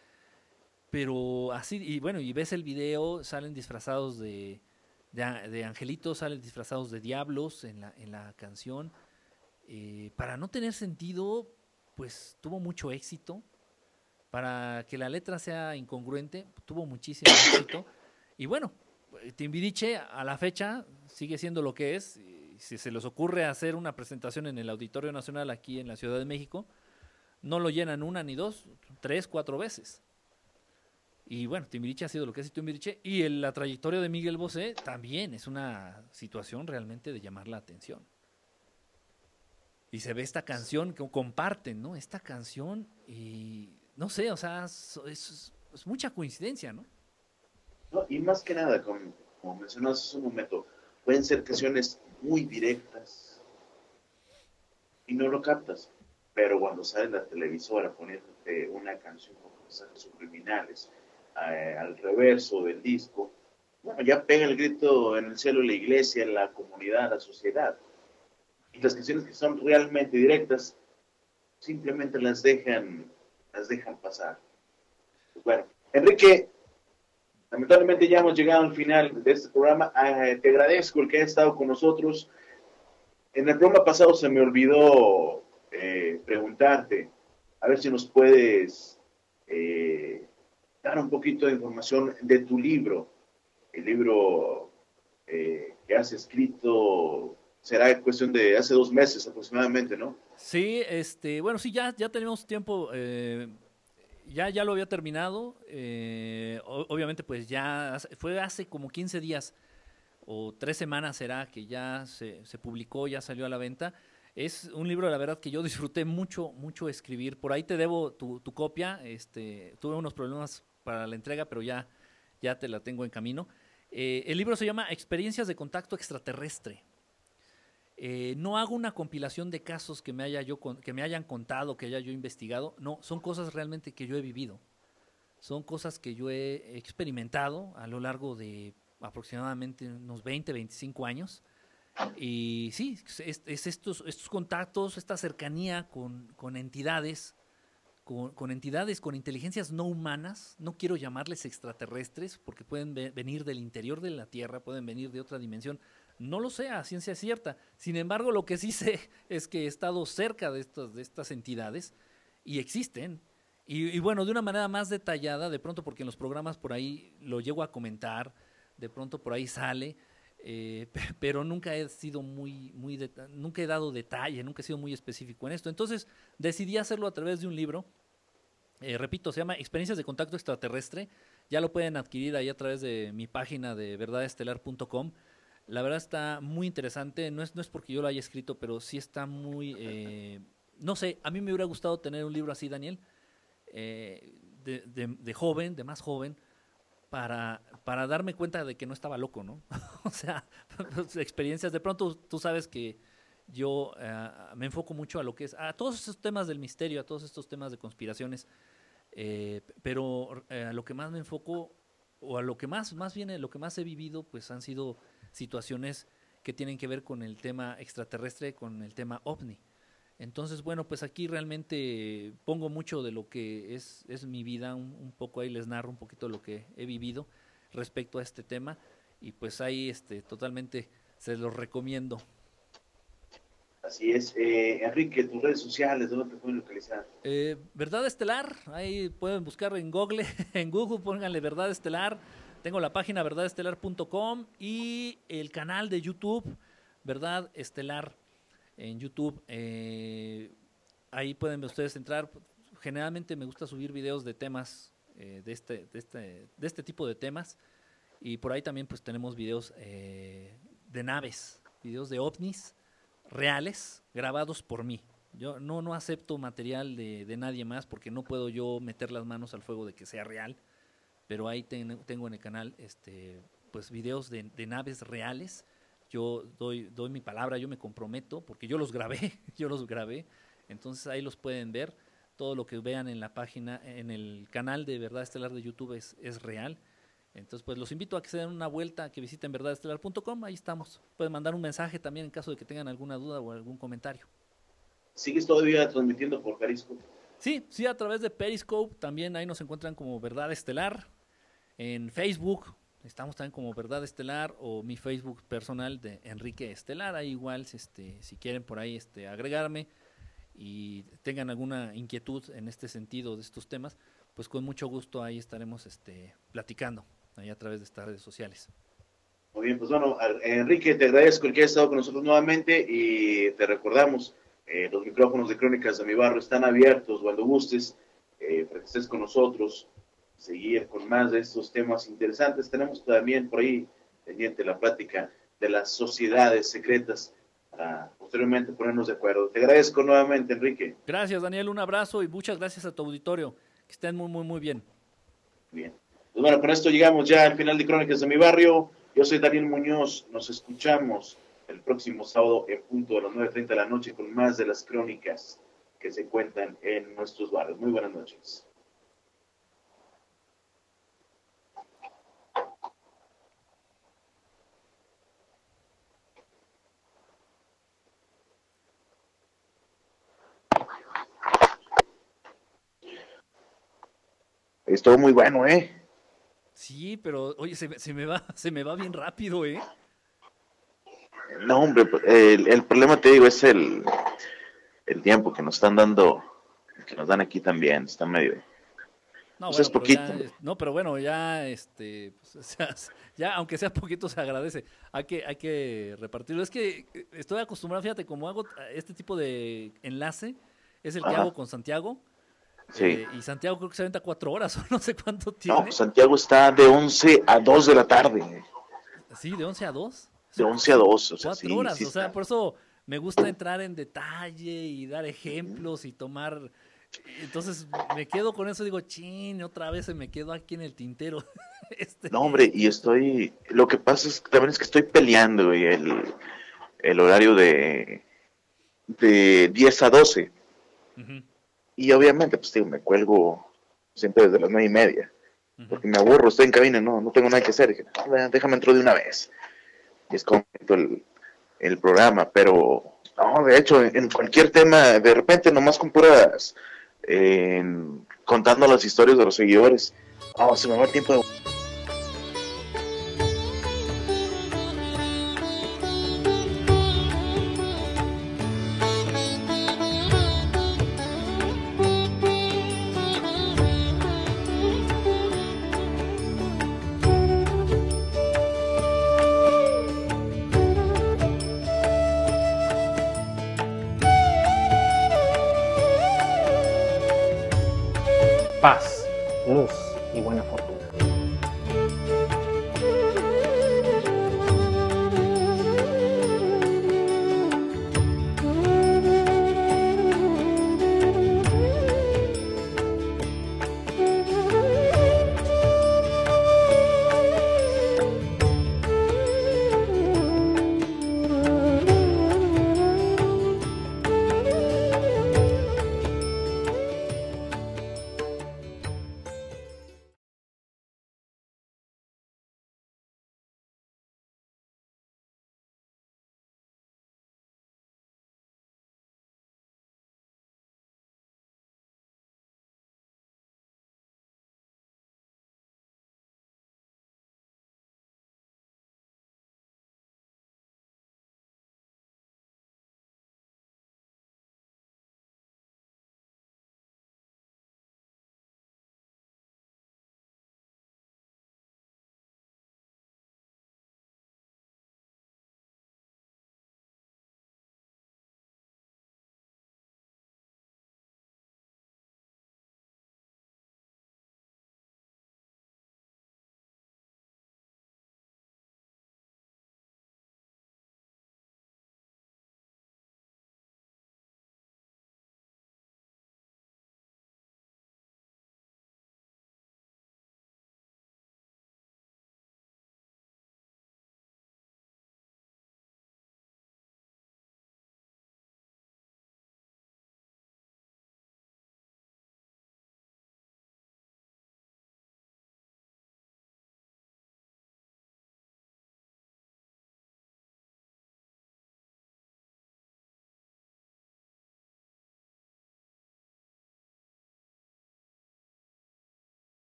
Pero así, y bueno, y ves el video, salen disfrazados de, angelitos, salen disfrazados de diablos en la, en la canción. Eh, para no tener sentido, pues tuvo mucho éxito. Para que la letra sea incongruente, tuvo muchísimo [coughs] éxito. Y bueno, Timbiriche a la fecha sigue siendo lo que es. Si se les ocurre hacer una presentación en el Auditorio Nacional aquí en la Ciudad de México, no lo llenan una ni dos, tres, cuatro veces. Y bueno, Timbiriche ha sido lo que es Timbiriche. Y la trayectoria de Miguel Bosé también es una situación realmente de llamar la atención. y se ve esta canción, que comparten, ¿no? Esta canción y no sé, o sea, es, es- mucha coincidencia, ¿no? ¿no? Y más que nada, como, mencionaste hace un momento, pueden ser canciones muy directas y no lo captas. Pero cuando sale la televisora poniéndote una canción con mensajes subliminales eh, al reverso del disco, bueno, ya pega el grito en el cielo la iglesia, la comunidad, la sociedad. Y las canciones que son realmente directas, simplemente las dejan, las dejan pasar. Bueno, Enrique, lamentablemente ya hemos llegado al final de este programa. Ah, te agradezco el que hayas estado con nosotros. En el programa pasado se me olvidó eh, preguntarte, a ver si nos puedes eh, dar un poquito de información de tu libro, el libro eh, que has escrito, será cuestión de hace dos meses aproximadamente, ¿no? Sí, este, bueno, sí, ya, ya tenemos tiempo, eh, ya, ya lo había terminado, eh, obviamente pues ya fue hace como 15 días o tres semanas será que ya se, publicó, ya salió a la venta. Es un libro, la verdad, que yo disfruté mucho, mucho escribir. Por ahí te debo tu, tu copia. Este, tuve unos problemas para la entrega, pero ya, ya te la tengo en camino. Eh, el libro se llama Experiencias de Contacto Extraterrestre. Eh, no hago una compilación de casos que me, hayan contado, que haya yo investigado. No, son cosas realmente que yo he vivido. Son cosas que yo he experimentado a lo largo de aproximadamente unos 20, 25 años. Y sí, es, es estos, contactos, esta cercanía con, entidades, con, entidades, con inteligencias no humanas, no quiero llamarles extraterrestres, porque pueden ve- venir del interior de la Tierra, pueden venir de otra dimensión. No lo sé a ciencia cierta. Sin embargo, lo que sí sé [laughs] es que he estado cerca de estas, de estas entidades y existen. Y, bueno, de una manera más detallada, de pronto porque en los programas por ahí lo llego a comentar, de pronto por ahí sale, eh, pe- [laughs] pero nunca he sido muy, muy nunca he dado detalle, nunca he sido muy específico en esto. Entonces decidí hacerlo a través de un libro. Eh, repito, se llama Experiencias de Contacto Extraterrestre. Ya lo pueden adquirir ahí a través de mi página de verdadestelar.com. La verdad está muy interesante. No es, no es porque yo lo haya escrito, pero sí está muy... eh, no sé, a mí me hubiera gustado tener un libro así, Daniel, eh, de, joven, de más joven, para, para darme cuenta de que no estaba loco, ¿no? [laughs] o sea, [laughs] pues, experiencias. De pronto tú sabes que yo eh, me enfoco mucho a lo que es, a todos estos temas del misterio, a todos estos temas de conspiraciones, eh, pero eh, a lo que más me enfoco, o a lo que más, más bien, lo que más he vivido, pues han sido situaciones que tienen que ver con el tema extraterrestre, con el tema ovni. Entonces, bueno, pues aquí realmente pongo mucho de lo que es, es mi vida, un, un poco ahí les narro un poquito lo que he vivido respecto a este tema y pues ahí este, totalmente se los recomiendo. Así es. Eh, Enrique, tus redes sociales, ¿dónde te pueden localizar? Eh, Verdad Estelar, ahí pueden buscar en Google, [laughs] en Google pónganle Verdad Estelar. Tengo la página verdadestelar.com y el canal de YouTube, Verdad Estelar, en YouTube. eh, ahí pueden ustedes entrar. Generalmente me gusta subir videos de temas, eh, de, este, de, este, de este tipo de temas. Y por ahí también pues tenemos videos eh, de naves, videos de ovnis reales grabados por mí. Yo no, no acepto material de, de nadie más porque no puedo yo meter las manos al fuego de que sea real. Pero ahí ten- tengo en el canal este, pues videos de, de naves reales. Yo doy, doy mi palabra, yo me comprometo porque yo los grabé, [laughs] yo los grabé. Entonces ahí los pueden ver. Todo lo que vean en la página, en el canal de Verdad Estelar de YouTube es, es real. Entonces, pues los invito a que se den una vuelta, que visiten verdadestelar.com, ahí estamos. Pueden mandar un mensaje también en caso de que tengan alguna duda o algún comentario. ¿Sigues todavía transmitiendo por Periscope? Sí, sí, a través de Periscope, también ahí nos encuentran como Verdad Estelar. En Facebook, estamos también como Verdad Estelar o mi Facebook personal de Enrique Estelar. Ahí igual, este, si quieren por ahí este, agregarme y tengan alguna inquietud en este sentido de estos temas, pues con mucho gusto ahí estaremos este, platicando ahí a través de estas redes sociales. Muy bien, pues bueno, Enrique, te agradezco el que hayas estado con nosotros nuevamente y te recordamos, eh, los micrófonos de Crónicas de mi barrio están abiertos cuando gustes, eh, que estés con nosotros, seguir con más de estos temas interesantes. Tenemos también por ahí pendiente la plática de las sociedades secretas para posteriormente ponernos de acuerdo. Te agradezco nuevamente, Enrique. Gracias, Daniel. Un abrazo y muchas gracias a tu auditorio. Que estén muy, muy, muy bien. Bien. Pues bueno, con esto llegamos ya al final de Crónicas de mi barrio. Yo soy Daniel Muñoz. Nos escuchamos el próximo sábado en punto de las 9.30 de la noche con más de las crónicas que se cuentan en nuestros barrios. Muy buenas noches. Estuvo muy bueno, ¿eh? Sí, pero oye, se, me- se me va, [laughs] se me va bien rápido, ¿eh? No, hombre, el, el problema, te digo, es el, el tiempo que nos están dando, que nos dan aquí también. Está medio. No, Pues es pero ya, poquito. eh, no, pero bueno, ya, este, pues, [laughs] o sea, ya, aunque sea poquito, se agradece. Hay que, hay que repartirlo. Es que eh, estoy acostumbrado, fíjate, como hago este tipo de enlace, es el que Ajá. hago con Santiago. Sí. eh, y Santiago creo que se aventa cuatro horas [laughs] o no sé cuánto tiene. No, Santiago está de 11 a 2 de la tarde. Sí, de 11 a 2. De 11 a 2. O sea, Cuatro sí, horas. sí o sea, por eso me gusta entrar en detalle y dar ejemplos y tomar. Entonces me quedo con eso, digo, chin, otra vez se me quedó aquí en el tintero. [laughs] Este, No, hombre, y estoy. Lo que pasa es que también es que estoy peleando, güey, el, el horario de, de 10 a 12. ujú, Y obviamente, pues digo, me cuelgo siempre desde las 9 y media. Porque me aburro, estoy en cabina, no, no tengo nada que hacer. Dije, "Ah, déjame entrar de una vez. Y es como el, el programa, pero no, de hecho, en cualquier tema, de repente, nomás con puras. eh, contando las historias de los seguidores. Oh, se me va el tiempo de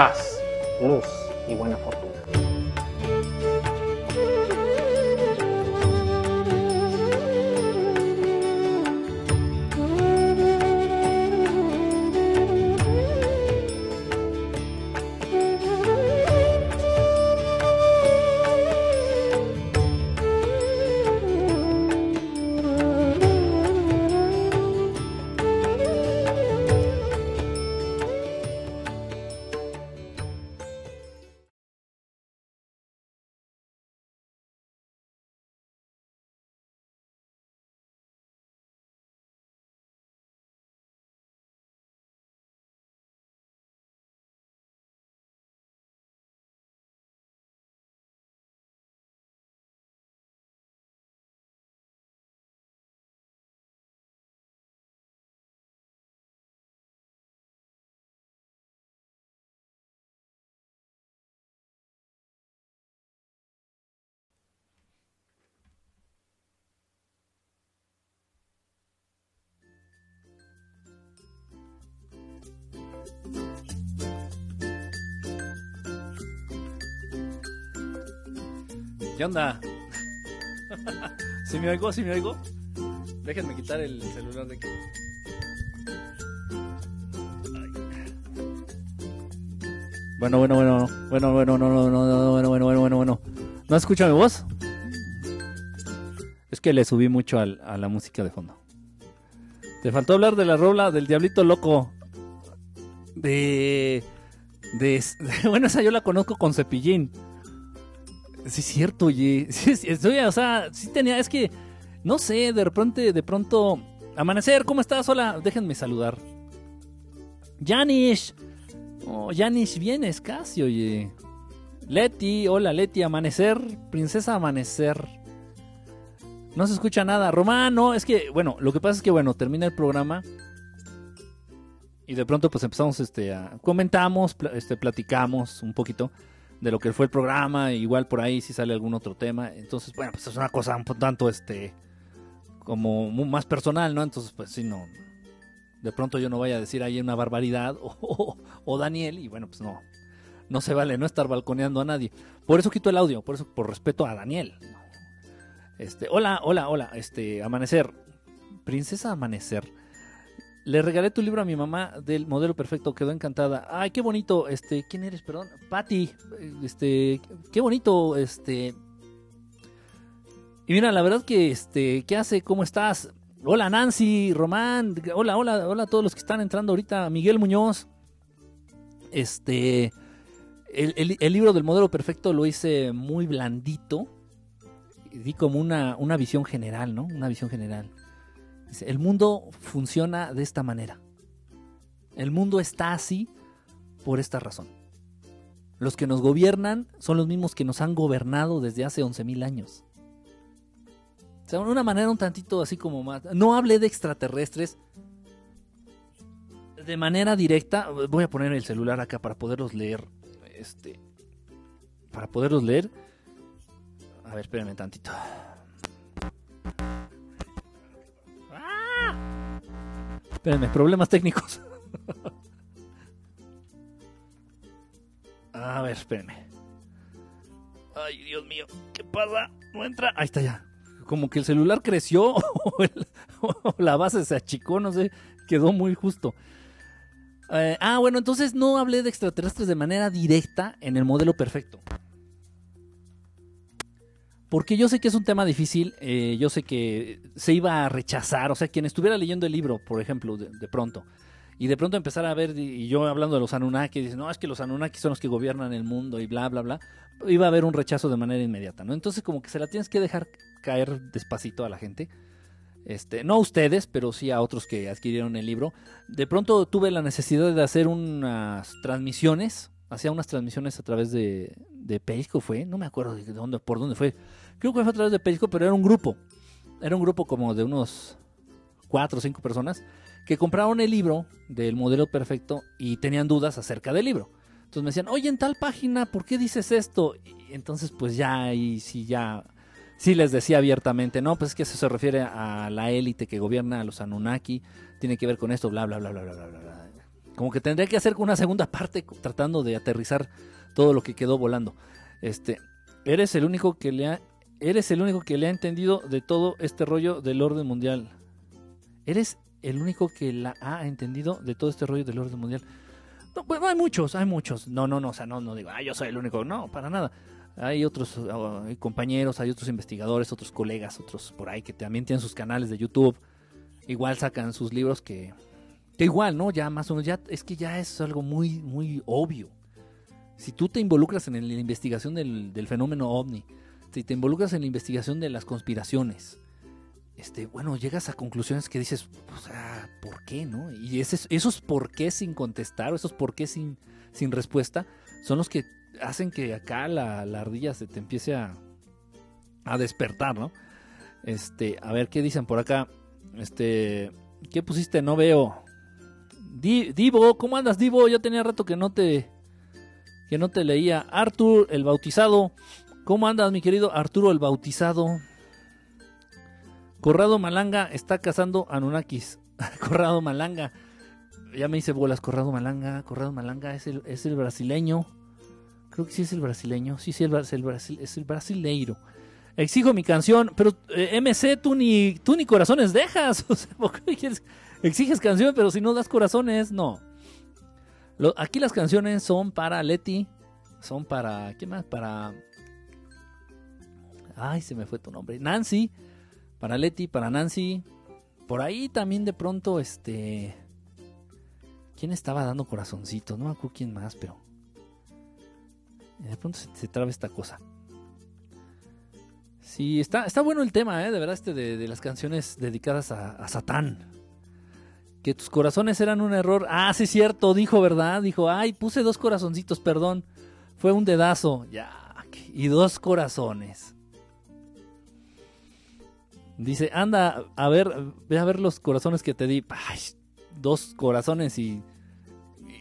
paz, ¿Qué onda? [laughs] ¿Sí me oigo? ¿Sí me oigo? Déjenme quitar el celular de aquí. Bueno, bueno, bueno, bueno, bueno, no, no, no, no, bueno, bueno, bueno, bueno, bueno. ¿No escucha mi voz? Es que le subí mucho al- a la música de fondo. Te faltó hablar de la rola del Diablito Loco. De, de, [laughs] Bueno, esa yo la conozco con Cepillín. Sí, es cierto, oye. [laughs] Estoy, o sea, sí tenía. Es que, no sé, de repente, de pronto. Amanecer, ¿cómo estás? Hola, déjenme saludar. Janish. Oh, Janish, vienes casi, oye. Leti, hola Leti, Amanecer. Princesa Amanecer. No se escucha nada. Román, no, es que, bueno, lo que pasa es que, bueno, termina el programa. Y de pronto, pues empezamos, este, a. Comentamos, este, platicamos un poquito de lo que fue el programa, igual por ahí si sale algún otro tema. Entonces, bueno, pues es una cosa un tanto este como más personal, ¿no? Entonces, pues sí, no. De pronto yo no vaya a decir ahí una barbaridad o, [laughs] o- o Daniel y bueno, pues no. No se vale no estar balconeando a nadie. Por eso quito el audio, por eso por respeto a Daniel. Este, hola, hola, hola, este Amanecer. Princesa Amanecer. Le regalé tu libro a mi mamá del modelo perfecto, quedó encantada. Ay, qué bonito, este, ¿quién eres? Perdón, Patty, este, qué bonito, este. Y mira, la verdad que, este, ¿qué hace? ¿Cómo estás? Hola Nancy, Román, hola, hola, hola a todos los que están entrando ahorita, Miguel Muñoz. Este, el, el- el libro del modelo perfecto lo hice muy blandito. Di como una, una visión general, ¿no? Una visión general. El mundo funciona de esta manera. El mundo está así por esta razón. Los que nos gobiernan son los mismos que nos han gobernado desde hace 11.000 años. O sea, de una manera un tantito así como más... No hablé de extraterrestres de manera directa. Voy a poner el celular acá para poderlos leer. Este... Para poderlos leer. A ver, espérenme tantito. Espérenme, problemas técnicos. [laughs] A ver, espérenme. Ay, Dios mío, ¿qué pasa? No entra. Ahí está ya. Como que el celular creció [laughs] o, la base se achicó, no sé. Quedó muy justo. Eh, ah, bueno, entonces no hablé de extraterrestres de manera directa en el modelo perfecto. Porque yo sé que es un tema difícil, eh, yo sé que se iba a rechazar, o sea, quien estuviera leyendo el libro, por ejemplo, de, pronto, y de pronto empezar a ver, y yo hablando de los Anunnaki, dice, no, es que los Anunnaki son los que gobiernan el mundo y bla, bla, bla, iba a haber un rechazo de manera inmediata, ¿no? Entonces como que se la tienes que dejar caer despacito a la gente. Este, no a ustedes, pero sí a otros que adquirieron el libro. De pronto tuve la necesidad de hacer unas transmisiones, hacía unas transmisiones a través de, de fue, no me acuerdo de dónde, por dónde fue. Creo que fue a través de Periscope, pero era un grupo. Era un grupo como de unos cuatro o cinco personas que compraron el libro del modelo perfecto y tenían dudas acerca del libro. Entonces me decían, oye, en tal página, ¿por qué dices esto? Y entonces, pues ya, y si ya, sí les decía abiertamente, no, pues es que eso se refiere a la élite que gobierna a los Anunnaki, tiene que ver con esto, bla, bla, bla, bla, bla, bla, bla como que tendría que hacer una segunda parte tratando de aterrizar todo lo que quedó volando. Este, eres el único que le ha, eres el único que le ha entendido de todo este rollo del orden mundial. Eres el único que la ha entendido de todo este rollo del orden mundial. No, bueno, hay muchos, hay muchos. No, no, no, o sea, no, no digo, ah, yo soy el único. No, para nada. Hay otros compañeros, hay otros investigadores, otros colegas, otros por ahí que también tienen sus canales de YouTube. Igual sacan sus libros que, que igual, ¿no? Ya más o menos, ya es que ya es algo muy, muy obvio. Si tú te involucras en la investigación del, fenómeno ovni, si te involucras en la investigación de las conspiraciones, este, bueno, llegas a conclusiones que dices, o sea, ¿por qué, no? Y esos, esos por qué sin contestar, esos por qué sin, sin respuesta, son los que hacen que acá la, la ardilla se te empiece a, a despertar, ¿no? Este, a ver qué dicen por acá. Este, ¿qué pusiste? No veo. Di- Divo, ¿cómo andas, Divo? Ya tenía rato que no te que no te leía. Artur, el bautizado. ¿Cómo andas, mi querido Arturo, el bautizado? Corrado Malanga está cazando Anunnakis. [laughs] Corrado Malanga. Ya me hice bolas, Corrado Malanga. Corrado Malanga es el, es el brasileño. Creo que sí es el brasileño. Sí, sí, el, bra- es el, brasil, es el brasileiro. Exijo mi canción, pero eh, MC, tú ni, tú ni corazones dejas. [laughs] ¿por qué quieres- exiges canción, pero si no das corazones, no. Aquí las canciones son para Leti, son para. ¿Qué más? Para. Ay, se me fue tu nombre. Nancy. Para Leti, para Nancy. Por ahí también de pronto, este. ¿Quién estaba dando corazoncitos? No me acuerdo quién más, pero. De pronto se, se traba esta cosa. Sí, está, está bueno el tema, ¿eh? De verdad, este de, de las canciones dedicadas a, a Satán que tus corazones eran un error. Ah, sí, es cierto, dijo, ¿verdad? Dijo, ay, puse dos corazoncitos, perdón. Fue un dedazo. Ya, y dos corazones. Dice, anda, a ver, ve a ver los corazones que te di. Ay, dos corazones y,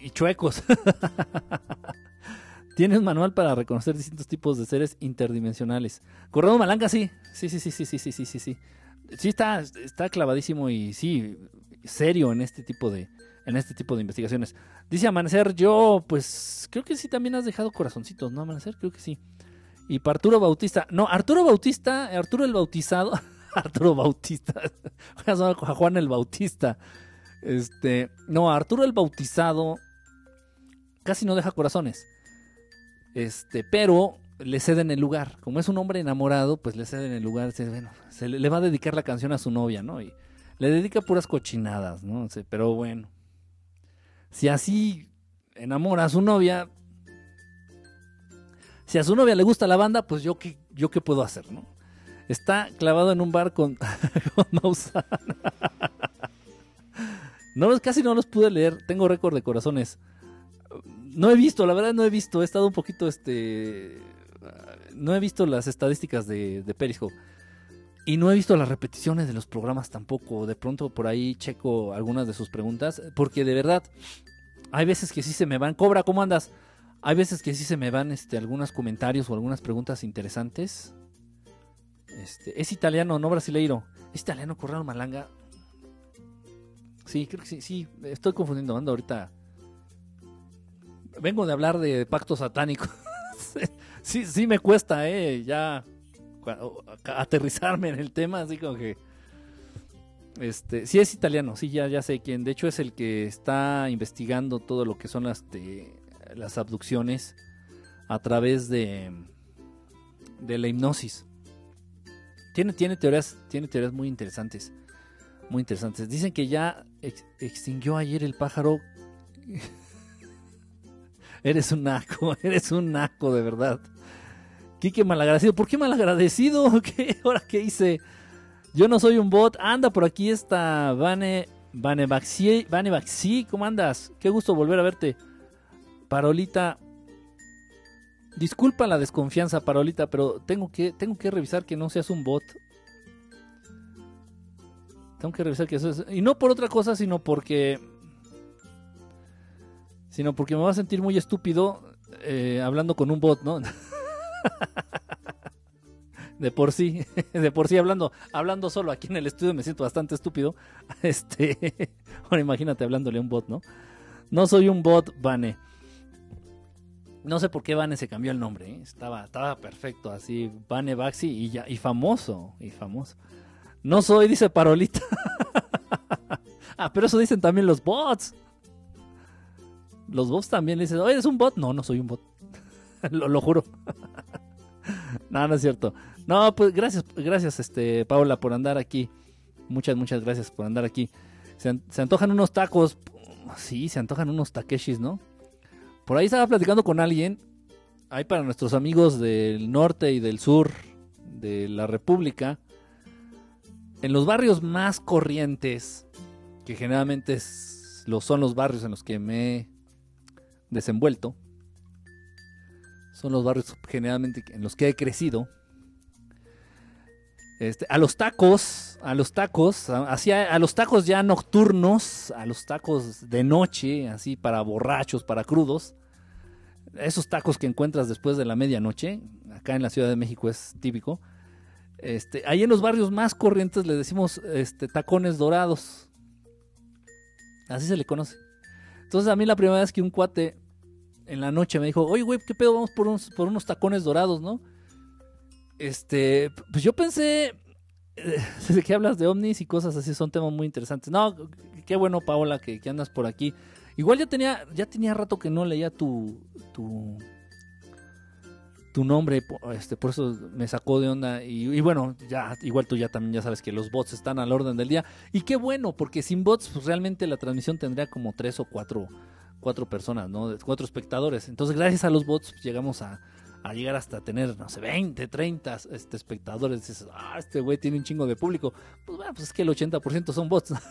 y chuecos. [laughs] Tienes manual para reconocer distintos tipos de seres interdimensionales. Corrado Malanga, sí. Sí, sí, sí, sí, sí, sí, sí, sí. Sí, está, está clavadísimo y sí, serio en este tipo de, en este tipo de investigaciones. Dice Amanecer, yo, pues, creo que sí también has dejado corazoncitos, ¿no, Amanecer? Creo que sí. Y para Arturo Bautista, no, Arturo Bautista, Arturo el Bautizado, [laughs] Arturo Bautista, [laughs] Juan el Bautista. Este, no, Arturo el Bautizado casi no deja corazones. Este, pero le ceden el lugar. Como es un hombre enamorado, pues le ceden el lugar. Se, bueno, se le, le va a dedicar la canción a su novia, ¿no? Y le dedica puras cochinadas, ¿no? Pero bueno. Si así enamora a su novia. Si a su novia le gusta la banda, pues yo qué, yo qué puedo hacer, ¿no? Está clavado en un bar con, [laughs] con Maussan. No, casi no los pude leer. Tengo récord de corazones. No he visto, la verdad no he visto. He estado un poquito, este... No he visto las estadísticas de, de. Y no he visto las repeticiones de los programas tampoco. De pronto por ahí checo algunas de sus preguntas. Porque de verdad, hay veces que sí se me van. Cobra, ¿cómo andas? Hay veces que sí se me van este, algunos comentarios o algunas preguntas interesantes. Este, es italiano, no brasileiro. Es italiano, Corrado Malanga. Sí, creo que sí, sí. Estoy confundiendo, ando ahorita. Vengo de hablar de pacto satánico. [laughs] sí, sí me cuesta, eh, ya aterrizarme en el tema, así como que. Este, sí es italiano, sí, ya, ya sé quién. De hecho, es el que está investigando todo lo que son las, de- las abducciones a través de, de la hipnosis. Tiene, tiene teorías, tiene teorías muy interesantes. Muy interesantes. Dicen que ya ex- extinguió ayer el pájaro. [laughs] eres un naco, [laughs] eres un naco, de verdad. Quique malagradecido. ¿Por qué malagradecido? [laughs] ¿Qué? ¿Ahora qué hice? Yo no soy un bot. Anda, por aquí está Vane, Vane Baxi. Vane Baxi, ¿cómo andas? Qué gusto volver a verte. Parolita. Disculpa la desconfianza, Parolita, pero tengo que, tengo que revisar que no seas un bot. Tengo que revisar que eso es. Y no por otra cosa, sino porque. Sino porque me va a sentir muy estúpido eh, hablando con un bot, ¿no? [laughs] [laughs] De por sí, [laughs] de por sí hablando, hablando solo aquí en el estudio me siento bastante estúpido. [laughs] Este, ahora imagínate hablándole a un bot, ¿no? No soy un bot, Vane. No sé por qué Vane se cambió el nombre. ¿eh? Estaba, estaba perfecto así. Vane Baxi y, ya, y famoso. Y famoso. No soy, dice Parolita. ah, pero eso dicen también los bots. Los bots también dicen, oye, ¿eres un bot? No, no soy un bot. lo, lo juro. No, no es cierto. No, pues gracias, gracias, este, Paula, por andar aquí. Muchas, muchas gracias por andar aquí. Se, an- se antojan unos tacos. Sí, se antojan unos takeshis, ¿no? Por ahí estaba platicando con alguien. Ahí para nuestros amigos del norte y del sur de la República. En los barrios más corrientes, que generalmente lo son los barrios en los que me he desenvuelto, son los barrios generalmente en los que he crecido. Este, a los tacos, a los tacos, hacia- a los tacos ya nocturnos, a los tacos de noche, así para borrachos, para crudos. Esos tacos que encuentras después de la medianoche, acá en la Ciudad de México es típico. Este, ahí en los barrios más corrientes le decimos este, tacones dorados. Así se le conoce. Entonces a mí la primera vez que un cuate en la noche me dijo, oye, güey, ¿qué pedo? Vamos por unos, por unos tacones dorados, ¿no? Este, pues yo pensé, eh, [laughs] desde que hablas de ovnis y cosas así, son temas muy interesantes. No, qué bueno, Paola, que, andas por aquí. Igual ya tenía, ya tenía rato que no leía tu, tu, tu nombre, este, por eso me sacó de onda. Y, y bueno, ya, igual tú ya también ya sabes que los bots están al orden del día. Y qué bueno, porque sin bots, pues realmente la transmisión tendría como tres o cuatro, cuatro personas, ¿no? Cuatro espectadores. Entonces, gracias a los bots, pues, llegamos a, llegar hasta tener, no sé, 20, 30 este, espectadores. Dices, ah, este güey tiene un chingo de público. Pues bueno, pues es que el 80% son bots. [laughs]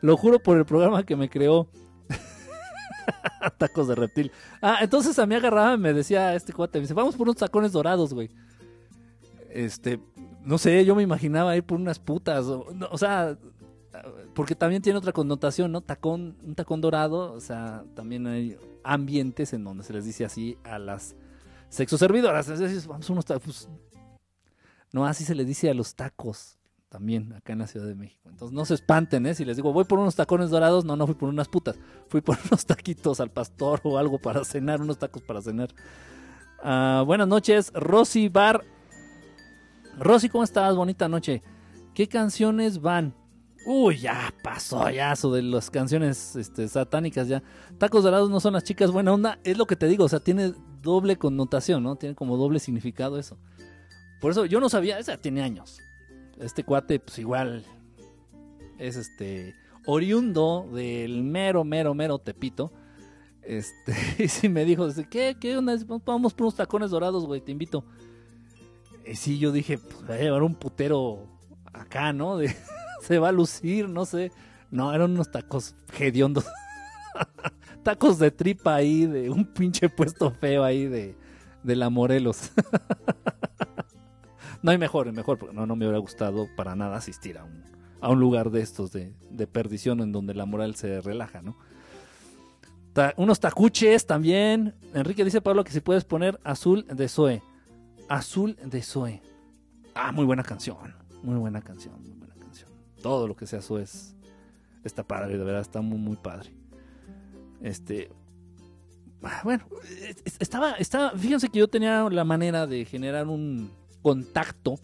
Lo juro por el programa que me creó. [laughs] Tacos de reptil. Ah, entonces a mí agarraba y me decía este cuate, me dice, vamos por unos tacones dorados, güey. Este, no sé, yo me imaginaba ir por unas putas. O sea, porque también tiene otra connotación, ¿no? Tacón, un tacón dorado, o sea, también hay ambientes en donde se les dice así a las sexoservidoras. Es decir, vamos a unos tacos. No, así se les dice a los tacos también acá en la Ciudad de México. Entonces no se espanten, ¿eh? Si les digo, voy por unos tacones dorados, no, no fui por unas putas. Fui por [laughs] unos taquitos al pastor o algo para cenar, unos tacos para cenar. Ah, buenas noches, Rosy Bar. Rosy, ¿cómo estás? Bonita noche. ¿Qué canciones van? Uy, ya pasó ya eso de las canciones este, satánicas ya. Tacos dorados no son las chicas buena onda. Es lo que te digo, o sea, tiene doble connotación, ¿no? Tiene como doble significado eso. Por eso yo no sabía, o sea, tiene años. Este cuate, pues igual, es este oriundo del mero, mero, mero Tepito. Este, [laughs] y sí me dijo, ¿qué, qué onda? Vamos por unos tacones dorados, güey, te invito. Y sí, yo dije, pues voy a llevar un putero acá, ¿no? [laughs] se va a lucir, no sé. No, eran unos tacos hediondos. [laughs] tacos de tripa ahí, de un pinche puesto feo ahí de, de la Morelos. [laughs] no hay mejor, mejor, porque no, no me hubiera gustado para nada asistir a un, a un lugar de estos de, de perdición en donde la moral se relaja, ¿no? Unos tacuches también. Enrique dice Pablo que si puedes poner azul de Zoe. Azul de Zoe. Ah. Muy buena canción, muy buena canción. Todo lo que sea es, está padre, de verdad, está muy, muy padre. Este. ah, Bueno, es- es- estaba, estaba. Fíjense que yo tenía la manera de generar un contacto.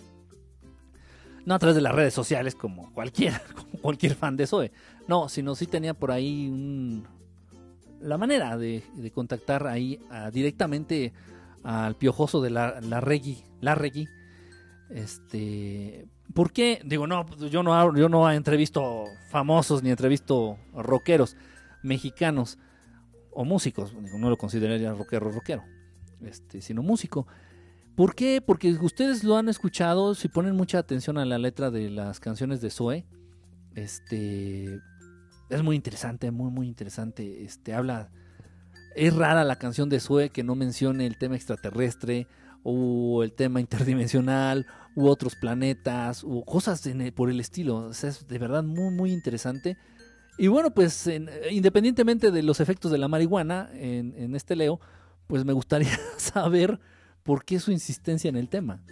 No a través de las redes sociales como cualquiera, [laughs] como cualquier fan de Zoe. No, sino sí tenía por ahí un, la manera de, contactar ahí a- directamente al piojoso de la, la la Reggie. Este, ¿por qué? Digo, no, yo no yo no entrevisto famosos ni entrevisto rockeros mexicanos o músicos, no lo consideraría rockero rockero, este, sino músico. ¿Por qué? Porque ustedes lo han escuchado, si ponen mucha atención a la letra de las canciones de Zoe, este es muy interesante, muy muy interesante. Este habla es rara la canción de Zoe que no mencione el tema extraterrestre o el tema interdimensional u otros planetas o cosas en por el estilo. Es de verdad muy muy interesante. Y bueno, pues en- independientemente de los efectos de la marihuana en, este Leo, pues me gustaría [laughs] saber por qué su insistencia en el tema.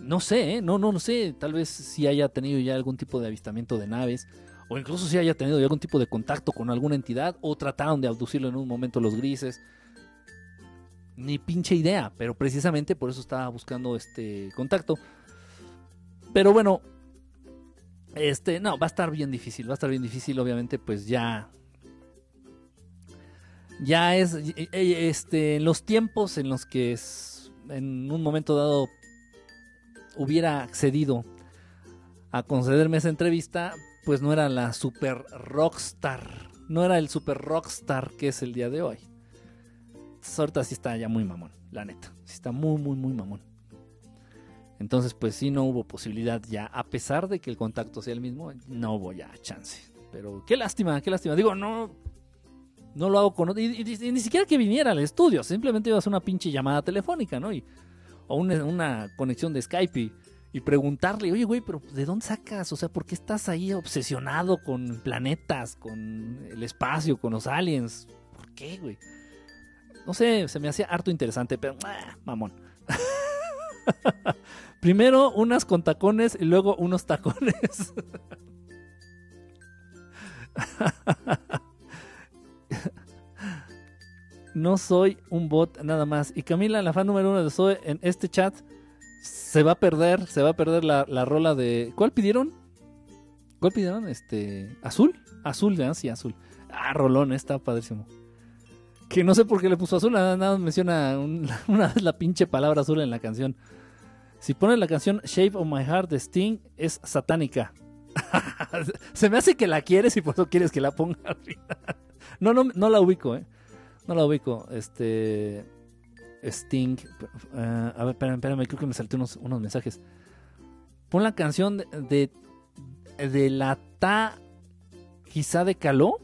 No sé, ¿eh? no, no, no sé. Tal vez si haya tenido ya algún tipo de avistamiento de naves o incluso si haya tenido algún tipo de contacto con alguna entidad, o trataron de abducirlo en un momento los grises. Ni pinche idea, pero precisamente por eso estaba buscando este contacto. Pero bueno, este, no, va a estar bien difícil, va a estar bien difícil, obviamente, pues ya. Ya es. Este, en los tiempos en los que es- en un momento dado hubiera accedido a concederme esa entrevista, pues no era la super rockstar. No era el super rockstar que es el día de hoy. Ahorita sí está ya muy mamón, la neta. Sí está muy, muy, muy mamón. Entonces, pues sí, no hubo posibilidad ya, a pesar de que el contacto sea el mismo, no hubo ya chance. Pero qué lástima, qué lástima. Digo, no, no lo hago con... Y, y- ni siquiera que viniera al estudio, simplemente iba a una pinche llamada telefónica, ¿no? Y, o una, una conexión de Skype y, y preguntarle, oye, güey, pero ¿de dónde sacas? O sea, ¿por qué estás ahí obsesionado con planetas, con el espacio, con los aliens? ¿Por qué, güey? No sé, se me hacía harto interesante, pero... ah, mamón. [laughs] Primero unas con tacones y luego unos tacones. [laughs] No soy un bot nada más. Y Camila, la fan número uno de Zoe en este chat, se va a perder, se va a perder la, la rola de... ¿Cuál pidieron? ¿Cuál pidieron? Este... ¿Azul? Azul, ¿verdad? Sí, azul. Ah, rolón, está padrísimo. Que no sé por qué le puso azul, nada, más menciona un- [laughs] una vez la pinche palabra azul en la canción. Si pones la canción Shape of My Heart de Sting, es satánica. [laughs] Se me hace que la quieres y por eso quieres que la ponga. [laughs] No, no, no la ubico, ¿eh? No la ubico. Este. Sting. eh, a ver, espérame, espérame, creo que me salté unos, unos mensajes. Pon la canción de. de, de la Ta. Quizá de Caló.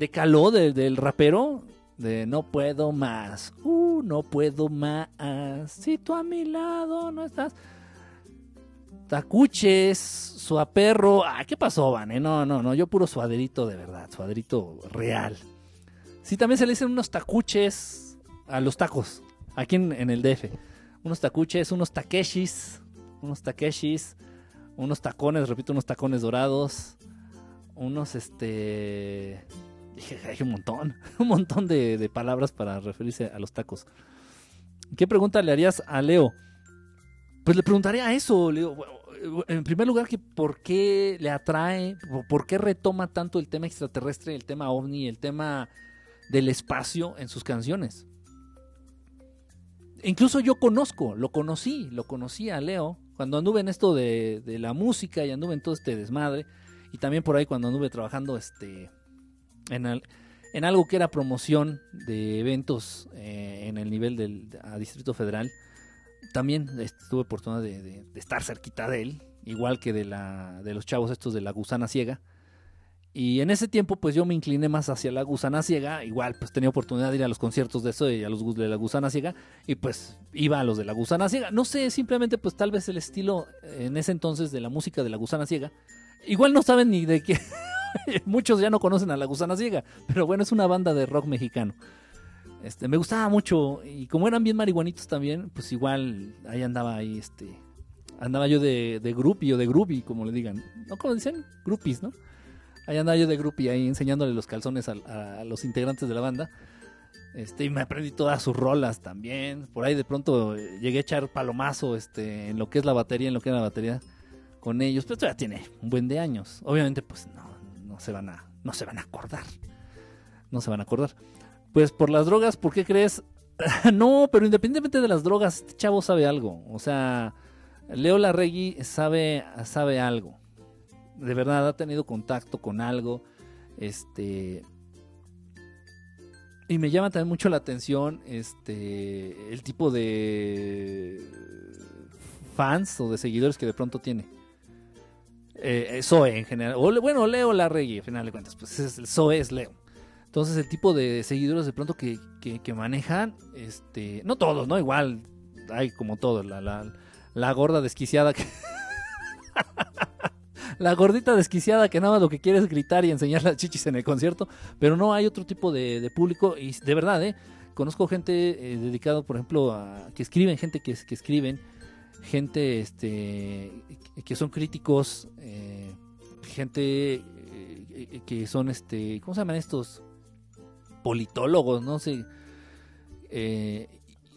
De Caló, de- del rapero. De no puedo más. Uh, no puedo más. Si tú a mi lado no estás. Tacuches, suaperro. Ah, ¿qué pasó, Van? eh? No, no, no. Yo puro suaderito de verdad. Suaderito real. Sí, también se le dicen unos tacuches a los tacos. Aquí en, en el DF. Unos tacuches, unos takeshis. Unos takeshis. Unos tacones, repito, unos tacones dorados. Unos, este. Dije, hay un montón. [laughs] Un montón de, palabras para referirse a los tacos. ¿Qué pregunta le harías a Leo? Pues le preguntaría eso, Leo. Bueno, En primer lugar, que por qué le atrae, por- qué retoma tanto el tema extraterrestre, el tema ovni, el tema del espacio en sus canciones. Incluso yo conozco, lo conocí, lo conocí a Leo cuando anduve en esto de la música y anduve en todo este desmadre. Y también por ahí cuando anduve trabajando este, en, al- en algo que era promoción de eventos eh, en el nivel del a Distrito Federal. También tuve oportunidad de, de- estar cerquita de él, igual que de, la, de los chavos estos de la gusana ciega. Y en ese tiempo, pues yo me incliné más hacia la gusana ciega. Igual, pues tenía oportunidad de ir a los conciertos de eso y a los de la gusana ciega. Y pues iba a los de la gusana ciega. No sé, simplemente, pues tal vez el estilo en ese entonces de la música de la gusana ciega. Igual no saben ni de qué. [laughs] [laughs] Muchos ya no conocen a la gusana ciega. Pero bueno, es una banda de rock mexicano. Este, me gustaba mucho. Y como eran bien marihuanitos también, pues igual ahí andaba ahí, este. Andaba yo de, de groupie o de groovy, como le digan. ¿No? como dicen? Groupies, ¿no? Ahí andaba yo de groupie ahí enseñándole los calzones a, los integrantes de la banda. Este, y me aprendí todas sus rolas también. Por ahí de pronto eh, llegué a echar palomazo este, en lo que es la batería, en lo que era la batería con ellos. Pero esto ya tiene un buen de años. Obviamente, pues no se van a, no se van a acordar. No se van a acordar. Pues por las drogas, ¿por qué crees? [laughs] no, pero independientemente de las drogas, este chavo sabe algo. O sea, Leo Larregui sabe, sabe algo. De verdad ha tenido contacto con algo. Este. Y me llama también mucho la atención este el tipo de fans o de seguidores que de pronto tiene. Eh, eh, Zoe en general. O, bueno, Leo Larregui, al final de cuentas. Pues es, Zoe es Leo. Entonces el tipo de seguidores de pronto que, que, manejan, este, no todos, ¿no? Igual hay como todos, la, la, la gorda desquiciada que... [laughs] la gordita desquiciada que nada más lo que quiere es gritar y enseñar las chichis en el concierto, pero no hay otro tipo de, de público y de verdad, ¿eh? Conozco gente eh, dedicada, por ejemplo, a que escriben, gente que, que escriben, gente este, que son críticos, eh, gente eh, que son, este, ¿cómo se llaman estos? Politólogos, no sé. Eh,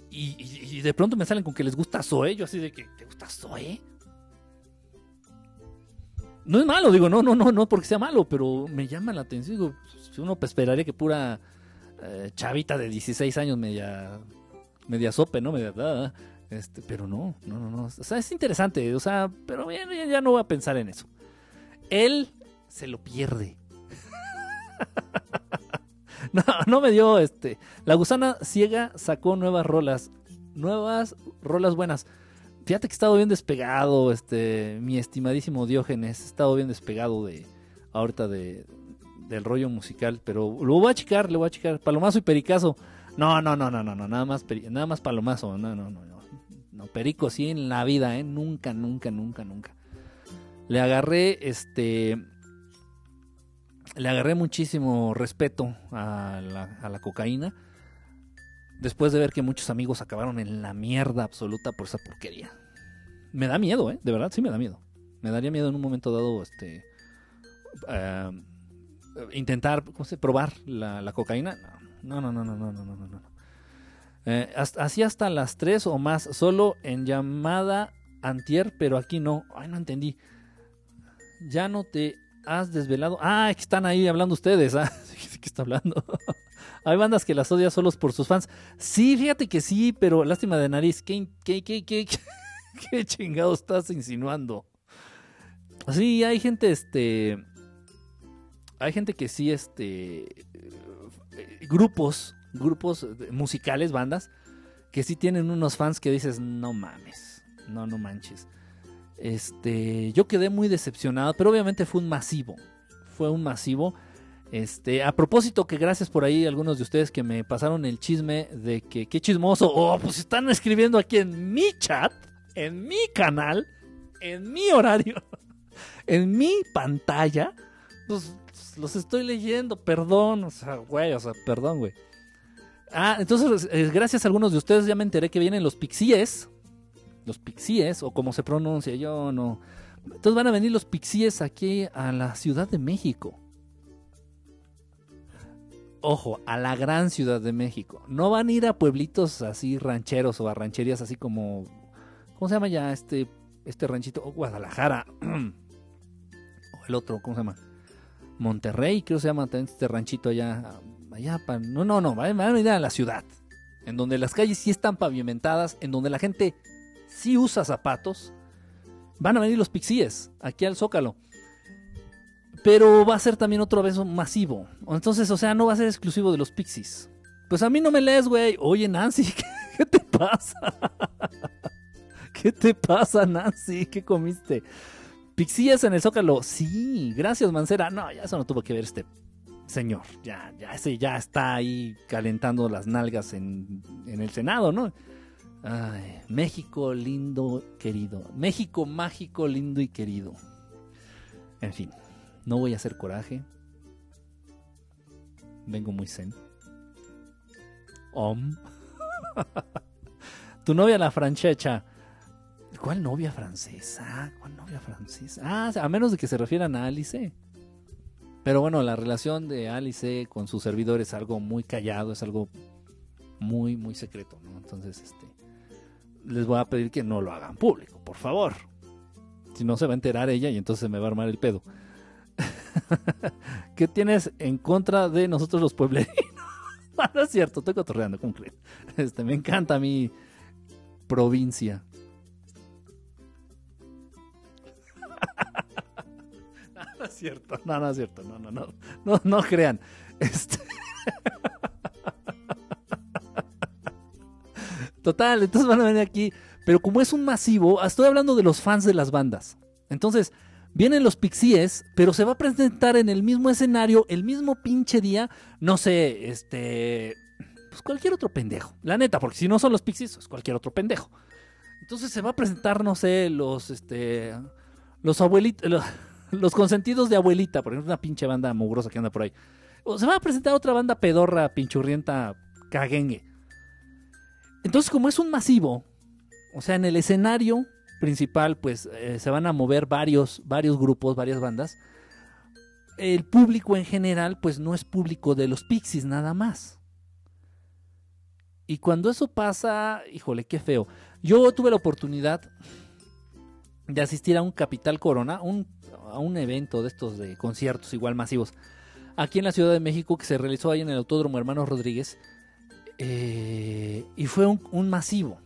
y, de pronto me salen con que les gusta Zoe. Yo así de que, ¿te gusta Zoe? No es malo, digo, no, no, no, no porque sea malo, pero me llama la atención. Digo, uno pues, esperaría que pura chavita de 16 años, media, media sope, ¿no? Media, este, pero no, no, no, no. O sea, es interesante, o sea, pero ya, ya- no voy a pensar en eso. Él se lo pierde. [laughs] no, no me dio este. La gusana ciega sacó nuevas rolas. Nuevas rolas buenas. Fíjate que he estado bien despegado, este, mi estimadísimo Diógenes, he estado bien despegado de ahorita de, del rollo musical, pero lo voy a checar, le voy a checar. Palomazo y Pericazo. No, no, no, no, no, no, nada más, nada más Palomazo, no, no, no, no. Perico sí en la vida, eh, nunca, nunca, nunca, nunca. Le agarré, este, le agarré muchísimo respeto a la, a la cocaína. Después de ver que muchos amigos acabaron en la mierda absoluta por esa porquería. Me da miedo, ¿eh? De verdad, sí me da miedo. Me daría miedo en un momento dado, este... eh, intentar, ¿cómo se? Probar la, la cocaína. No, no, no, no, no, no, no, no. no. Eh, hasta- así hasta las 3 o más, solo en llamada antier, pero aquí no. Ay, no entendí. Ya no te has desvelado. Ah, que están ahí hablando ustedes. Ah, [laughs] ¿qué está hablando? [laughs] Hay bandas que las odian solos por sus fans. Sí, fíjate que sí, pero lástima de nariz. ¿Qué, qué, qué, qué, qué, [laughs] qué chingado estás insinuando? Sí, hay gente, este... Hay gente que sí, este... eh, Grupos, grupos musicales, bandas, que sí tienen unos fans que dices, no mames, no, no manches. Este, yo quedé muy decepcionado, pero obviamente fue un masivo. Fue un masivo. Este, a propósito que gracias por ahí algunos de ustedes que me pasaron el chisme de que qué chismoso. Oh, pues están escribiendo aquí en mi chat, en mi canal, en mi horario, [laughs] en mi pantalla. Pues los estoy leyendo, perdón, o sea, güey, o sea, perdón, güey. Ah, entonces, eh, gracias a algunos de ustedes ya me enteré que vienen los pixies. Los pixies, o como se pronuncia, yo no. Entonces van a venir los pixies aquí a la Ciudad de México. Ojo, a la gran Ciudad de México. No van a ir a pueblitos así rancheros o a rancherías así como. ¿Cómo se llama ya este, este ranchito? Oh, Guadalajara. [clears throat] o el otro, ¿cómo se llama? Monterrey, creo que se llama también este ranchito allá. No, no, no, van a venir a la ciudad. En donde las calles sí están pavimentadas, en donde la gente sí usa zapatos. Van a venir los pixies aquí al Zócalo. Pero va a ser también otro vez masivo. Entonces, o sea, no va a ser exclusivo de los pixies. Pues a mí no me lees, güey. Oye, Nancy, [laughs] ¿qué, qué te pasa? [laughs] ¿Qué te pasa, Nancy? ¿Qué comiste? Pixies en el Zócalo. Sí, gracias, Mancera. No, ya eso no tuvo que ver este señor. Ya, ya, ese ya está ahí calentando las nalgas en, en el Senado, ¿no? México lindo, querido. México mágico, lindo y querido. En fin, no voy a hacer coraje. Vengo muy zen. Om. [laughs] tu novia la franchecha. ¿Cuál novia francesa? ¿Cuál novia francesa? Ah, a menos de que se refieran a Alice. Pero bueno, la relación de Alice con su servidor es algo muy callado, es algo muy, muy secreto, ¿no? Entonces, este, les voy a pedir que no lo hagan público, por favor. Si no, se va a enterar ella y entonces me va a armar el pedo. [laughs] ¿Qué tienes en contra de nosotros los pueblerinos? [laughs] no, es cierto, estoy cotorreando, ¿cómo creen? Este, me encanta mi provincia. [laughs] no, es cierto, no, no es cierto, no, no, no, no, no crean. Este... [laughs] Total, entonces van a venir aquí. Pero como es un masivo, estoy hablando de los fans de las bandas. Entonces, vienen los Pixies, pero se va a presentar en el mismo escenario, el mismo pinche día. No sé, este. Pues cualquier otro pendejo. La neta, porque si no son los Pixies, es cualquier otro pendejo. Entonces se va a presentar, no sé, los. Este. Los abuelitos. Los consentidos de abuelita, por ejemplo, una pinche banda mugrosa que anda por ahí. O se va a presentar otra banda pedorra, pinchurrienta, caguengue. Entonces, como es un masivo, o sea, en el escenario principal, pues eh, se van a mover varios, varios grupos, varias bandas. el público en general, pues no es público de los Pixies nada más. Y cuando eso pasa, híjole, qué feo. Yo tuve la oportunidad de asistir a un Capital Corona, un, a un evento de estos de conciertos igual masivos, aquí en la Ciudad de México que se realizó ahí en el Autódromo Hermanos Rodríguez. eh, y fue un, masivo.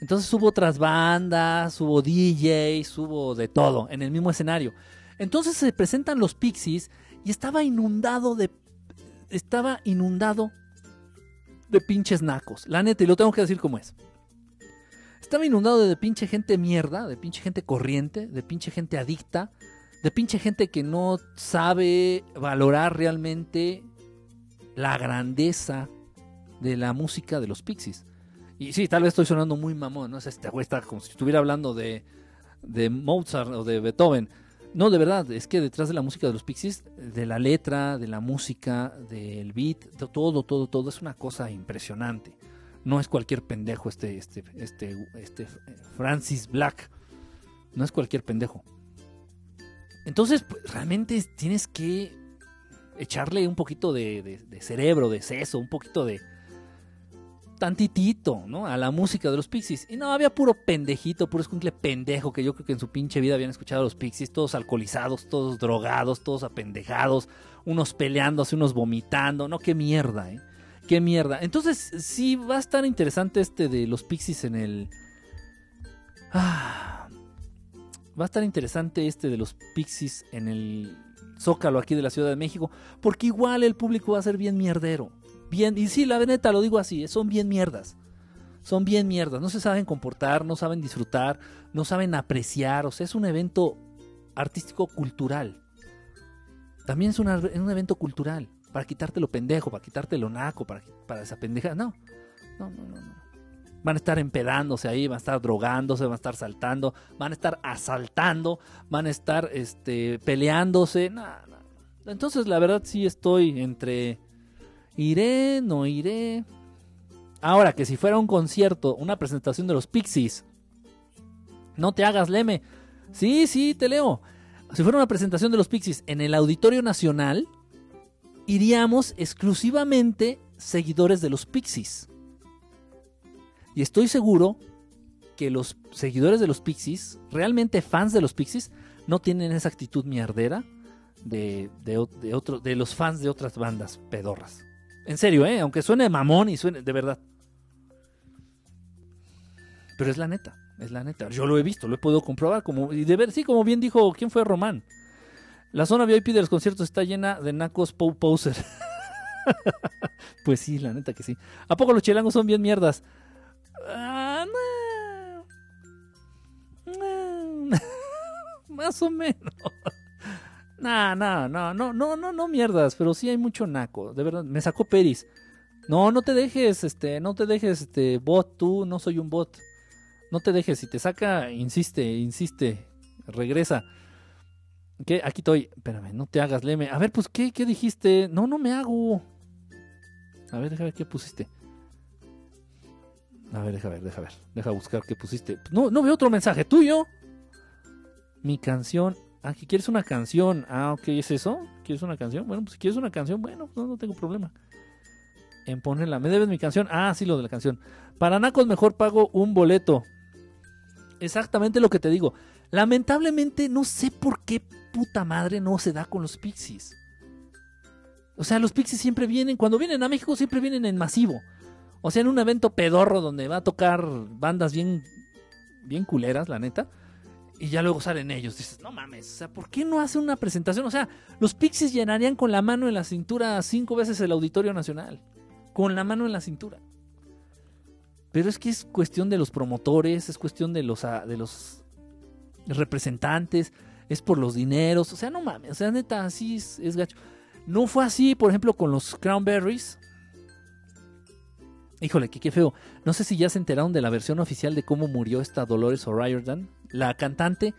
Entonces hubo otras bandas, hubo DJs, hubo de todo en el mismo escenario. Entonces se presentan los Pixies y estaba inundado de. Estaba inundado de pinches nacos. La neta, y lo tengo que decir como es. Estaba inundado de pinche gente mierda, de pinche gente corriente, de pinche gente adicta, de pinche gente que no sabe valorar realmente la grandeza de la música de los Pixies. Y sí, tal vez estoy sonando muy mamón, ¿no? O sea, este güey está como si estuviera hablando de, de Mozart o de Beethoven. No, de verdad, es que detrás de la música de los Pixies, de la letra, de la música, del beat, todo, todo, todo, es una cosa impresionante. No es cualquier pendejo este, este, este, este Francis Black. No es cualquier pendejo. Entonces, pues, realmente tienes que echarle un poquito de, cerebro, de seso, un poquito de tantitito, ¿no? A la música de los Pixies. Y no, había puro pendejito, puro escuincle pendejo que yo creo que en su pinche vida habían escuchado a los Pixies, todos alcoholizados, todos drogados, todos apendejados, unos peleándose, unos vomitando. No, qué mierda, ¿eh? Qué mierda. Entonces, sí, va a estar interesante este de los Pixies en el... Ah, va a estar interesante este de los Pixies en el Zócalo aquí de la Ciudad de México, porque igual el público va a ser bien mierdero. Bien, y sí, la neta lo digo así, son bien mierdas. Son bien mierdas, no se saben comportar, no saben disfrutar, no saben apreciar, o sea, es un evento artístico cultural. También es, es un evento cultural, para quitarte lo pendejo, para quitarte lo naco, para, para esa pendeja. No, no, no, no, no. Van a estar empedándose ahí, van a estar drogándose, van a estar saltando, van a estar asaltando, van a estar este, peleándose. No, no. Entonces, la verdad, sí estoy entre iré, no iré. Ahora que si fuera un concierto, una presentación de los Pixies, no te hagas leme. Sí, sí, te leo. Si fuera una presentación de los Pixies en el Auditorio Nacional, iríamos exclusivamente seguidores de los Pixies. Y estoy seguro que los seguidores de los Pixies, realmente fans de los Pixies, no tienen esa actitud mierdera de, de, de de los fans de otras bandas pedorras. En serio, ¿eh? Aunque suene mamón y suene de verdad. Pero es la neta, es la neta. Yo lo he visto, lo he podido comprobar. Como, y de ver, sí, como bien dijo, ¿quién fue Román? La zona VIP de los conciertos está llena de nacos Pow Poser. [laughs] pues sí, la neta que sí. ¿A poco los chilangos son bien mierdas? Ah, no. No. [laughs] Más o menos. No, no, no, no, no, no, no mierdas, pero sí hay mucho naco, de verdad, me sacó Peris. No, no te dejes, este, no te dejes, este, bot, tú, no soy un bot. No te dejes, si te saca, insiste, insiste, regresa. ¿Qué? Aquí estoy, espérame, no te hagas, leme. A ver, pues, ¿qué, qué dijiste? No, no me hago. A ver, deja ver qué pusiste. A ver, deja ver, deja ver, deja buscar qué pusiste. No, no veo otro mensaje tuyo. Mi canción, Ah, que quieres una canción. Ah, ok, ¿es eso? ¿Quieres una canción? Bueno, pues si quieres una canción, bueno, pues no, no tengo problema. En ponerla. ¿Me debes mi canción? Ah, sí, lo de la canción. Para Nacos mejor pago un boleto. Exactamente lo que te digo. Lamentablemente no sé por qué puta madre no se da con los Pixies. O sea, los Pixies siempre vienen, cuando vienen a México siempre vienen en masivo. O sea, en un evento pedorro donde va a tocar bandas bien, bien culeras, la neta y ya luego salen ellos. Dices, no mames, o sea, ¿por qué no hace una presentación? O sea, los Pixies llenarían con la mano en la cintura cinco veces el Auditorio Nacional. Con la mano en la cintura. Pero es que es cuestión de los promotores, es cuestión de los, ah, de los representantes, es por los dineros. O sea, no mames, o sea, neta, así es, gacho. No fue así, por ejemplo, con los Crownberries. Híjole, que qué feo. No sé si ya se enteraron de la versión oficial de cómo murió esta Dolores O'Riordan, la cantante,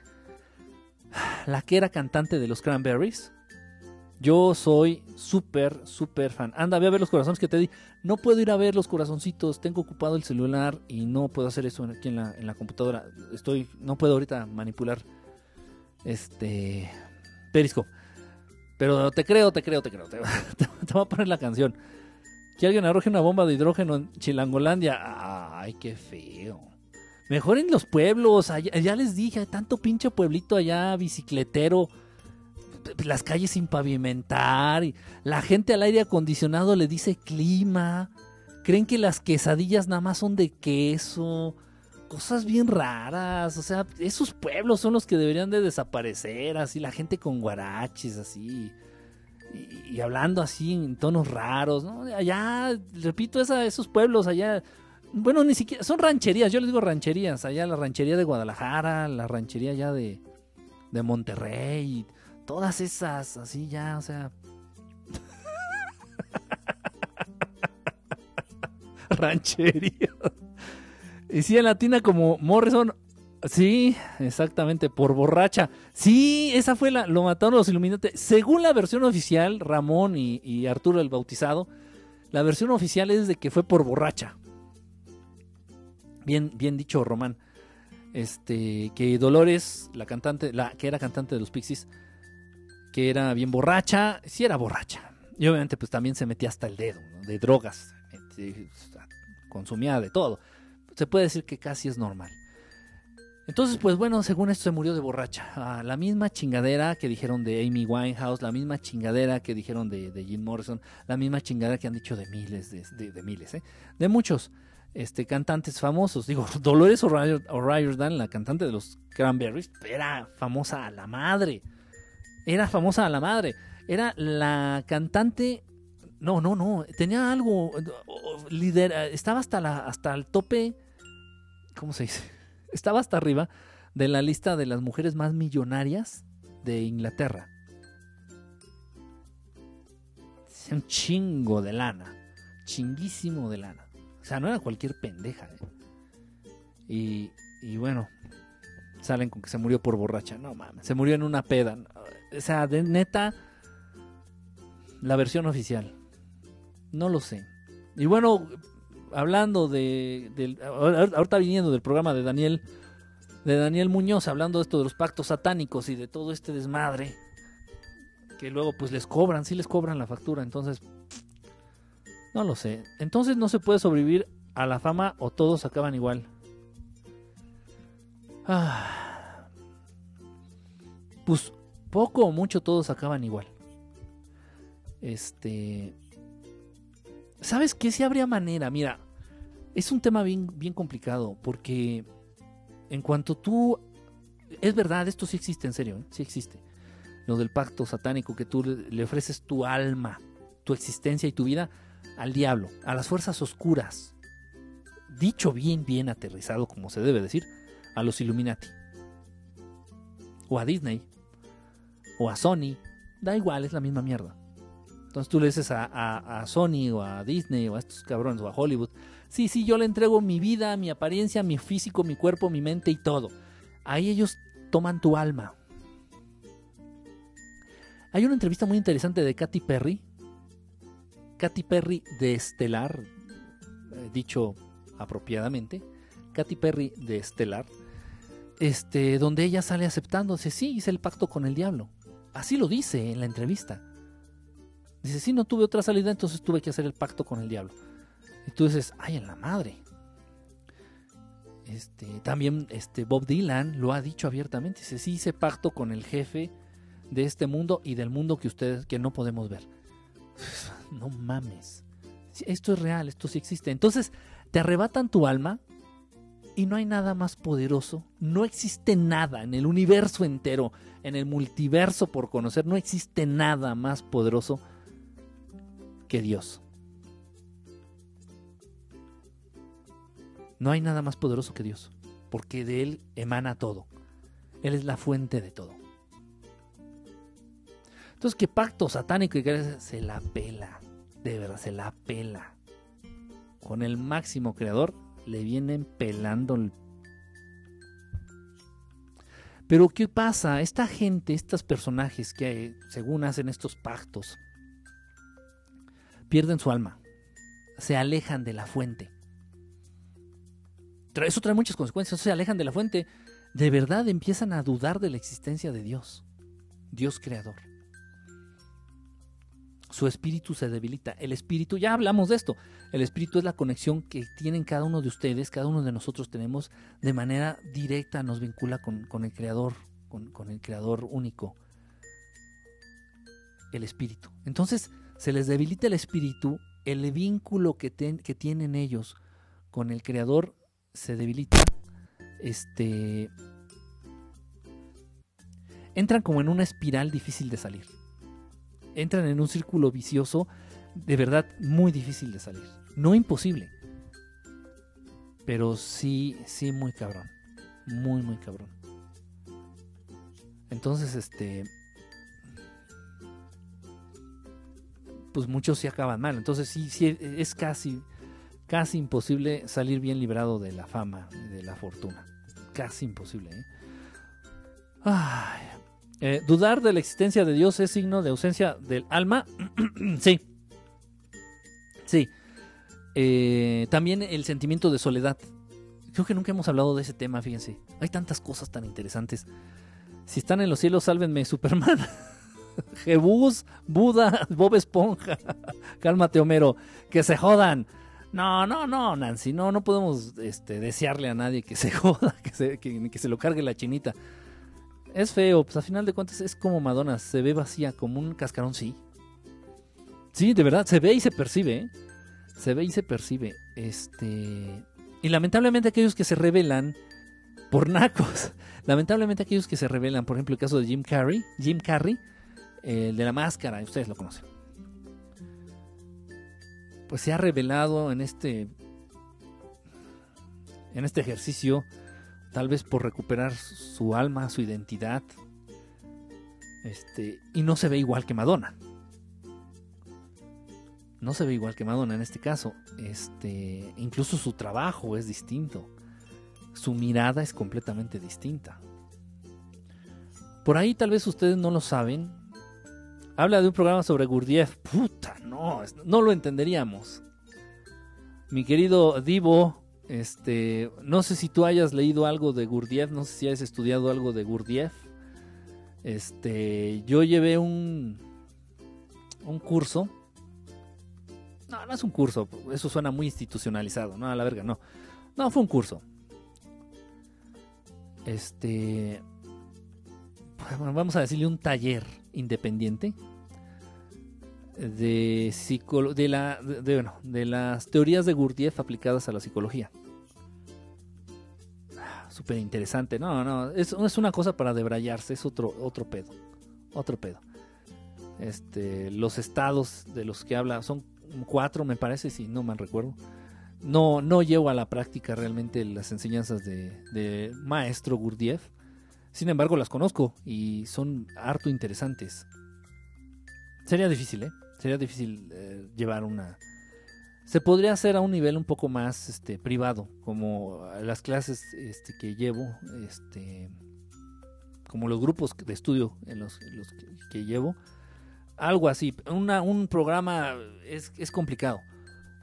la que era cantante de los Cranberries. Yo soy súper, súper fan. Anda, ve a ver los corazones que te di. No puedo ir a ver los corazoncitos. Tengo ocupado el celular y no puedo hacer eso aquí en la, en la computadora. Estoy, no puedo ahorita manipular este Periscope. Pero te creo, te creo, te creo. [laughs] Te, te voy a poner la canción. Que alguien arroje una bomba de hidrógeno en Chilangolandia. Ay, qué feo. Mejor en los pueblos. ya les dije, hay tanto pinche pueblito allá, bicicletero. Las calles sin pavimentar. la gente al aire acondicionado le dice clima. Creen que las quesadillas nada más son de queso. Cosas bien raras. O sea, esos pueblos son los que deberían de desaparecer. Así, la gente con guaraches, así. Y, hablando así en tonos raros. ¿no? Allá, repito, esos pueblos allá. Bueno, ni siquiera. Son rancherías. Yo les digo rancherías. Allá la ranchería de Guadalajara. La ranchería ya de, de Monterrey. Todas esas, así ya, o sea. [laughs] ranchería. Y sí, en latina como Morrison. Sí, exactamente, por borracha. Sí, esa fue la. Lo mataron los Illuminati. Según la versión oficial, Ramón y, y Arturo el Bautizado, la versión oficial es de que fue por borracha. Bien, bien dicho, Román. Este, que Dolores, la cantante, la que era cantante de los Pixies, era bien borracha, sí era borracha. Y obviamente, pues también se metía hasta el dedo, de drogas, este, consumía de todo. Se puede decir que casi es normal. Entonces, pues bueno, según esto se murió de borracha. La misma chingadera que dijeron de Amy Winehouse, la misma chingadera que dijeron de, Jim Morrison, la misma chingadera que han dicho de miles, de, miles, ¿eh? de muchos este, cantantes famosos. Digo, [laughs] Dolores O'Rior- O'Riordan, la cantante de los Cranberries, era famosa a la madre. Era famosa la madre. Era la cantante. No, no, no. Tenía algo. Líder, estaba hasta, la, hasta el tope. ¿Cómo se dice? [laughs] Estaba hasta arriba de la lista de las mujeres más millonarias de Inglaterra. Un chingo de lana. Chinguísimo de lana. O sea, no era cualquier pendeja. ¿eh? Y, y bueno, salen con que se murió por borracha. No mames, se murió en una peda. O sea, de neta, la versión oficial. No lo sé. Y bueno, hablando de, ahor- ahorita viniendo del programa de Daniel, de Daniel Muñoz, hablando de esto de los pactos satánicos y de todo este desmadre, que luego pues les cobran, sí les cobran la factura, entonces no lo sé. Entonces no se puede sobrevivir a la fama o todos acaban igual. Ah. Pues poco o mucho todos acaban igual. Este. ¿Sabes qué? Si habría manera. Mira, es un tema bien, bien complicado porque en cuanto tú. Es verdad, esto sí existe en serio, ¿eh? sí existe. Lo del pacto satánico que tú le, ofreces tu alma, tu existencia y tu vida al diablo, a las fuerzas oscuras. Dicho bien, bien aterrizado, como se debe decir, a los Illuminati. O a Disney. O a Sony. Da igual, es la misma mierda. Entonces tú le dices a, a- Sony o a Disney o a estos cabrones o a Hollywood. Sí, sí, yo le entrego mi vida, mi apariencia, mi físico, mi cuerpo, mi mente y todo. Ahí ellos toman tu alma. Hay una entrevista muy interesante de Katy Perry. Katy Perry de Estelar, eh, dicho apropiadamente. Katy Perry de Estelar. Este, donde ella sale aceptando, dice, sí, hice el pacto con el diablo. Así lo dice en la entrevista. Dice, sí, no tuve otra salida, entonces tuve que hacer el pacto con el diablo. Y tú ay, en la madre. Este, también este, Bob Dylan lo ha dicho abiertamente. Dice, sí, hice pacto con el jefe de este mundo y del mundo que ustedes, que no podemos ver. [laughs] No mames. Esto es real, esto sí existe. Entonces, te arrebatan tu alma y no hay nada más poderoso. No existe nada en el universo entero, en el multiverso por conocer, no existe nada más poderoso que Dios. No hay nada más poderoso que Dios, porque de Él emana todo. Él es la fuente de todo. Entonces, que pacto satánico y que se la pela, de verdad, se la pela. Con el máximo creador le vienen pelando el... Pero ¿qué pasa? Esta gente, estos personajes que según hacen estos pactos, pierden su alma, se alejan de la fuente. Eso trae muchas consecuencias, se alejan de la fuente, de verdad empiezan a dudar de la existencia de Dios, Dios creador. Su espíritu se debilita. El espíritu, ya hablamos de esto, el espíritu es la conexión que tienen cada uno de ustedes, cada uno de nosotros tenemos de manera directa, nos vincula con, el Creador, con, el Creador único. El espíritu. Entonces, se les debilita el espíritu, el vínculo que, que tienen ellos con el Creador se debilita. Este. Entran como en una espiral difícil de salir. Entran en un círculo vicioso de verdad muy difícil de salir. No imposible. Pero sí, sí muy cabrón. Muy, muy cabrón. Entonces, este. Pues muchos sí acaban mal. Entonces sí, sí es casi, casi imposible salir bien librado de la fama y de la fortuna. Casi imposible, ¿eh? Ay. Eh, dudar de la existencia de Dios es signo de ausencia del alma. [clears throat] sí. Sí. Eh, también el sentimiento de soledad. Creo que nunca hemos hablado de ese tema, fíjense. Hay tantas cosas tan interesantes. Si están en los cielos, sálvenme, Superman. [laughs] Jebús, Buda, [laughs] Bob Esponja. [laughs] Cálmate, Homero. Que se jodan. No, no, no, Nancy. No, no podemos este, desearle a nadie que se joda, que se, que, que se lo cargue la chinita. Es feo, pues a final de cuentas es como Madonna, se ve vacía, como un cascarón, sí. Sí, de verdad, se ve y se percibe, ¿eh? Se ve y se percibe. Este. Y lamentablemente aquellos que se rebelan por nacos. [laughs] Lamentablemente aquellos que se rebelan, por ejemplo, el caso de Jim Carrey, Jim Carrey, el de la máscara, ustedes lo conocen. Pues se ha revelado en este. En este ejercicio tal vez por recuperar su alma, su identidad. Este, y no se ve igual que Madonna. No se ve igual que Madonna en este caso. Este, incluso su trabajo es distinto. Su mirada es completamente distinta. Por ahí tal vez ustedes no lo saben. Habla de un programa sobre Gurdjieff. Puta, no, no lo entenderíamos. Mi querido Divo, este, no sé si tú hayas leído algo de Gurdjieff, no sé si hayas estudiado algo de Gurdjieff. Este, yo llevé un un curso. No, no es un curso, eso suena muy institucionalizado, no, a la verga, no. No, fue un curso. Este, bueno, vamos a decirle un taller independiente de, psicolo de, la, de, bueno, de las teorías de Gurdjieff aplicadas a la psicología. Súper interesante. No, no, es, es, una cosa para debrayarse, es otro, otro pedo. Otro pedo. Este, los estados de los que habla son cuatro, me parece, si no mal recuerdo. No, no llevo a la práctica realmente las enseñanzas de, de maestro Gurdjieff. Sin embargo, las conozco y son harto interesantes. Sería difícil, ¿eh? Sería difícil eh, llevar una... Se podría hacer a un nivel un poco más este, privado, como las clases este, que llevo, este, como los grupos de estudio en los, que, llevo. Algo así. Una, un programa es, es, complicado.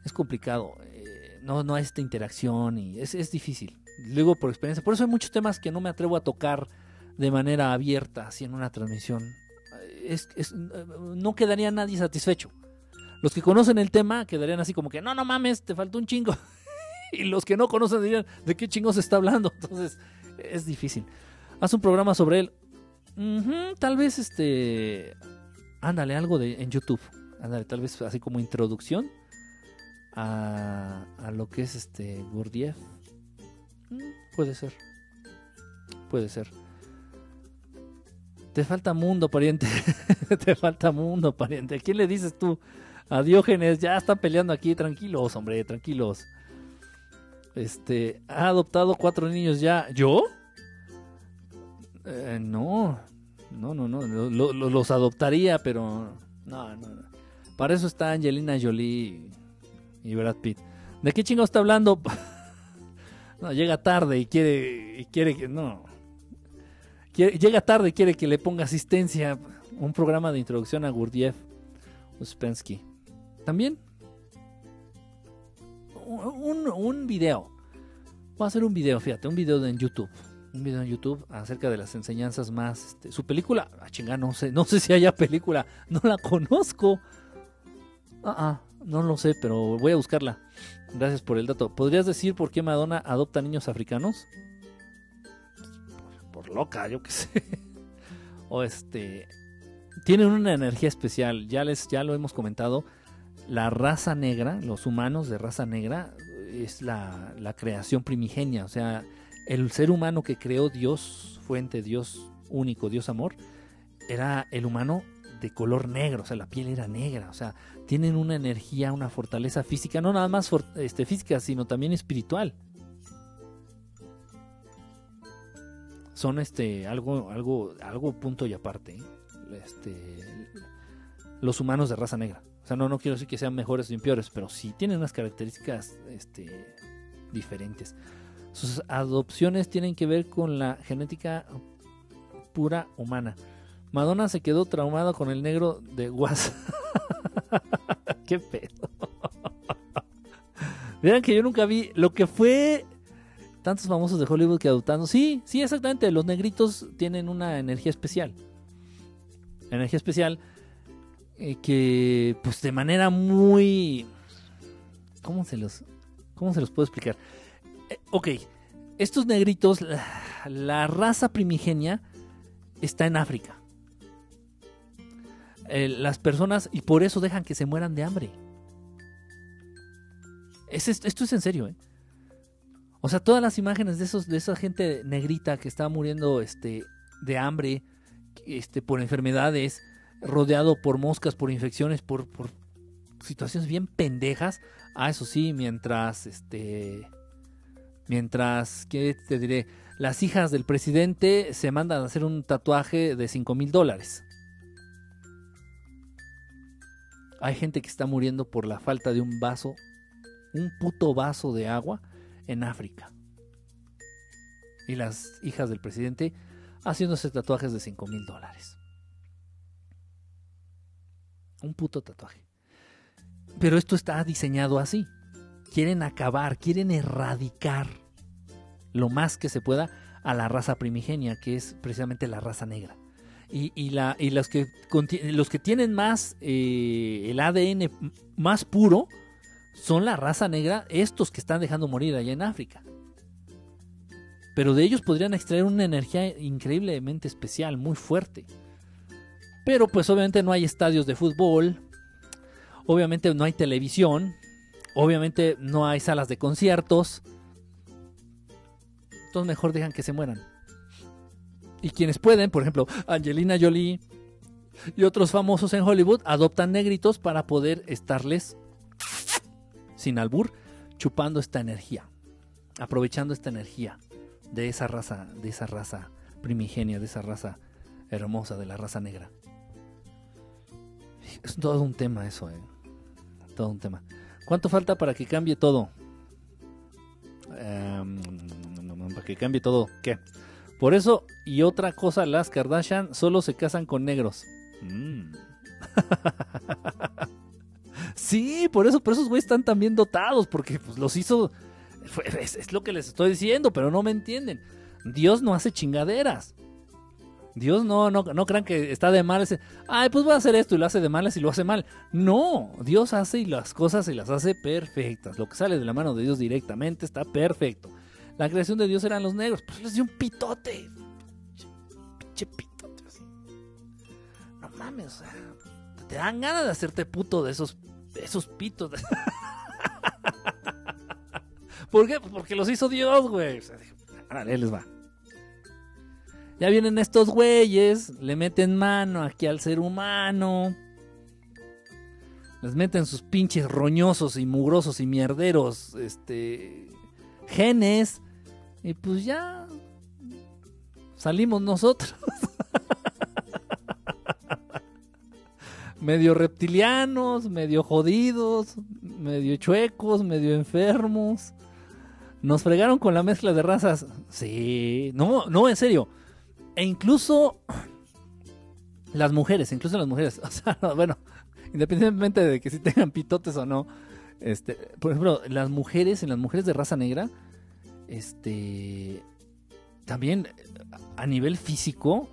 Es complicado. Eh, no, no hay esta interacción y es, es difícil. Luego por experiencia. Por eso hay muchos temas que no me atrevo a tocar de manera abierta, así en una transmisión es, no quedaría nadie satisfecho. Los que conocen el tema quedarían así como que, no, no mames, te faltó un chingo. [laughs] y los que no conocen dirían, ¿de qué chingo se está hablando? [laughs] Entonces, es difícil. Haz un programa sobre él. Tal vez, este, ándale, algo de, en YouTube. Ándale, tal vez así como introducción a, a lo que es este Gurdjieff. Mm, puede ser. Puede ser. Te falta mundo, pariente. [laughs] Te falta mundo, pariente. ¿A quién le dices tú? A Diógenes, ya están peleando aquí. Tranquilos, hombre, tranquilos. Este, ha adoptado cuatro niños ya. ¿Yo? Eh, no, no, no, no. Lo, lo, los adoptaría, pero no, no, no. Para eso está Angelina Jolie y Brad Pitt. ¿De qué chingo está hablando? [laughs] no, llega tarde y quiere, y quiere que no llega tarde quiere que le ponga asistencia un programa de introducción a Gurdjieff Uspensky. También un, video. Voy a hacer un video, fíjate, un video en YouTube. Un video en YouTube acerca de las enseñanzas más. Este, su película, ah, chingar, no sé, no sé si haya película, no la conozco. Ah, ah, no lo sé, pero voy a buscarla. Gracias por el dato. ¿Podrías decir por qué Madonna adopta niños africanos? Loca, yo qué sé. [laughs] o este. Tienen una energía especial. Ya les, ya lo hemos comentado. La raza negra, los humanos de raza negra, es la, la creación primigenia. O sea, el ser humano que creó Dios, fuente, Dios único, Dios amor, era el humano de color negro, o sea, la piel era negra, o sea, tienen una energía, una fortaleza física, no nada más este, física, sino también espiritual. Son este algo, algo, algo punto y aparte. Este, los humanos de raza negra. O sea, no, no quiero decir que sean mejores o peores, pero sí tienen unas características este, diferentes. Sus adopciones tienen que ver con la genética pura humana. Madonna se quedó traumada con el negro de WhatsApp. [laughs] Qué pedo. [laughs] Vean que yo nunca vi lo que fue tantos famosos de Hollywood que adoptando. Sí, sí, exactamente. Los negritos tienen una energía especial. Energía especial eh, que, pues, de manera muy. ¿Cómo se los, cómo se los puedo explicar? Eh, ok, estos negritos, la, raza primigenia está en África. Eh, las personas, y por eso dejan que se mueran de hambre. Es, es- esto es en serio, ¿eh? O sea, todas las imágenes de esos, de esa gente negrita que está muriendo este, de hambre, este, por enfermedades, rodeado por moscas, por infecciones, por, por situaciones bien pendejas. Ah, eso sí, mientras, este, mientras, ¿qué te diré? Las hijas del presidente se mandan a hacer un tatuaje de 5 mil dólares. Hay gente que está muriendo por la falta de un vaso, un puto vaso de agua en África. Y las hijas del presidente haciéndose tatuajes de 5 mil dólares. Un puto tatuaje. Pero esto está diseñado así. Quieren acabar, quieren erradicar lo más que se pueda a la raza primigenia, que es precisamente la raza negra. Y, los que tienen más eh, el ADN más puro son la raza negra, estos que están dejando morir allá en África. Pero de ellos podrían extraer una energía increíblemente especial, muy fuerte. Pero pues obviamente no hay estadios de fútbol, obviamente no hay televisión, obviamente no hay salas de conciertos. Entonces mejor dejan que se mueran. Y quienes pueden, por ejemplo, Angelina Jolie y otros famosos en Hollywood, adoptan negritos para poder estarles, sin albur, chupando esta energía. Aprovechando esta energía de esa raza, de esa raza primigenia, de esa raza hermosa, de la raza negra. Es todo un tema eso, eh. Todo un tema. ¿Cuánto falta para que cambie todo? Em, para que cambie todo, ¿qué? Por eso y otra cosa, las Kardashian solo se casan con negros. Mm. [laughs] sí, por eso, por esos güeyes están también dotados, porque pues, los hizo. es, lo que les estoy diciendo, pero no me entienden. Dios no hace chingaderas. Dios no, no, no crean que está de mal. ese, Ay, pues voy a hacer esto y lo hace de malas y lo hace mal. No, Dios hace y las cosas y las hace perfectas. Lo que sale de la mano de Dios directamente está perfecto. La creación de Dios eran los negros. Pues les dio un pitote. Pinche pitote así. No mames, o sea. Te dan ganas de hacerte puto de esos, esos pitos. [laughs] ¿Por qué? Pues porque los hizo Dios, güey. Les va. Ya vienen estos güeyes, le meten mano aquí al ser humano. Les meten sus pinches roñosos y mugrosos y mierderos, este, genes. Y pues ya salimos nosotros. [laughs] medio reptilianos, medio jodidos, medio chuecos, medio enfermos. Nos fregaron con la mezcla de razas. Sí, no, no, en serio. E incluso las mujeres, incluso las mujeres. [laughs] O sea, no, bueno, independientemente de que si tengan pitotes o no. Este, por ejemplo, las mujeres, en las mujeres de raza negra, este, también a nivel físico,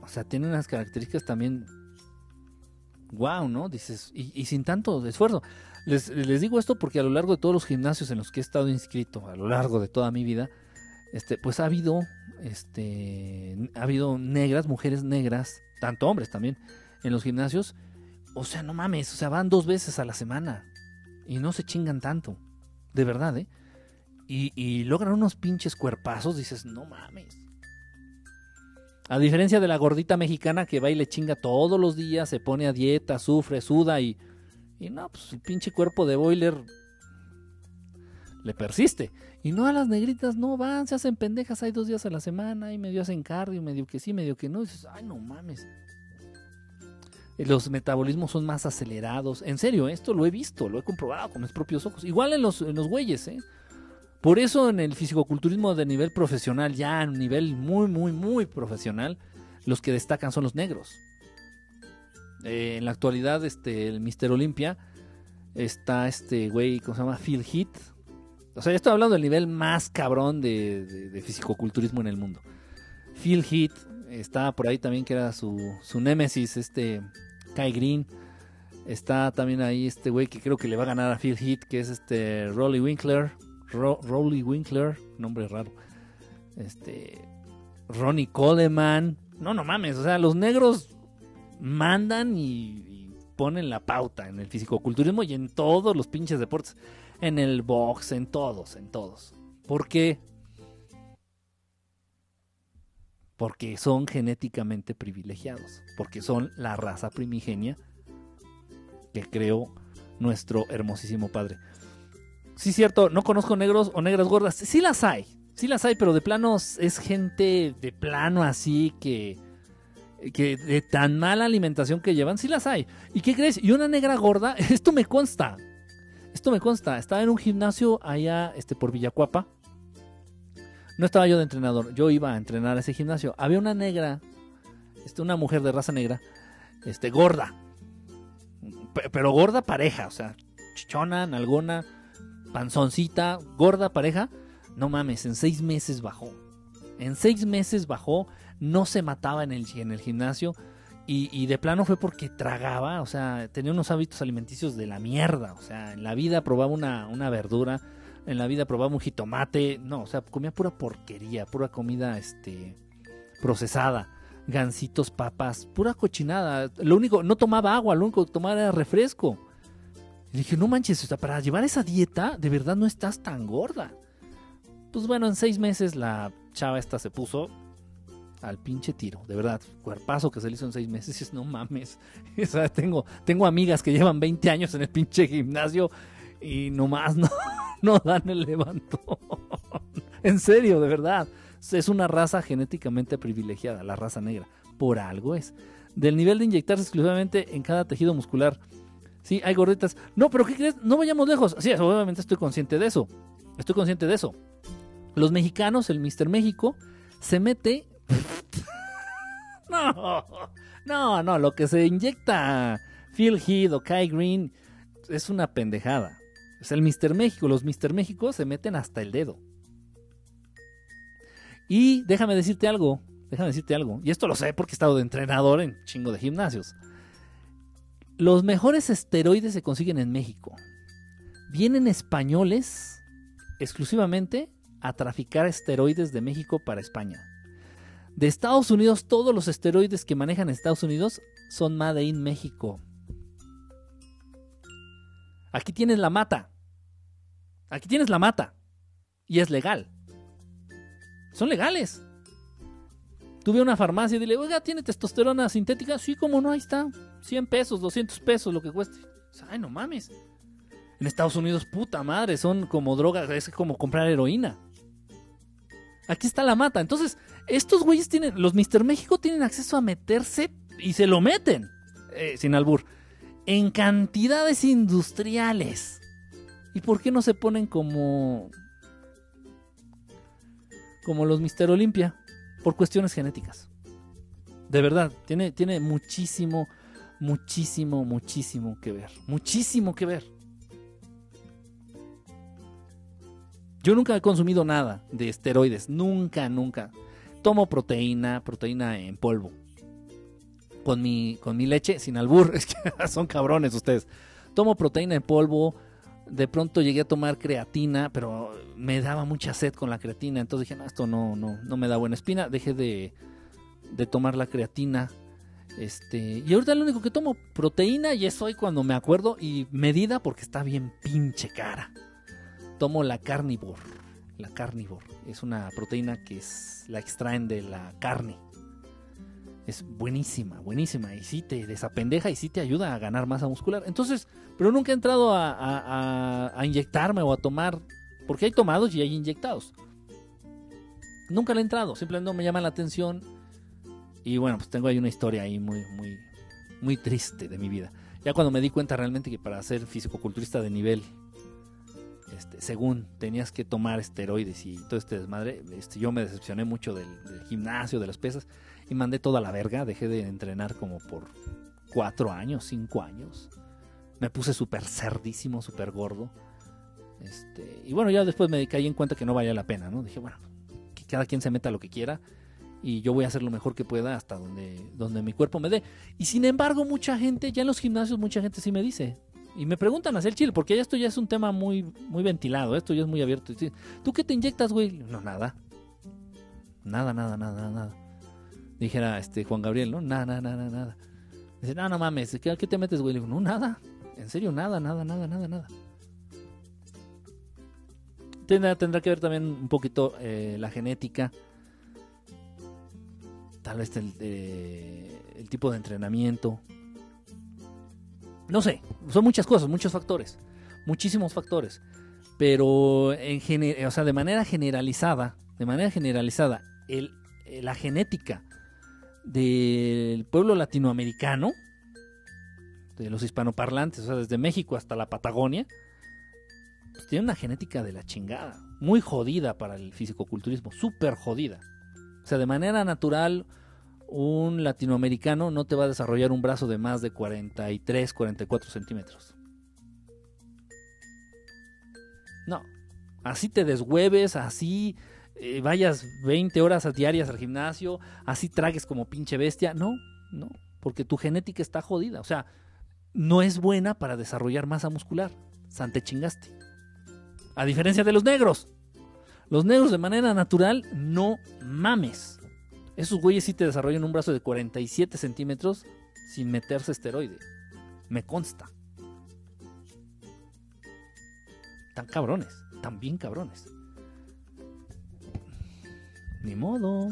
o sea, tienen unas características también wow, ¿no? Dices, y, y sin tanto esfuerzo. Les, les digo esto porque a lo largo de todos los gimnasios en los que he estado inscrito, a lo largo de toda mi vida, este, pues ha habido, este, ha habido negras, mujeres negras, tanto hombres también, en los gimnasios. O sea, no mames, o sea, van dos veces a la semana y no se chingan tanto, de verdad, ¿eh? Y, y logran unos pinches cuerpazos, dices, no mames. A diferencia de la gordita mexicana que va y le chinga todos los días, se pone a dieta, sufre, suda y, y no, pues el pinche cuerpo de boiler le persiste. Y no a las negritas, no van, se hacen pendejas, hay dos días a la semana, y medio hacen cardio, medio que sí, medio que no. Dices, ay, no mames. Eh, Los metabolismos son más acelerados. En serio, esto lo he visto, lo he comprobado con mis propios ojos. Igual en los, en los güeyes, ¿eh? Por eso en el fisicoculturismo de nivel profesional, ya a un nivel muy, muy, muy profesional, los que destacan son los negros. Eh, en la actualidad, este, el Mister Olympia está este güey, ¿cómo se llama? Phil Heath. O sea, ya estoy hablando del nivel más cabrón de, de, de fisicoculturismo en el mundo. Phil Heath está por ahí también, que era su, su némesis, este Kai Green. Está también ahí este güey que creo que le va a ganar a Phil Heath, que es este Rolly Winkler. Ro Rolly Winkler, nombre raro. Este. Ronnie Coleman. No, no mames. O sea, los negros mandan y, y ponen la pauta en el fisicoculturismo y en todos los pinches deportes. En el box, en todos, en todos. ¿Por qué? Porque son genéticamente privilegiados. Porque son la raza primigenia que creó nuestro hermosísimo padre. Sí, cierto, no conozco negros o negras gordas. Sí las hay, sí las hay, pero de plano es gente de plano así que, que de tan mala alimentación que llevan, sí las hay. ¿Y qué crees? Y una negra gorda, [laughs] esto me consta. Esto me consta. Estaba en un gimnasio allá este, por Villacuapa. No estaba yo de entrenador, yo iba a entrenar a ese gimnasio. Había una negra, este, una mujer de raza negra, este, gorda. Pero gorda pareja, o sea, chichona, nalgona, panzoncita, gorda pareja. No mames, en seis meses bajó. En seis meses bajó, no se mataba en el, en el gimnasio. Y, y de plano fue porque tragaba, o sea, tenía unos hábitos alimenticios de la mierda. O sea, en la vida probaba una, una verdura, en la vida probaba un jitomate. No, o sea, comía pura porquería, pura comida este, procesada. Gancitos, papas, pura cochinada. Lo único, no tomaba agua, lo único que tomaba era refresco. Y dije, no manches, para llevar esa dieta, de verdad no estás tan gorda. Pues bueno, en seis meses la chava esta se puso al pinche tiro, de verdad. Cuerpazo que se le hizo en seis meses, no mames. [laughs] Tengo, tengo amigas que llevan 20 años en el pinche gimnasio y nomás no, [laughs] no dan el levantón. [laughs] en serio, de verdad. Es una raza genéticamente privilegiada, la raza negra. Por algo es. Del nivel de inyectarse exclusivamente en cada tejido muscular. Sí, hay gorditas. No, pero ¿qué crees? No vayamos lejos. Sí, obviamente estoy consciente de eso. Estoy consciente de eso. Los mexicanos, el Mister México, se mete. [laughs] no, no, no. Lo que se inyecta Phil Heath o Kai Green es una pendejada. Es el Mister México. Los Mister México se meten hasta el dedo. Y déjame decirte algo. Déjame decirte algo. Y esto lo sé porque he estado de entrenador en chingo de gimnasios. Los mejores esteroides se consiguen en México. Vienen españoles exclusivamente a traficar esteroides de México para España. De Estados Unidos, todos los esteroides que manejan Estados Unidos son Made in México. Aquí tienes la mata. Aquí tienes la mata. Y es legal. Son legales. Tuve una farmacia y dile, oiga, ¿tiene testosterona sintética? Sí, como no, ahí está. 100 pesos, 200 pesos, lo que cueste. Ay, no mames. En Estados Unidos, puta madre, son como drogas, es como comprar heroína. Aquí está la mata. Entonces, estos güeyes tienen, los Mister México tienen acceso a meterse y se lo meten, eh, sin albur, en cantidades industriales. ¿Y por qué no se ponen como como los Mister Olimpia? Por cuestiones genéticas. De verdad, tiene, tiene muchísimo, muchísimo, muchísimo que ver. Muchísimo que ver. Yo nunca he consumido nada de esteroides. Nunca, nunca. Tomo proteína, proteína en polvo. con mi, con mi leche, sin albur, [laughs] es que son cabrones ustedes. Tomo proteína en polvo, de pronto llegué a tomar creatina, pero me daba mucha sed con la creatina, entonces dije, no, esto no, no, no me da buena espina, dejé de, de tomar la creatina. Este, y ahorita lo único que tomo proteína y eso hoy cuando me acuerdo y medida porque está bien pinche cara. Tomo la carnivore. La carnivore es una proteína que es, la extraen de la carne. Es buenísima, buenísima. Y sí te desapendeja y sí te ayuda a ganar masa muscular. Entonces, pero nunca he entrado a, a- a- inyectarme o a tomar. Porque hay tomados y hay inyectados. Nunca le he entrado. Simplemente no me llama la atención. Y bueno, pues tengo ahí una historia ahí muy, muy, muy triste de mi vida. Ya cuando me di cuenta realmente que para ser fisicoculturista de nivel, este, según tenías que tomar esteroides y todo este desmadre, este, yo me decepcioné mucho del gimnasio, de las pesas, y mandé toda la verga. Dejé de entrenar como por cuatro años, cinco años. Me puse súper cerdísimo, súper gordo. Este, y bueno, ya después me caí en cuenta que no valía la pena, ¿no? Dije, bueno, que cada quien se meta lo que quiera y yo voy a hacer lo mejor que pueda hasta donde, donde mi cuerpo me dé. Y sin embargo, mucha gente, ya en los gimnasios, mucha gente sí me dice. Y me preguntan hacia el chile, porque esto ya es un tema muy, muy ventilado, esto ya es muy abierto. ¿Tú qué te inyectas, güey? No, nada. Nada, nada, nada, nada. Dijera este Juan Gabriel, ¿no? Nada, nada, nada, nada. Dice, no, no mames, ¿qué, qué te metes, güey? Le digo, no, nada. En serio, nada, nada, nada, nada, nada. Tendrá, tendrá que ver también un poquito eh, la genética tal vez el, eh, el tipo de entrenamiento. No sé, son muchas cosas, muchos factores, muchísimos factores. Pero en o sea, de manera generalizada, de manera generalizada, el, eh, la genética del pueblo latinoamericano, de los hispanoparlantes, o sea, desde México hasta la Patagonia, pues tiene una genética de la chingada, muy jodida para el fisicoculturismo, súper jodida. O sea, de manera natural, un latinoamericano no te va a desarrollar un brazo de más de 43, 44 centímetros. No. Así te deshueves, así eh, vayas 20 horas diarias al gimnasio, así tragues como pinche bestia. No, no. Porque tu genética está jodida. O sea, no es buena para desarrollar masa muscular. Sante chingaste. A diferencia de los negros. Los negros de manera natural, no mames. Esos güeyes sí te desarrollan un brazo de 47 centímetros sin meterse esteroide. Me consta. Tan cabrones, tan bien cabrones. Ni modo.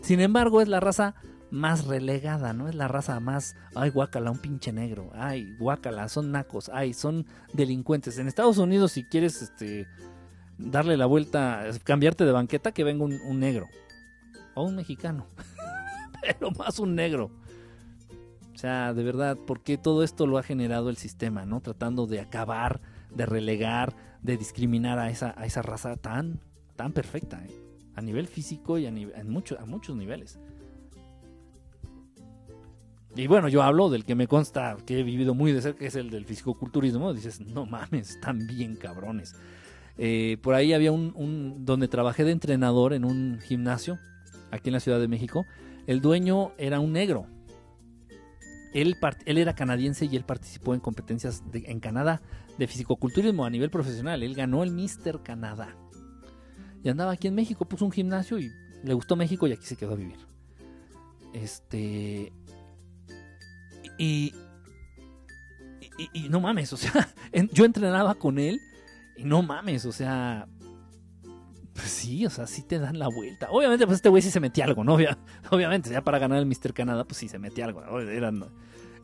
Sin embargo, es la raza más relegada, ¿no? Es la raza más, ay, guácala, un pinche negro, ay, guácala, son nacos, ay, son delincuentes. En Estados Unidos, si quieres, este, darle la vuelta, cambiarte de banqueta, que venga un, negro. O un mexicano. [laughs] Pero más un negro. O sea, de verdad, porque todo esto lo ha generado el sistema, ¿no? Tratando de acabar, de relegar, de discriminar a esa, a esa raza tan, tan perfecta, ¿eh? A nivel físico y a, a muchos niveles. Y bueno, yo hablo del que me consta, que he vivido muy de cerca, que es el del fisicoculturismo. Dices, no mames, están bien cabrones. Eh, por ahí había un, donde trabajé de entrenador en un gimnasio, aquí en la Ciudad de México. El dueño era un negro. Él, él era canadiense y él participó en competencias en Canadá de fisicoculturismo a nivel profesional. Él ganó el Mister Canadá. Y andaba aquí en México, puso un gimnasio y le gustó México y aquí se quedó a vivir. Este. Y. Y, no mames, o sea, [laughs] yo entrenaba con él y no mames, o sea. Pues sí, o sea, sí te dan la vuelta. Obviamente, pues este güey sí se metía algo, ¿no? Obvia- [laughs] Obviamente, ya para ganar el Mr. Canadá, pues sí se metía algo. ¿no? Era,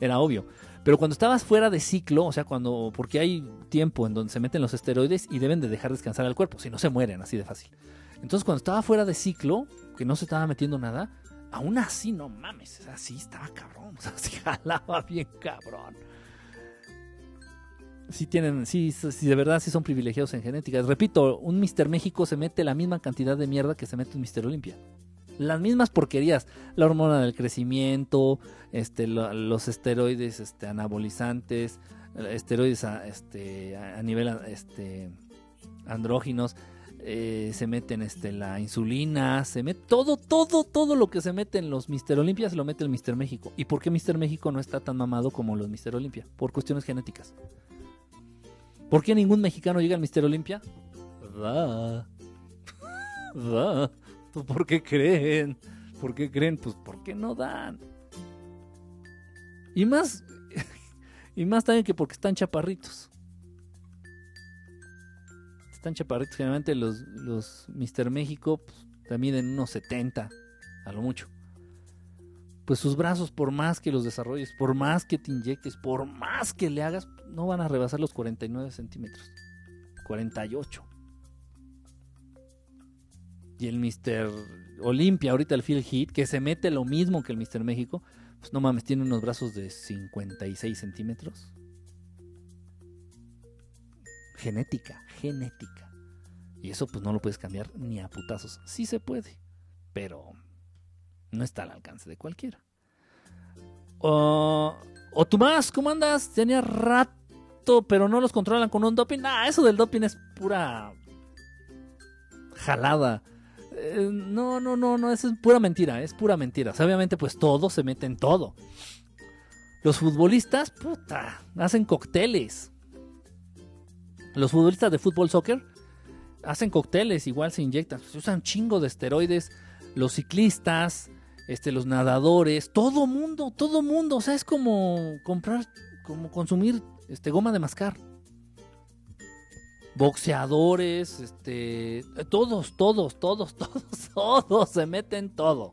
era obvio. Pero cuando estabas fuera de ciclo, o sea, cuando. Porque hay tiempo en donde se meten los esteroides y deben de dejar descansar al cuerpo, si no se mueren así de fácil. Entonces, cuando estaba fuera de ciclo, que no se estaba metiendo nada, aún así, no mames, o sea, sí estaba cabrón, [laughs] o sea, sí jalaba bien cabrón. Sí tienen, sí, sí, de verdad sí son privilegiados en genética. Repito, un Mister México se mete la misma cantidad de mierda que se mete un Mister Olimpia. Las mismas porquerías, la hormona del crecimiento, este, lo- los esteroides este, anabolizantes, esteroides a, este, a nivel este, andróginos, eh, se meten este, la insulina, se mete todo, todo, todo lo que se mete en los Mister Olympia se lo mete el Mister México. ¿Y por qué Mister México no está tan mamado como los Mister Olympia? Por cuestiones genéticas. ¿Por qué ningún mexicano llega al Mister Olympia? Va. [laughs] ¿Por qué creen? ¿Por qué creen? Pues porque no dan. Y más, [laughs] y más también que porque están chaparritos. Están chaparritos. Generalmente los, los Mister México pues, también unos 70, a lo mucho. Pues sus brazos, por más que los desarrolles, por más que te inyectes, por más que le hagas, no van a rebasar los 49 centímetros. 48. Y el Mister Olimpia, ahorita el Field Hit, que se mete lo mismo que el Mister México, pues no mames, tiene unos brazos de 56 centímetros. Genética, genética. Y eso pues no lo puedes cambiar ni a putazos. Sí se puede, pero no está al alcance de cualquiera. O, o tú más, ¿cómo andas? Tenía rato, pero no los controlan con un doping. Ah, eso del doping es pura jalada. Eh, no, no, no, no, eso es pura mentira, es pura mentira. Obviamente, pues todo se mete en todo. Los futbolistas, puta, hacen cócteles. Los futbolistas de fútbol soccer hacen cócteles, igual se inyectan, se usan chingo de esteroides. Los ciclistas, este, los nadadores, todo mundo, todo mundo. O sea, es como comprar, como consumir este, goma de mascar boxeadores, este, todos, todos, todos, [laughs] todos, todos se meten todo.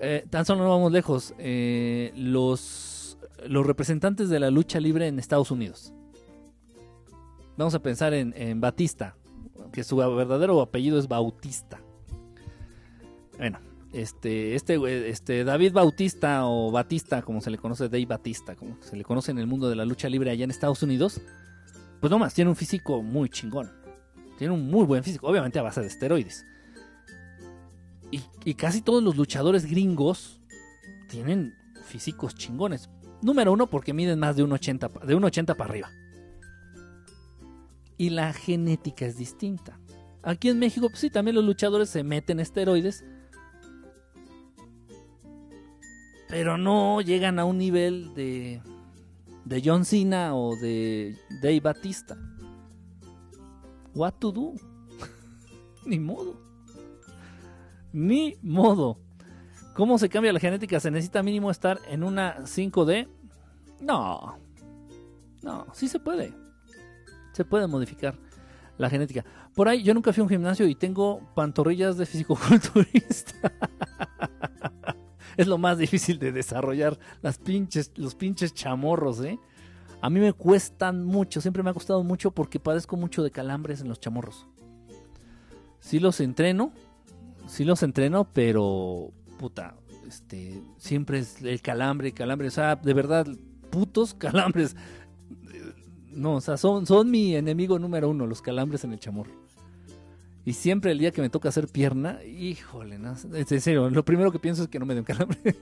Eh, tan solo no vamos lejos. eh, los, los representantes de la lucha libre en Estados Unidos. Vamos a pensar en, en Batista, que su verdadero apellido es Bautista. Bueno, este, este, este David Bautista o Batista, como se le conoce, Dave Batista, como se le conoce en el mundo de la lucha libre allá en Estados Unidos, pues nomás tiene un físico muy chingón. Tiene un muy buen físico, obviamente a base de esteroides. Y, casi todos los luchadores gringos tienen físicos chingones. Número uno, porque miden más de 1,80 pa- de 1,80 para arriba. Y la genética es distinta. Aquí en México, pues sí, también los luchadores se meten esteroides, pero no llegan a un nivel de, de John Cena o de Dave Batista. What to do? [laughs] Ni modo. Ni modo. ¿Cómo se cambia la genética? ¿Se necesita mínimo estar en una 5D? No. No, sí se puede. Se puede modificar la genética. Por ahí, yo nunca fui a un gimnasio y tengo pantorrillas de fisicoculturista. [laughs] es lo más difícil de desarrollar las pinches, los pinches chamorros, ¿eh? A mí me cuestan mucho, siempre me ha costado mucho porque padezco mucho de calambres en los chamorros. Sí los entreno, sí los entreno, pero puta, este, siempre es el calambre, calambre, o sea, de verdad, putos [laughs] calambres. No, o sea, son, son mi enemigo número uno, los calambres en el chamorro. Y siempre el día que me toca hacer pierna, híjole, no, en serio, lo primero que pienso es que no me dé un calambre. [laughs]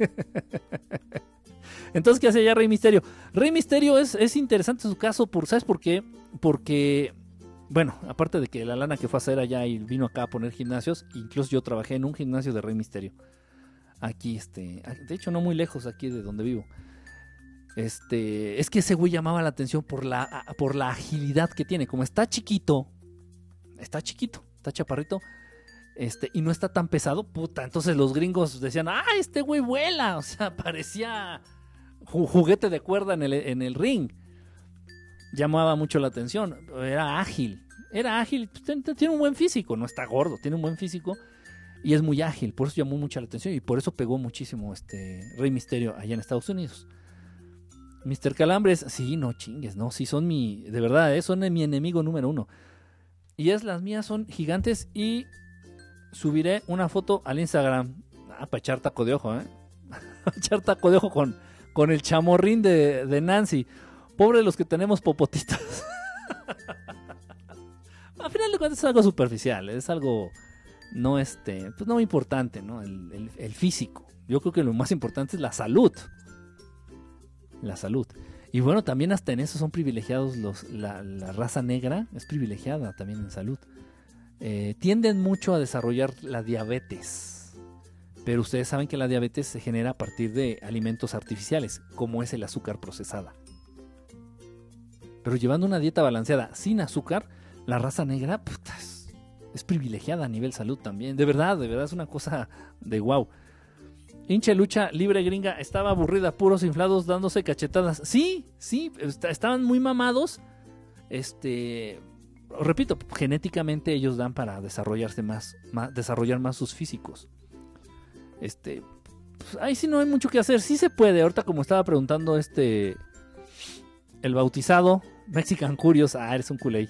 Entonces, ¿qué hace ya Rey Misterio? Rey Misterio es, es interesante su caso, por, ¿sabes por qué? Porque, bueno, aparte de que la lana que fue a hacer allá y vino acá a poner gimnasios, incluso yo trabajé en un gimnasio de Rey Misterio. Aquí, este, de hecho, no muy lejos aquí de donde vivo. Este, es que ese güey llamaba la atención por la, por la agilidad que tiene. Como está chiquito, está chiquito, está chaparrito, este, y no está tan pesado, puta. Entonces los gringos decían, ah, este güey vuela. [laughs] O sea, parecía ju- juguete de cuerda en el, en el ring. Llamaba mucho la atención. Era ágil. Era ágil. Tiene un buen físico. No está gordo, tiene un buen físico. Y es muy ágil. Por eso llamó mucho la atención. Y por eso pegó muchísimo este Rey Misterio allá en Estados Unidos. Mr. Calambres, sí, no chingues, no, sí son mi, de verdad, eh, son mi enemigo número uno. Y es las mías son gigantes y subiré una foto al Instagram. Ah, para echar taco de ojo, ¿eh? [laughs] echar taco de ojo con, con el chamorrín de, de Nancy. Pobre los que tenemos popotitas. [laughs] Al final de cuentas es algo superficial, es algo no este, pues no importante, ¿no? El- el físico. Yo creo que lo más importante es la salud. La salud. Y bueno, también hasta en eso son privilegiados los, la, raza negra, es privilegiada también en salud. Eh, tienden mucho a desarrollar la diabetes. Pero ustedes saben que la diabetes se genera a partir de alimentos artificiales, como es el azúcar procesada. Pero llevando una dieta balanceada sin azúcar, la raza negra es privilegiada a nivel salud también. De verdad, de verdad es una cosa de wow. Hinche lucha libre gringa estaba aburrida, puros inflados dándose cachetadas. Sí, sí, est- estaban muy mamados. Este, repito, genéticamente ellos dan para desarrollarse más, desarrollar más sus físicos. Este, pues, ahí sí no hay mucho que hacer. Sí se puede. Ahorita como estaba preguntando este, el bautizado, Mexican Curious, ah, eres un culé.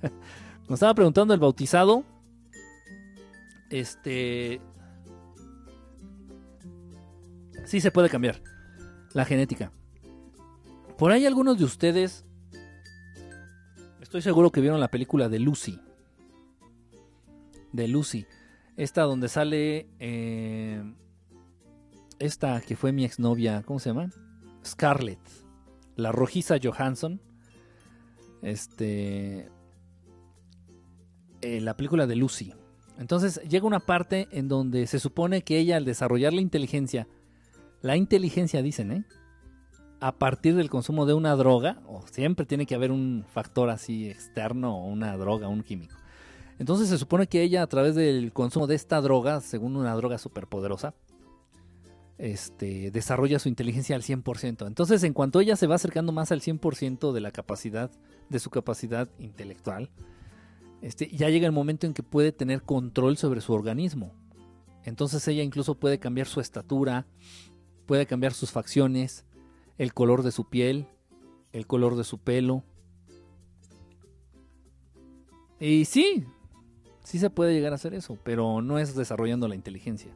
[laughs] Nos estaba preguntando el bautizado, este, sí se puede cambiar la genética. Por ahí algunos de ustedes, estoy seguro que vieron la película de Lucy. De Lucy. Esta donde sale eh, esta que fue mi exnovia, ¿cómo se llama? Scarlett. La rojiza Johansson. Este... eh, la película de Lucy. Entonces llega una parte en donde se supone que ella al desarrollar la inteligencia, la inteligencia dicen, ¿eh? A partir del consumo de una droga, o siempre tiene que haber un factor así externo, o una droga, un químico. Entonces se supone que ella a través del consumo de esta droga, según una droga superpoderosa, este, desarrolla su inteligencia al 100%. Entonces en cuanto ella se va acercando más al 100% de la capacidad, de su capacidad intelectual, este, ya llega el momento en que puede tener control sobre su organismo. Entonces ella incluso puede cambiar su estatura, puede cambiar sus facciones, el color de su piel, el color de su pelo. Y sí, sí se puede llegar a hacer eso, pero no es desarrollando la inteligencia.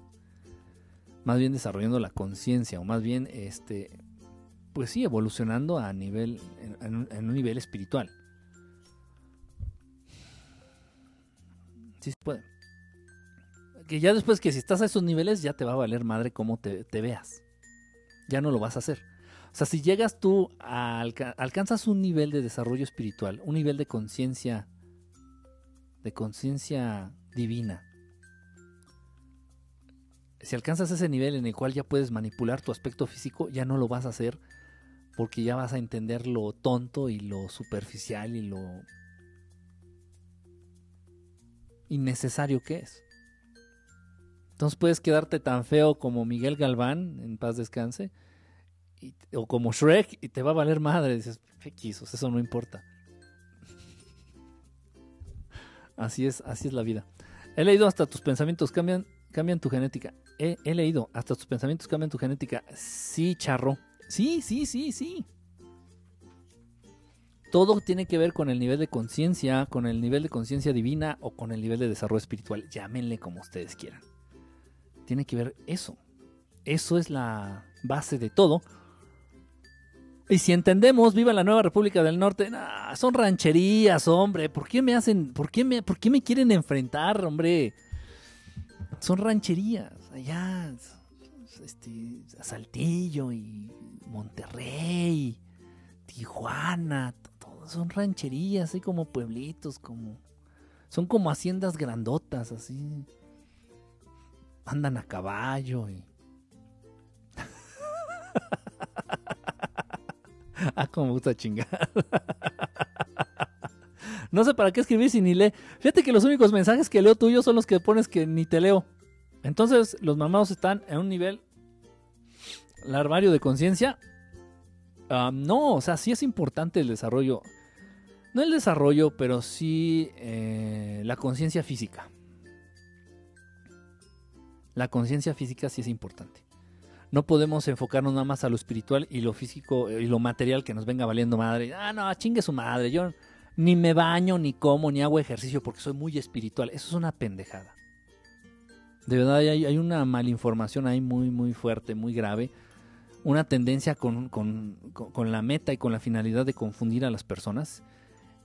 Más bien desarrollando la conciencia, o más bien, este, pues sí, evolucionando a nivel, en, un- nivel espiritual. Sí se puede. Que ya después que si estás a esos niveles ya te va a valer madre cómo te veas. Ya no lo vas a hacer. O sea, si llegas tú a alca- alcanzas un nivel de desarrollo espiritual, un nivel de conciencia, de conciencia divina. Si alcanzas ese nivel en el cual ya puedes manipular tu aspecto físico, ya no lo vas a hacer porque ya vas a entender lo tonto y lo superficial y lo innecesario que es. Entonces puedes quedarte tan feo como Miguel Galván, en paz descanse, y- o como Shrek, y te va a valer madre. Dices, eso no importa. Así es, así es la vida. He leído hasta tus pensamientos cambian, cambian tu genética. He leído hasta tus pensamientos cambian tu genética. Sí, charro. Sí, sí, sí, sí. Todo tiene que ver con el nivel de conciencia, con el nivel de conciencia divina o con el nivel de desarrollo espiritual. Llámenle como ustedes quieran. Tiene que ver eso. Eso es la base de todo. Y si entendemos, viva la nueva República del Norte, son rancherías, hombre. ¿Por qué me hacen, por qué me, por qué me quieren enfrentar, hombre? Son rancherías. Allá, este, Saltillo y Monterrey, Tijuana, todo son rancherías, así como pueblitos, como son como haciendas grandotas, así. Andan a caballo y [laughs] Ah, como gusta chingar. [laughs] no sé para qué escribir si ni lee. Fíjate que los únicos mensajes que leo tuyos son los que pones que ni te leo. Entonces, los mamados están en un nivel larvario de conciencia. Ah, no, o sea, sí es importante el desarrollo. No el desarrollo, pero sí eh, la conciencia física. La conciencia física sí es importante. No podemos enfocarnos nada más a lo espiritual y lo físico y lo material que nos venga valiendo madre. Ah, no, chingue su madre. Yo ni me baño, ni como, ni hago ejercicio porque soy muy espiritual. Eso es una pendejada. De verdad hay, una malinformación ahí muy, muy fuerte, muy grave. Una tendencia con, con, con- con la meta y con la finalidad de confundir a las personas.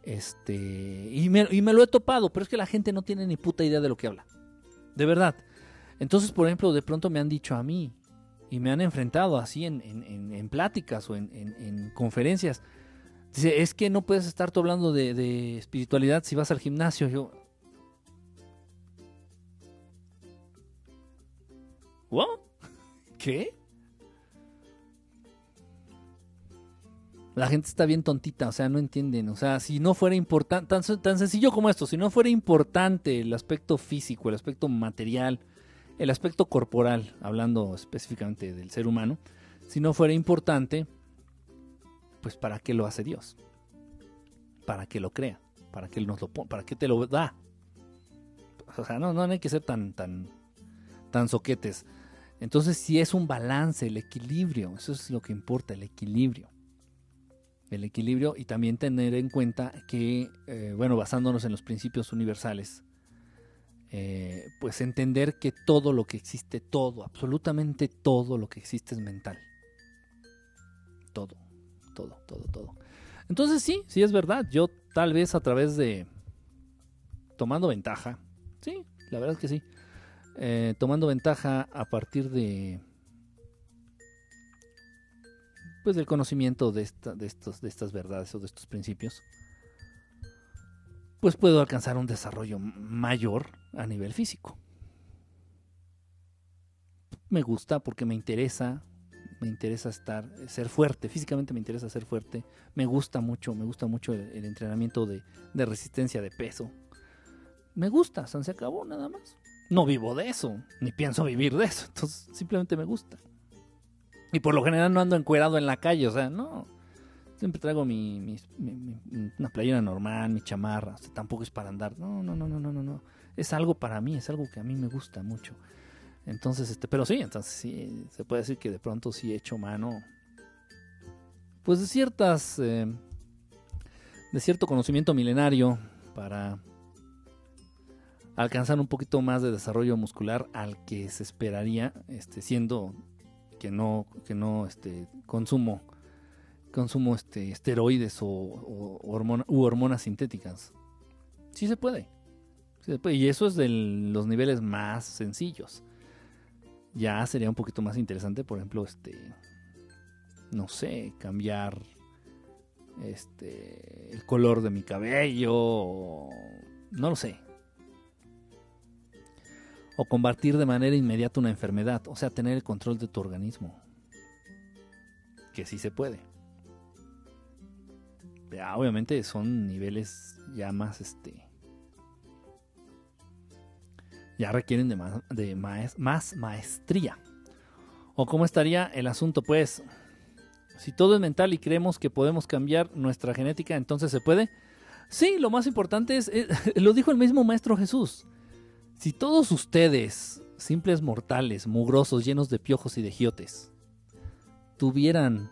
Este, y me, y me lo he topado, pero es que la gente no tiene ni puta idea de lo que habla. De verdad. Entonces, por ejemplo, de pronto me han dicho a mí, y me han enfrentado así en, pláticas o en, en- en conferencias. Dice, es que no puedes estar tú hablando de, espiritualidad si vas al gimnasio. Yo, ¿what? [laughs] ¿Qué? La gente está bien tontita, o sea, no entienden. O sea, si no fuera importante, tan sencillo como esto, si no fuera importante el aspecto físico, el aspecto material, el aspecto corporal, hablando específicamente del ser humano, si no fuera importante, pues ¿para qué lo hace Dios? ¿Para qué lo crea? ¿Para qué nos lo? ¿Para qué te lo da? O sea, no, no hay que ser tan, tan, tan soquetes. Entonces, si es un balance, el equilibrio, eso es lo que importa, el equilibrio. El equilibrio y también tener en cuenta que, eh, bueno, basándonos en los principios universales, eh, pues entender que todo lo que existe, todo, absolutamente todo lo que existe es mental. Todo, todo, todo, todo. Entonces sí, sí es verdad. Yo tal vez a través de tomando ventaja, sí, la verdad es que sí, eh, tomando ventaja a partir de pues del conocimiento de, esta, de, estos, de estas verdades o de estos principios, pues puedo alcanzar un desarrollo mayor a nivel físico. Me gusta porque me interesa, me interesa estar, ser fuerte, físicamente me interesa ser fuerte, me gusta mucho, me gusta mucho el, entrenamiento de, de, resistencia de peso. Me gusta, se acabó nada más. No vivo de eso, ni pienso vivir de eso, entonces simplemente me gusta. Y por lo general no ando encuerado en la calle, o sea, no. Siempre traigo mi una playera normal, mi chamarra, o sea, tampoco es para andar. No, no, no, no, no, no, no. Es algo para mí, es algo que a mí me gusta mucho. Entonces, este, pero sí, entonces sí, se puede decir que de pronto sí he hecho mano, pues de ciertas, eh, de cierto conocimiento milenario para alcanzar un poquito más de desarrollo muscular al que se esperaría, este, siendo que no, que no, este, consumo, consumo, este, esteroides o, o u hormonas sintéticas. Sí se puede. Se puede. Y eso es de los niveles más sencillos ya sería un poquito más interesante, por ejemplo, este, no sé, cambiar este, el color de mi cabello, no lo sé. O combatir de manera inmediata una enfermedad, o sea, tener el control de tu organismo. Que sí se puede. Ya, obviamente son niveles ya más, este, ya requieren de, más, maestría. ¿O cómo estaría el asunto? Pues, si todo es mental y creemos que podemos cambiar nuestra genética, entonces se puede. Sí, lo más importante es, eh, [laughs] lo dijo el mismo Maestro Jesús. Si todos ustedes, simples mortales, mugrosos, llenos de piojos y de giotes, tuvieran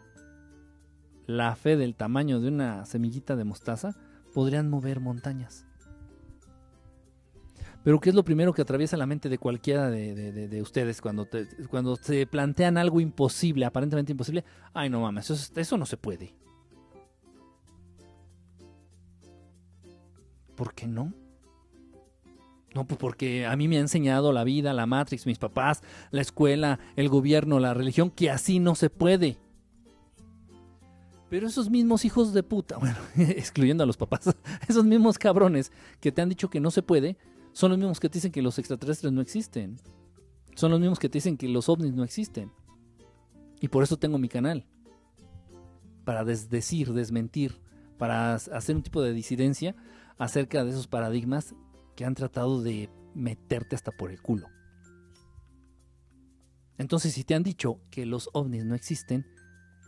la fe del tamaño de una semillita de mostaza, podrían mover montañas. Pero ¿qué es lo primero que atraviesa la mente de cualquiera de, de, de, de ustedes cuando, cuando se plantean algo imposible, aparentemente imposible? Ay, no mames, eso, eso no se puede. ¿Por qué no? No, pues porque a mí me ha enseñado la vida, la Matrix, mis papás, la escuela, el gobierno, la religión, que así no se puede. Pero esos mismos hijos de puta, [laughs] bueno, excluyendo a los papás, [laughs] esos mismos cabrones que te han dicho que no se puede, son los mismos que te dicen que los extraterrestres no existen. Son los mismos que te dicen que los ovnis no existen. Y por eso tengo mi canal. Para desdecir, desmentir, para hacer un tipo de disidencia acerca de esos paradigmas que han tratado de meterte hasta por el culo. Entonces, si te han dicho que los ovnis no existen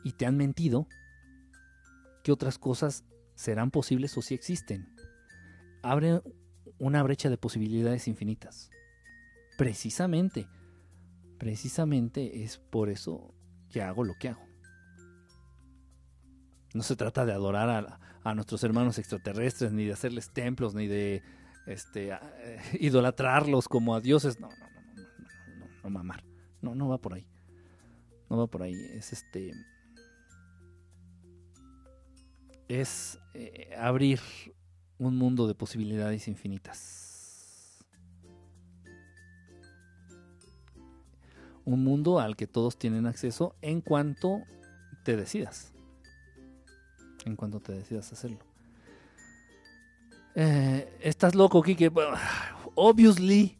y te han mentido, ¿qué otras cosas serán posibles o si existen? Abre una brecha de posibilidades infinitas. Precisamente, precisamente es por eso que hago lo que hago. No se trata de adorar a, nuestros hermanos extraterrestres, ni de hacerles templos, ni de este, eh, [laughs] idolatrarlos como a dioses. No, no, no, no, no, no, no, mamar. No, no va por ahí. No va por ahí. Es este. Es eh, abrir un mundo de posibilidades infinitas. un mundo al que todos tienen acceso en cuanto te decidas. En cuanto te decidas hacerlo. Eh, estás loco, Kike. Obviously,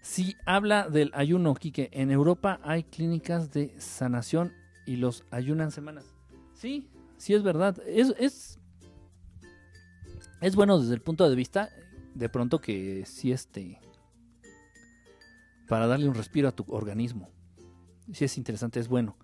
si habla del ayuno, Kike, en Europa hay clínicas de sanación y los ayunan semanas. Sí, sí es verdad. Es, es bueno desde el punto de vista, de pronto que sí este, para darle un respiro a tu organismo. Sí es interesante, es bueno.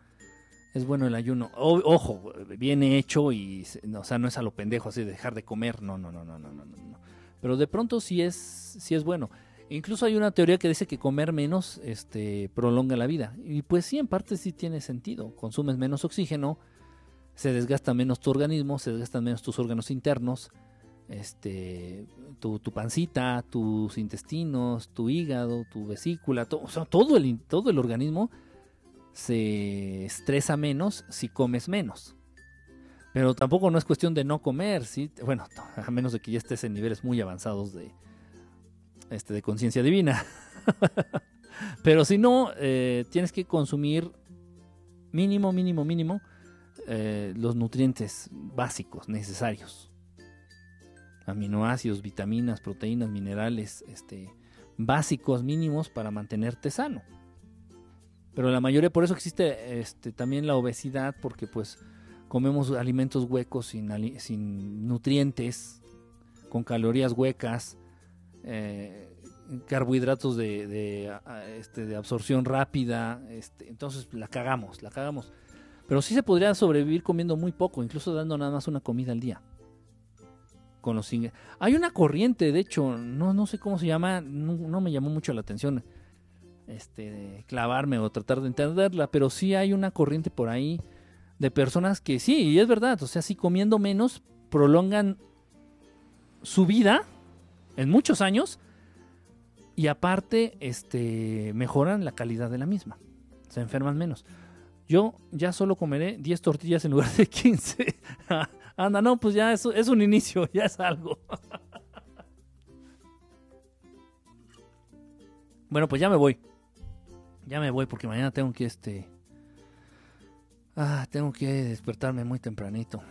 Es bueno el ayuno. Ojo, viene hecho y, o sea, no es a lo pendejo así de dejar de comer. No, no, no, no, no, no, no. no. Pero de pronto sí es, sí es bueno. Incluso hay una teoría que dice que comer menos este, prolonga la vida. Y pues sí, en parte sí tiene sentido. Consumes menos oxígeno, se desgasta menos tu organismo, se desgastan menos tus órganos internos, este, tu, pancita, tus intestinos, tu hígado, tu vesícula, todo, el, todo el organismo se estresa menos si comes menos. Pero tampoco no es cuestión de no comer. Bueno, a menos de que ya estés en niveles muy avanzados de, este, de conciencia divina. [laughs] Pero si no, eh, tienes que consumir mínimo, mínimo, mínimo eh, los nutrientes básicos, necesarios. Aminoácidos, vitaminas, proteínas, minerales, este, básicos, mínimos para mantenerte sano. Pero la mayoría, por eso existe este, también la obesidad, porque pues comemos alimentos huecos sin, sin nutrientes, con calorías huecas, eh, carbohidratos de, de, este, de absorción rápida, este, entonces la cagamos, la cagamos. Pero sí se podría sobrevivir comiendo muy poco, incluso dando nada más una comida al día. Con los Hay una corriente, de hecho, no, no sé cómo se llama, no, me llamó mucho la atención este, clavarme o tratar de entenderla, pero sí hay una corriente por ahí de personas que sí, y es verdad, o sea, sí comiendo menos prolongan su vida en muchos años y aparte este, mejoran la calidad de la misma, se enferman menos. Yo ya solo comeré 10 tortillas en lugar de 15. [laughs] Anda, no, pues ya es, es un inicio, [laughs] ya es algo. [laughs] bueno, pues ya me voy. Ya me voy porque mañana tengo que este. Ah, tengo que despertarme muy tempranito.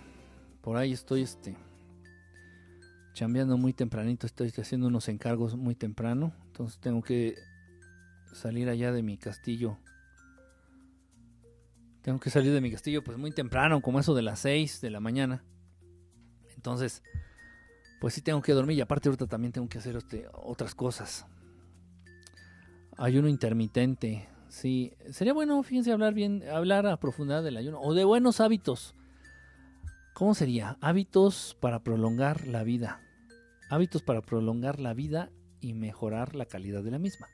Por ahí estoy este. Chambeando muy tempranito. Estoy haciendo unos encargos muy temprano. Entonces tengo que salir allá de mi castillo. Tengo que salir de mi castillo pues muy temprano, como eso de las 6 de la mañana. Entonces, pues sí tengo que dormir y aparte ahorita también tengo que hacer este, otras cosas. Ayuno intermitente. Sí, sería bueno, fíjense, hablar bien, hablar a profundidad del ayuno o de buenos hábitos. ¿Cómo sería? Hábitos para prolongar la vida. Hábitos para prolongar la vida y mejorar la calidad de la misma.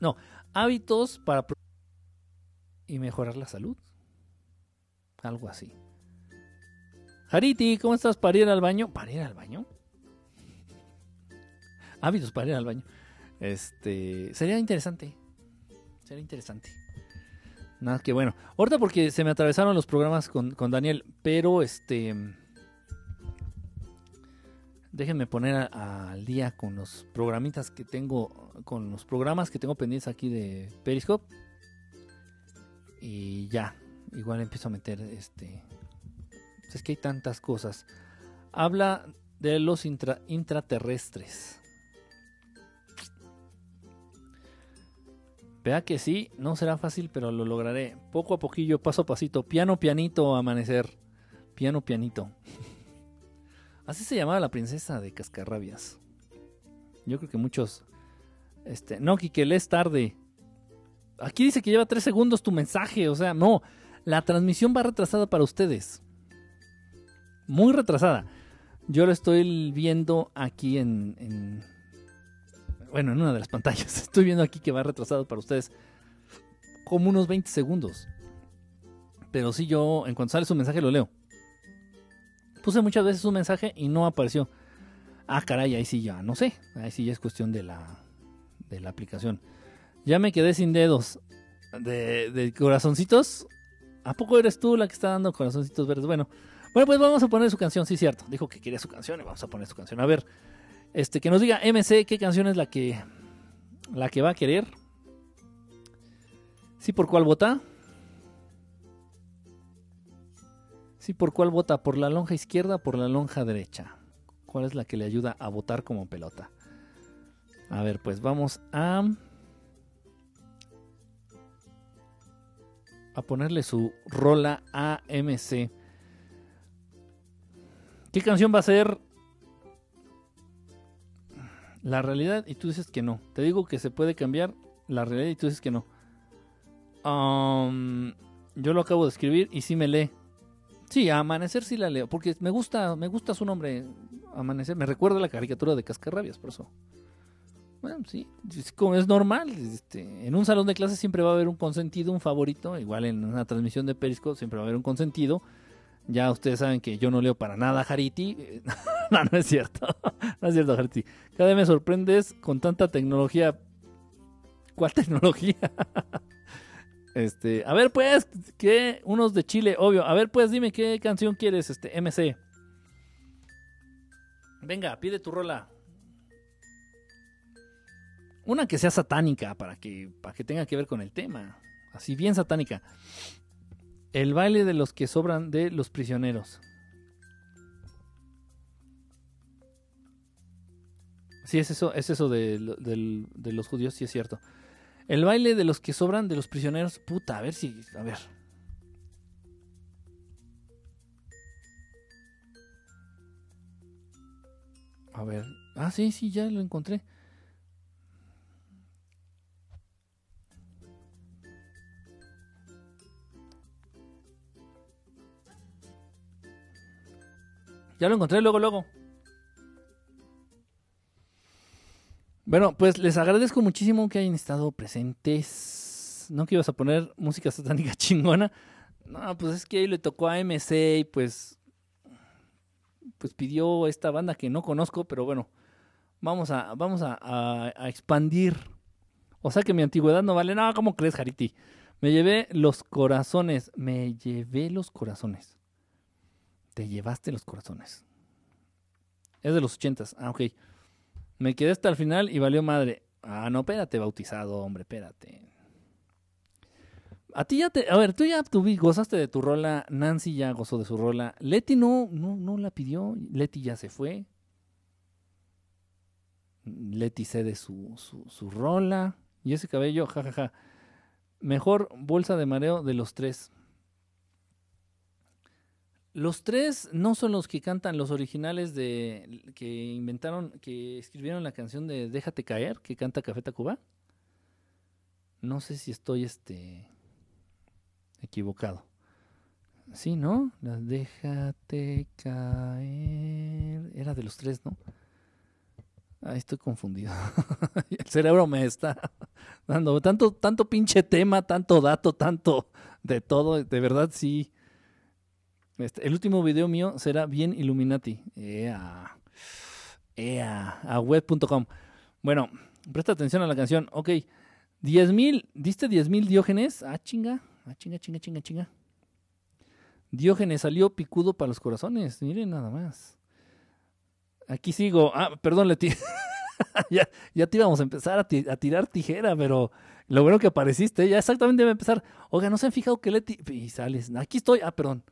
No, hábitos para y mejorar la salud. Algo así. Hariti, ¿cómo estás para ir al baño? ¿Para ir al baño? Hábitos para ir al baño. Este, sería interesante. Sería interesante. Nada que bueno. Ahorita porque se me atravesaron los programas con, con Daniel, pero este. Déjenme poner al día con los programitas que tengo, con los programas que tengo pendientes aquí de Periscope. Y ya, igual empiezo a meter este. Es que hay tantas cosas. Habla de los intra- intraterrestres. Vea que sí, no será fácil, pero lo lograré. Poco a poquillo, paso a pasito. Piano, pianito, amanecer. Piano, pianito. [laughs] Así se llamaba la princesa de Cascarrabias. Yo creo que muchos. Este, no, que lees tarde. Aquí dice que lleva tres segundos tu mensaje. O sea, no. La transmisión va retrasada para ustedes. Muy retrasada. Yo lo estoy viendo aquí en, en- Bueno, en una de las pantallas. [laughs] Estoy viendo aquí que va retrasado para ustedes. Como unos 20 segundos. Pero sí, yo, en cuanto sale su mensaje, lo leo. Puse muchas veces un mensaje y no apareció. Ah, caray, ahí sí ya, no sé. Ahí sí ya es cuestión de la, de la aplicación. Ya me quedé sin dedos. De, de corazoncitos. ¿A poco eres tú la que está dando corazoncitos verdes? Bueno, bueno, pues vamos a poner su canción, sí, cierto. Dijo que quería su canción y vamos a poner su canción. A ver, este, que nos diga MC qué canción es la que, la que va a querer. ¿Sí por cuál vota? ¿Sí por cuál vota? ¿Por la lonja izquierda por la lonja derecha? ¿Cuál es la que le ayuda a votar como pelota? A ver, pues vamos a... A ponerle su rola AMC. ¿Qué canción va a ser? La realidad y tú dices que no. Te digo que se puede cambiar la realidad y tú dices que no. Um, yo lo acabo de escribir y sí me lee. Sí, a Amanecer sí la leo, porque me gusta, me gusta su nombre, Amanecer. Me recuerda la caricatura de Cascarrabias, por eso. Bueno, sí, es normal. Este, en un salón de clases siempre va a haber un consentido, un favorito. Igual en una transmisión de Periscope siempre va a haber un consentido. Ya ustedes saben que yo no leo para nada Hariti. [laughs] no, no es cierto. [laughs] no es cierto, Hariti. Cada vez me sorprendes con tanta tecnología. ¿Cuál [laughs] tecnología? este, a ver pues, que unos de Chile, obvio. A ver pues, dime qué canción quieres, este MC. Venga, pide tu rola. Una que sea satánica para que, para que tenga que ver con el tema. Así bien satánica. El baile de los que sobran de los prisioneros. Sí, es eso, es eso de, de, los judíos, sí es cierto. El baile de los que sobran de los prisioneros. Puta, a ver si. A ver. A ver. Ah, sí, sí, ya lo encontré. Ya lo encontré luego, luego. Bueno, pues les agradezco muchísimo que hayan estado presentes. No que ibas a poner música satánica [laughs] chingona. No, pues es que ahí le tocó a MC y pues. Pues pidió esta banda que no conozco, pero bueno. Vamos a, vamos a, expandir. O sea que mi antigüedad no vale. No, ¿cómo crees, Jariti? Me llevé los corazones. Me llevé los corazones. Te llevaste los corazones. Es de los ochentas. Ah, ok. Me quedé hasta el final y valió madre. Ah, no, espérate, bautizado, hombre, espérate. A ti ya te. A ver, tú ya tuvi, gozaste de tu rola. Nancy ya gozó de su rola. Leti no, no, no la pidió. Leti ya se fue. Leti cede su, su, su rola. Y ese cabello, jajaja. Ja, ja. Mejor bolsa de mareo de los tres. Los tres no son los que cantan los originales de que inventaron, que escribieron la canción de Déjate caer, que canta Café Tacuba. No sé si estoy este equivocado. Sí, ¿no? La Déjate caer. Era de los tres, ¿no? Ahí estoy confundido. [laughs] El cerebro me está [laughs] dando tanto, tanto pinche tema, tanto dato, tanto de todo. De verdad, sí. Este, el último video mío será bien Illuminati. Ea. Ea. A web.com. Bueno, presta atención a la canción. Ok. 10 mil. ¿Diste 10 mil Diógenes? Ah, chinga. Ah, chinga, chinga, chinga, chinga. Diógenes salió picudo para los corazones. Miren nada más. Aquí sigo. Ah, perdón, Leti. [laughs] ya, ya te íbamos a empezar a, a, tirar tijera, pero lo bueno que apareciste. Ya exactamente iba a empezar. Oiga, ¿no se han fijado que Leti... Y sales. Aquí estoy. Ah, perdón.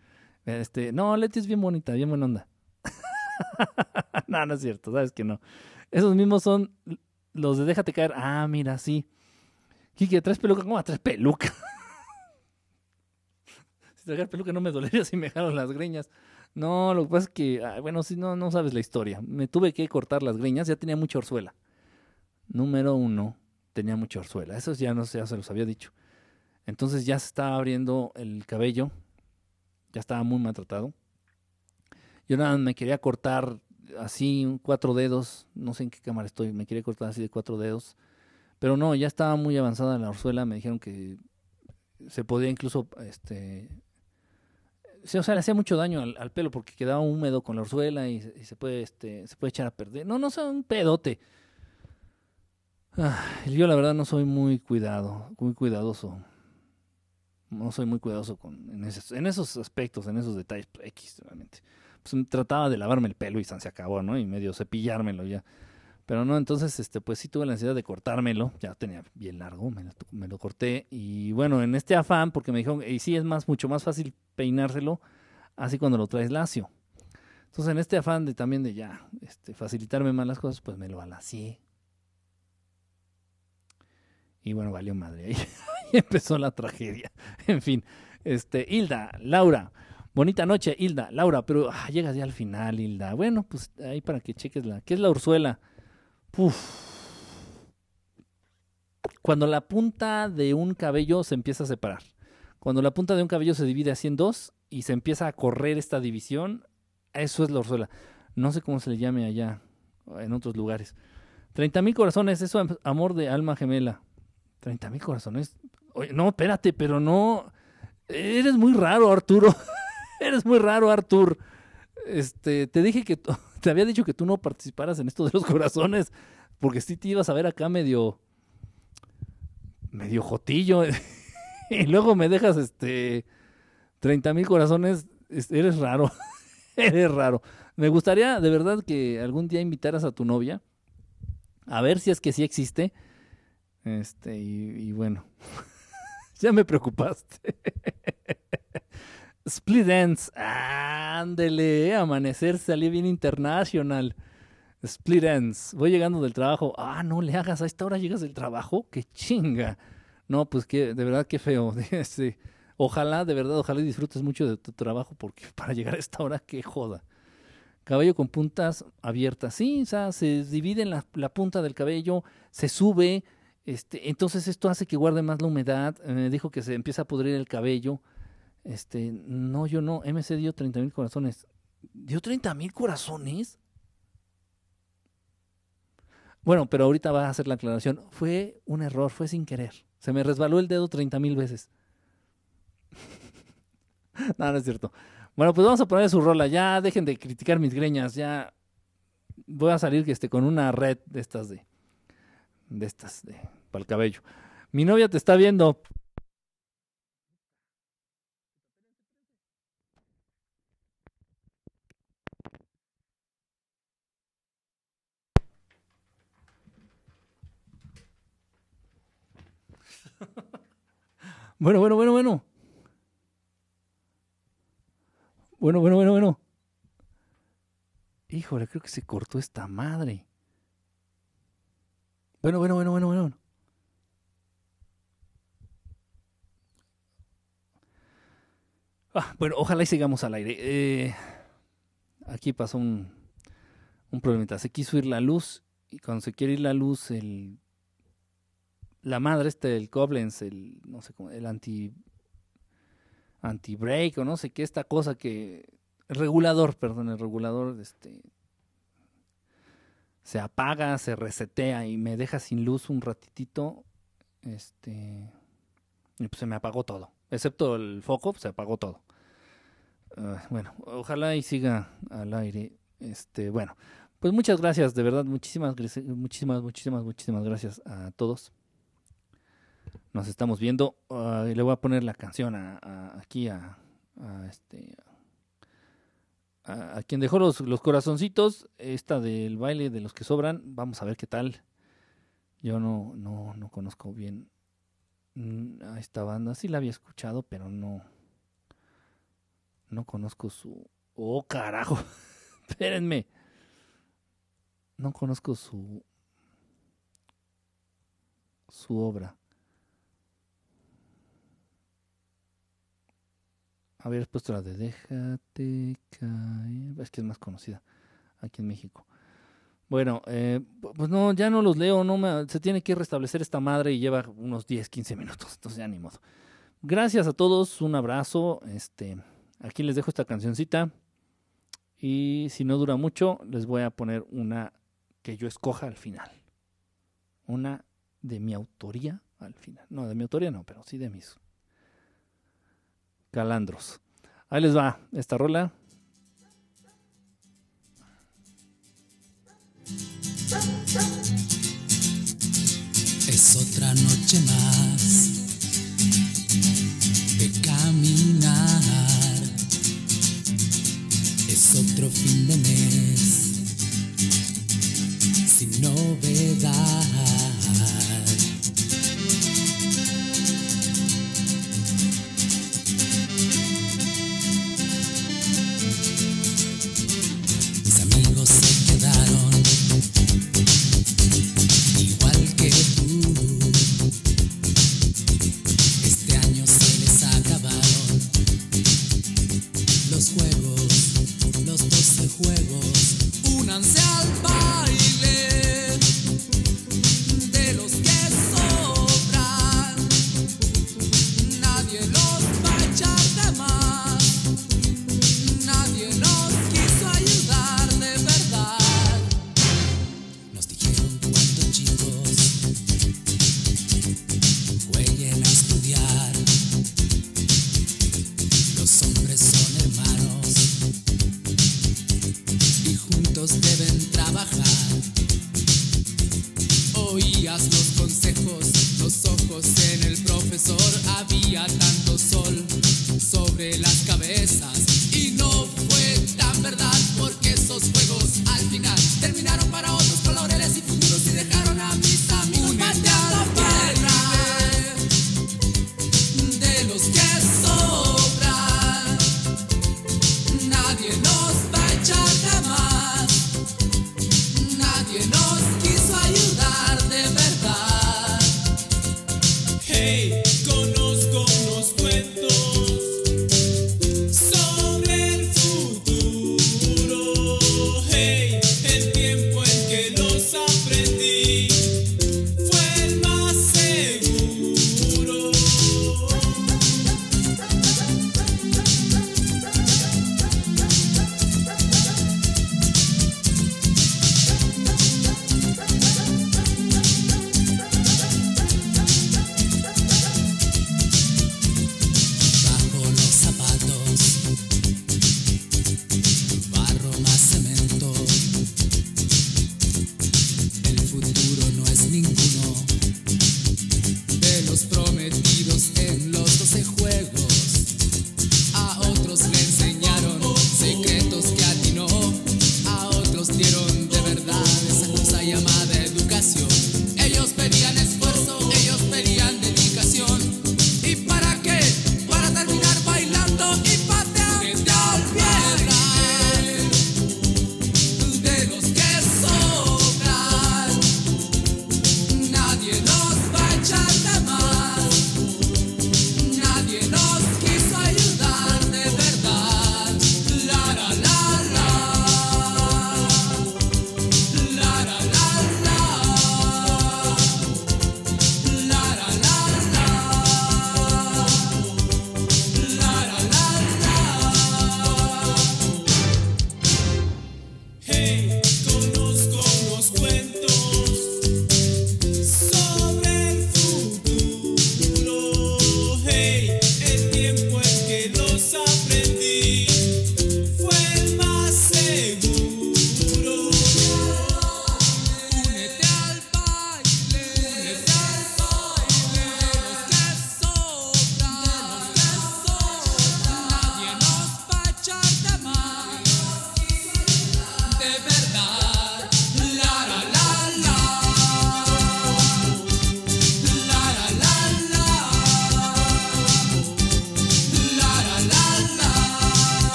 Este, no, Leti es bien bonita, bien buena onda. [laughs] no, no es cierto, sabes que no. Esos mismos son los de Déjate caer. Ah, mira, sí. Kike, ¿traes peluca? ¿Cómo traes peluca? [laughs] si traer peluca no me dolería si me jalo las greñas. No, lo que pasa es que, ay, bueno, si no, no sabes la historia. Me tuve que cortar las greñas, ya tenía mucha orzuela. Número uno, tenía mucha orzuela. Eso ya no ya se los había dicho. Entonces ya se estaba abriendo el cabello ya estaba muy maltratado. Yo nada me quería cortar así, cuatro dedos, no sé en qué cámara estoy, me quería cortar así de cuatro dedos, pero no, ya estaba muy avanzada la orzuela, me dijeron que se podía incluso, este, o sea, le hacía mucho daño al, pelo porque quedaba húmedo con la orzuela y, se puede, este, se puede echar a perder. No, no, sé, un pedote. Ah, yo la verdad no soy muy cuidado, muy cuidadoso no soy muy cuidadoso con, en, esos, aspectos, en esos detalles X, realmente. Pues trataba de lavarme el pelo y se acabó, ¿no? Y medio cepillármelo ya. Pero no, entonces, este, pues sí tuve la necesidad de cortármelo. Ya tenía bien largo, me lo, me lo corté. Y bueno, en este afán, porque me dijeron, y sí es más, mucho más fácil peinárselo así cuando lo traes lacio. Entonces, en este afán de también de ya este, facilitarme más las cosas, pues me lo alacié. Y bueno, valió madre. Ahí, [laughs] [laughs] empezó la tragedia. [laughs] En fin, este, Hilda, Laura. Bonita noche, Hilda, Laura, pero ah, llegas ya al final, Hilda. Bueno, pues ahí para que cheques la. ¿Qué es la Ursuela? Puf. Cuando la punta de un cabello se empieza a separar. Cuando la punta de un cabello se divide así en dos y se empieza a correr esta división, eso es la Ursuela. No sé cómo se le llame allá, en otros lugares. 30 mil corazones, eso es amor de alma gemela. 30 mil corazones. Oye, no, espérate, pero no. Eres muy raro, Arturo. [laughs] Eres muy raro, Artur. Este, te dije que [laughs] te había dicho que tú no participaras en esto de los corazones, porque sí te ibas a ver acá medio medio jotillo [laughs] y luego me dejas este 30 mil corazones, eres raro, eres raro. Me gustaría de verdad que algún día invitaras a tu novia a ver si es que sí existe. Este, y, y bueno, [laughs] ya me preocupaste. [laughs] Split Ends. Ándele, amanecer salí bien internacional. Split Ends. Voy llegando del trabajo. Ah, no le hagas, a esta hora llegas del trabajo. Qué chinga. No, pues que, de verdad, qué feo. sí. [laughs] Ojalá, de verdad, ojalá disfrutes mucho de tu trabajo porque para llegar a esta hora, qué joda. Cabello con puntas abiertas. Sí, o sea, se divide en la, la punta del cabello, se sube. Este, entonces esto hace que guarde más la humedad. Me dijo que se empieza a pudrir el cabello. Este, no, yo no. MC dio 30 mil corazones. ¿Dio 30 mil corazones? Bueno, pero ahorita va a hacer la aclaración. Fue un error, fue sin querer. Se me resbaló el dedo 30 mil veces. [laughs] no, no es cierto. Bueno, pues vamos a poner su rola. Ya dejen de criticar mis greñas. Ya voy a salir este, con una red de estas de. De estas de. Para el cabello. Mi novia te está viendo. [laughs] Bueno, bueno, bueno, bueno. Bueno, bueno, bueno, bueno. Híjole, creo que se cortó esta madre. Bueno, bueno, bueno, bueno, bueno. Ah, bueno, ojalá y sigamos al aire. Eh, aquí pasó un, un problemita. Se quiso ir la luz y cuando se quiere ir la luz, el la madre este el Koblenz, el no sé cómo, el anti anti break o no sé qué esta cosa que el regulador, perdón, el regulador este se apaga, se resetea y me deja sin luz un ratitito, este y pues se me apagó todo, excepto el foco, se apagó todo. Uh, bueno, ojalá y siga al aire. Este, bueno, pues muchas gracias, de verdad, muchísimas, muchísimas, muchísimas, muchísimas gracias a todos nos estamos viendo. Uh, y le voy a poner la canción a, a, aquí a, a este a, quien dejó los, los, corazoncitos, esta del baile de los que sobran. Vamos a ver qué tal. Yo no, no, no conozco bien mm, a esta banda. Sí la había escuchado, pero no. No conozco su. Oh, carajo. [laughs] Espérenme. No conozco su. Su obra. Habías puesto la de Déjate caer. Es que es más conocida aquí en México. Bueno, eh, pues no, ya no los leo. No se tiene que restablecer esta madre y lleva unos 10, 15 minutos. Entonces ya ni modo. Gracias a todos. Un abrazo. Este, aquí les dejo esta cancioncita. Y si no dura mucho, les voy a poner una que yo escoja al final. Una de mi autoría al final. No, de mi autoría no, pero sí de mis Calandros. Ahí les va esta rola. Es otra noche más de caminar. Es otro fin de mes sin había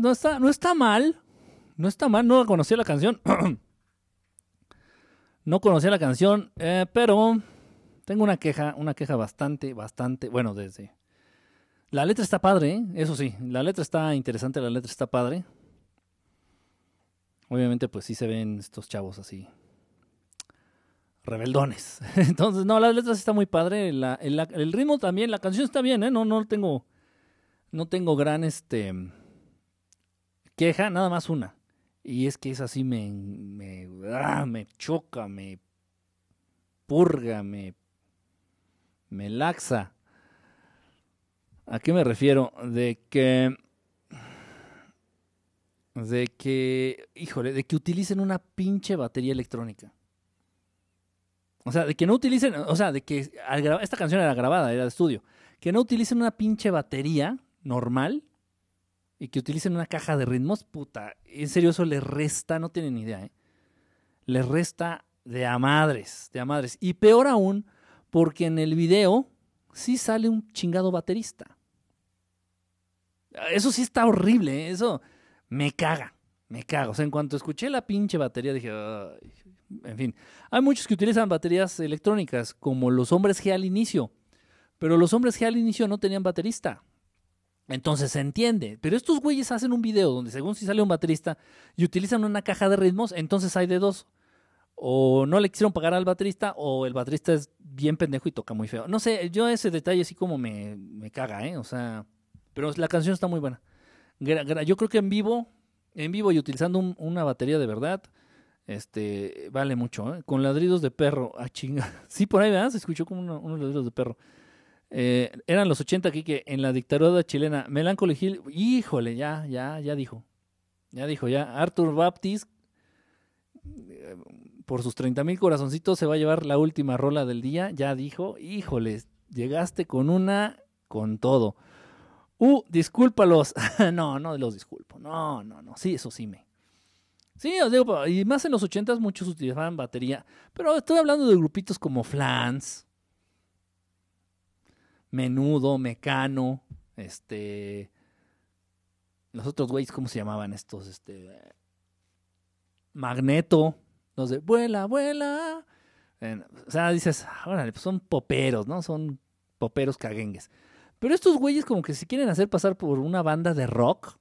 no, está, no está mal. No está mal, no conocía la canción. [clears throat] no conocía la canción, eh, pero tengo una queja, una queja bastante, bastante, bueno, desde... La letra está padre, ¿eh? eso sí, la letra está interesante, la letra está padre. Obviamente, pues sí se ven estos chavos así, rebeldones. [laughs] Entonces, no, la letra sí está muy padre, el ritmo también, la canción está bien, ¿eh? No, no tengo, no tengo gran, este, queja, nada más una. Y es que es así, me, me, ah, me choca, me purga, me, me laxa. ¿A qué me refiero? De que, de que, híjole, de que utilicen una pinche batería electrónica. O sea, de que no utilicen, o sea, de que esta canción era grabada, era de estudio. Que no utilicen una pinche batería normal y que utilicen una caja de ritmos, puta, en serio eso les resta, no tienen ni idea, ¿eh? Les resta de a madres, de a madres. Y peor aún, porque en el video sí sale un chingado baterista. Eso sí está horrible, ¿eh? eso me caga, me caga. O sea, en cuanto escuché la pinche batería dije, en fin, hay muchos que utilizan baterías electrónicas, como los hombres G al inicio, pero los hombres G al inicio no tenían baterista. Entonces se entiende. Pero estos güeyes hacen un video donde según si sale un baterista y utilizan una caja de ritmos, entonces hay de dos. O no le quisieron pagar al baterista o el baterista es bien pendejo y toca muy feo. No sé, yo ese detalle así como me, me caga, ¿eh? O sea, pero la canción está muy buena. Yo creo que en vivo, en vivo y utilizando un- una batería de verdad, este, vale mucho, ¿eh? Con ladridos de perro, ah, chinga. [laughs] Sí, por ahí. Se escuchó como uno- unos ladridos de perro. Eh, eran los 80 aquí que en la dictadura chilena, Melancholy Hill, híjole, ya, ya, ya dijo. Ya dijo, ya. Arthur Baptist, eh, por sus 30 mil corazoncitos, se va a llevar la última rola del día. Ya dijo, híjole, llegaste con una, con todo. Uh, discúlpalos. [laughs] no, no los disculpo. No, no, no. Sí, eso sí me. Sí, os digo, y más en los 80 muchos utilizaban batería. Pero estoy hablando de grupitos como Flans, Menudo, Mecano, este. Los otros güeyes, ¿cómo se llamaban estos? Este. Magneto, los de vuela, vuela. O sea, dices, órale, pues son poperos, ¿no? Son poperos caguengues. Pero estos güeyes, como que se quieren hacer pasar por una banda de rock.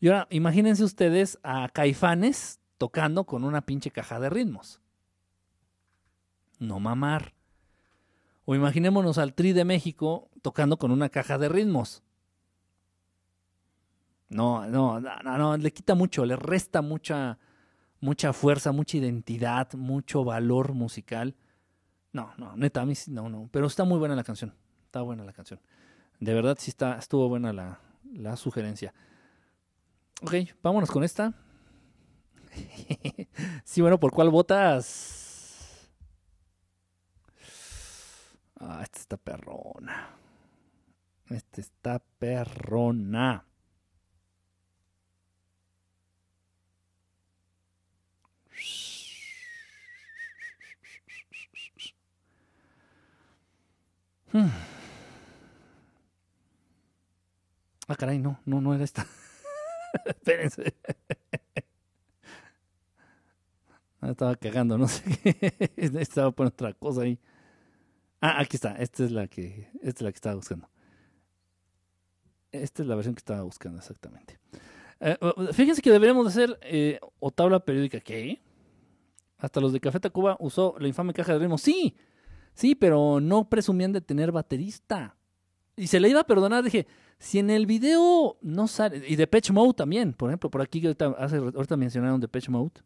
Y ahora, imagínense ustedes a Caifanes tocando con una pinche caja de ritmos. No mamar. O imaginémonos al Tri de México tocando con una caja de ritmos. No, no, no, no, le quita mucho, le resta mucha, mucha fuerza, mucha identidad, mucho valor musical. No, no, neta, no, no. Pero está muy buena la canción. Está buena la canción. De verdad sí está, estuvo buena la, la sugerencia. Ok, vámonos con esta. [laughs] sí, bueno, ¿por cuál votas? Ah, esta está perrona. Esta está perrona. Hmm. Ah, caray, no, no, no era esta. [laughs] Espérense. Ah, estaba cagando, no sé qué. [laughs] Estaba poniendo otra cosa ahí. Ah, aquí está. Esta es la que, esta es la que estaba buscando. Esta es la versión que estaba buscando exactamente. Eh, fíjense que deberíamos de hacer eh, o tabla periódica. ¿Qué? Hasta los de Café Tacuba usó la infame caja de ritmo. Sí, sí, pero no presumían de tener baterista. Y se le iba a perdonar. Dije, si en el video no sale. Y Depeche Mode también, por ejemplo, por aquí ahorita, hace, ahorita mencionaron Depeche Mode.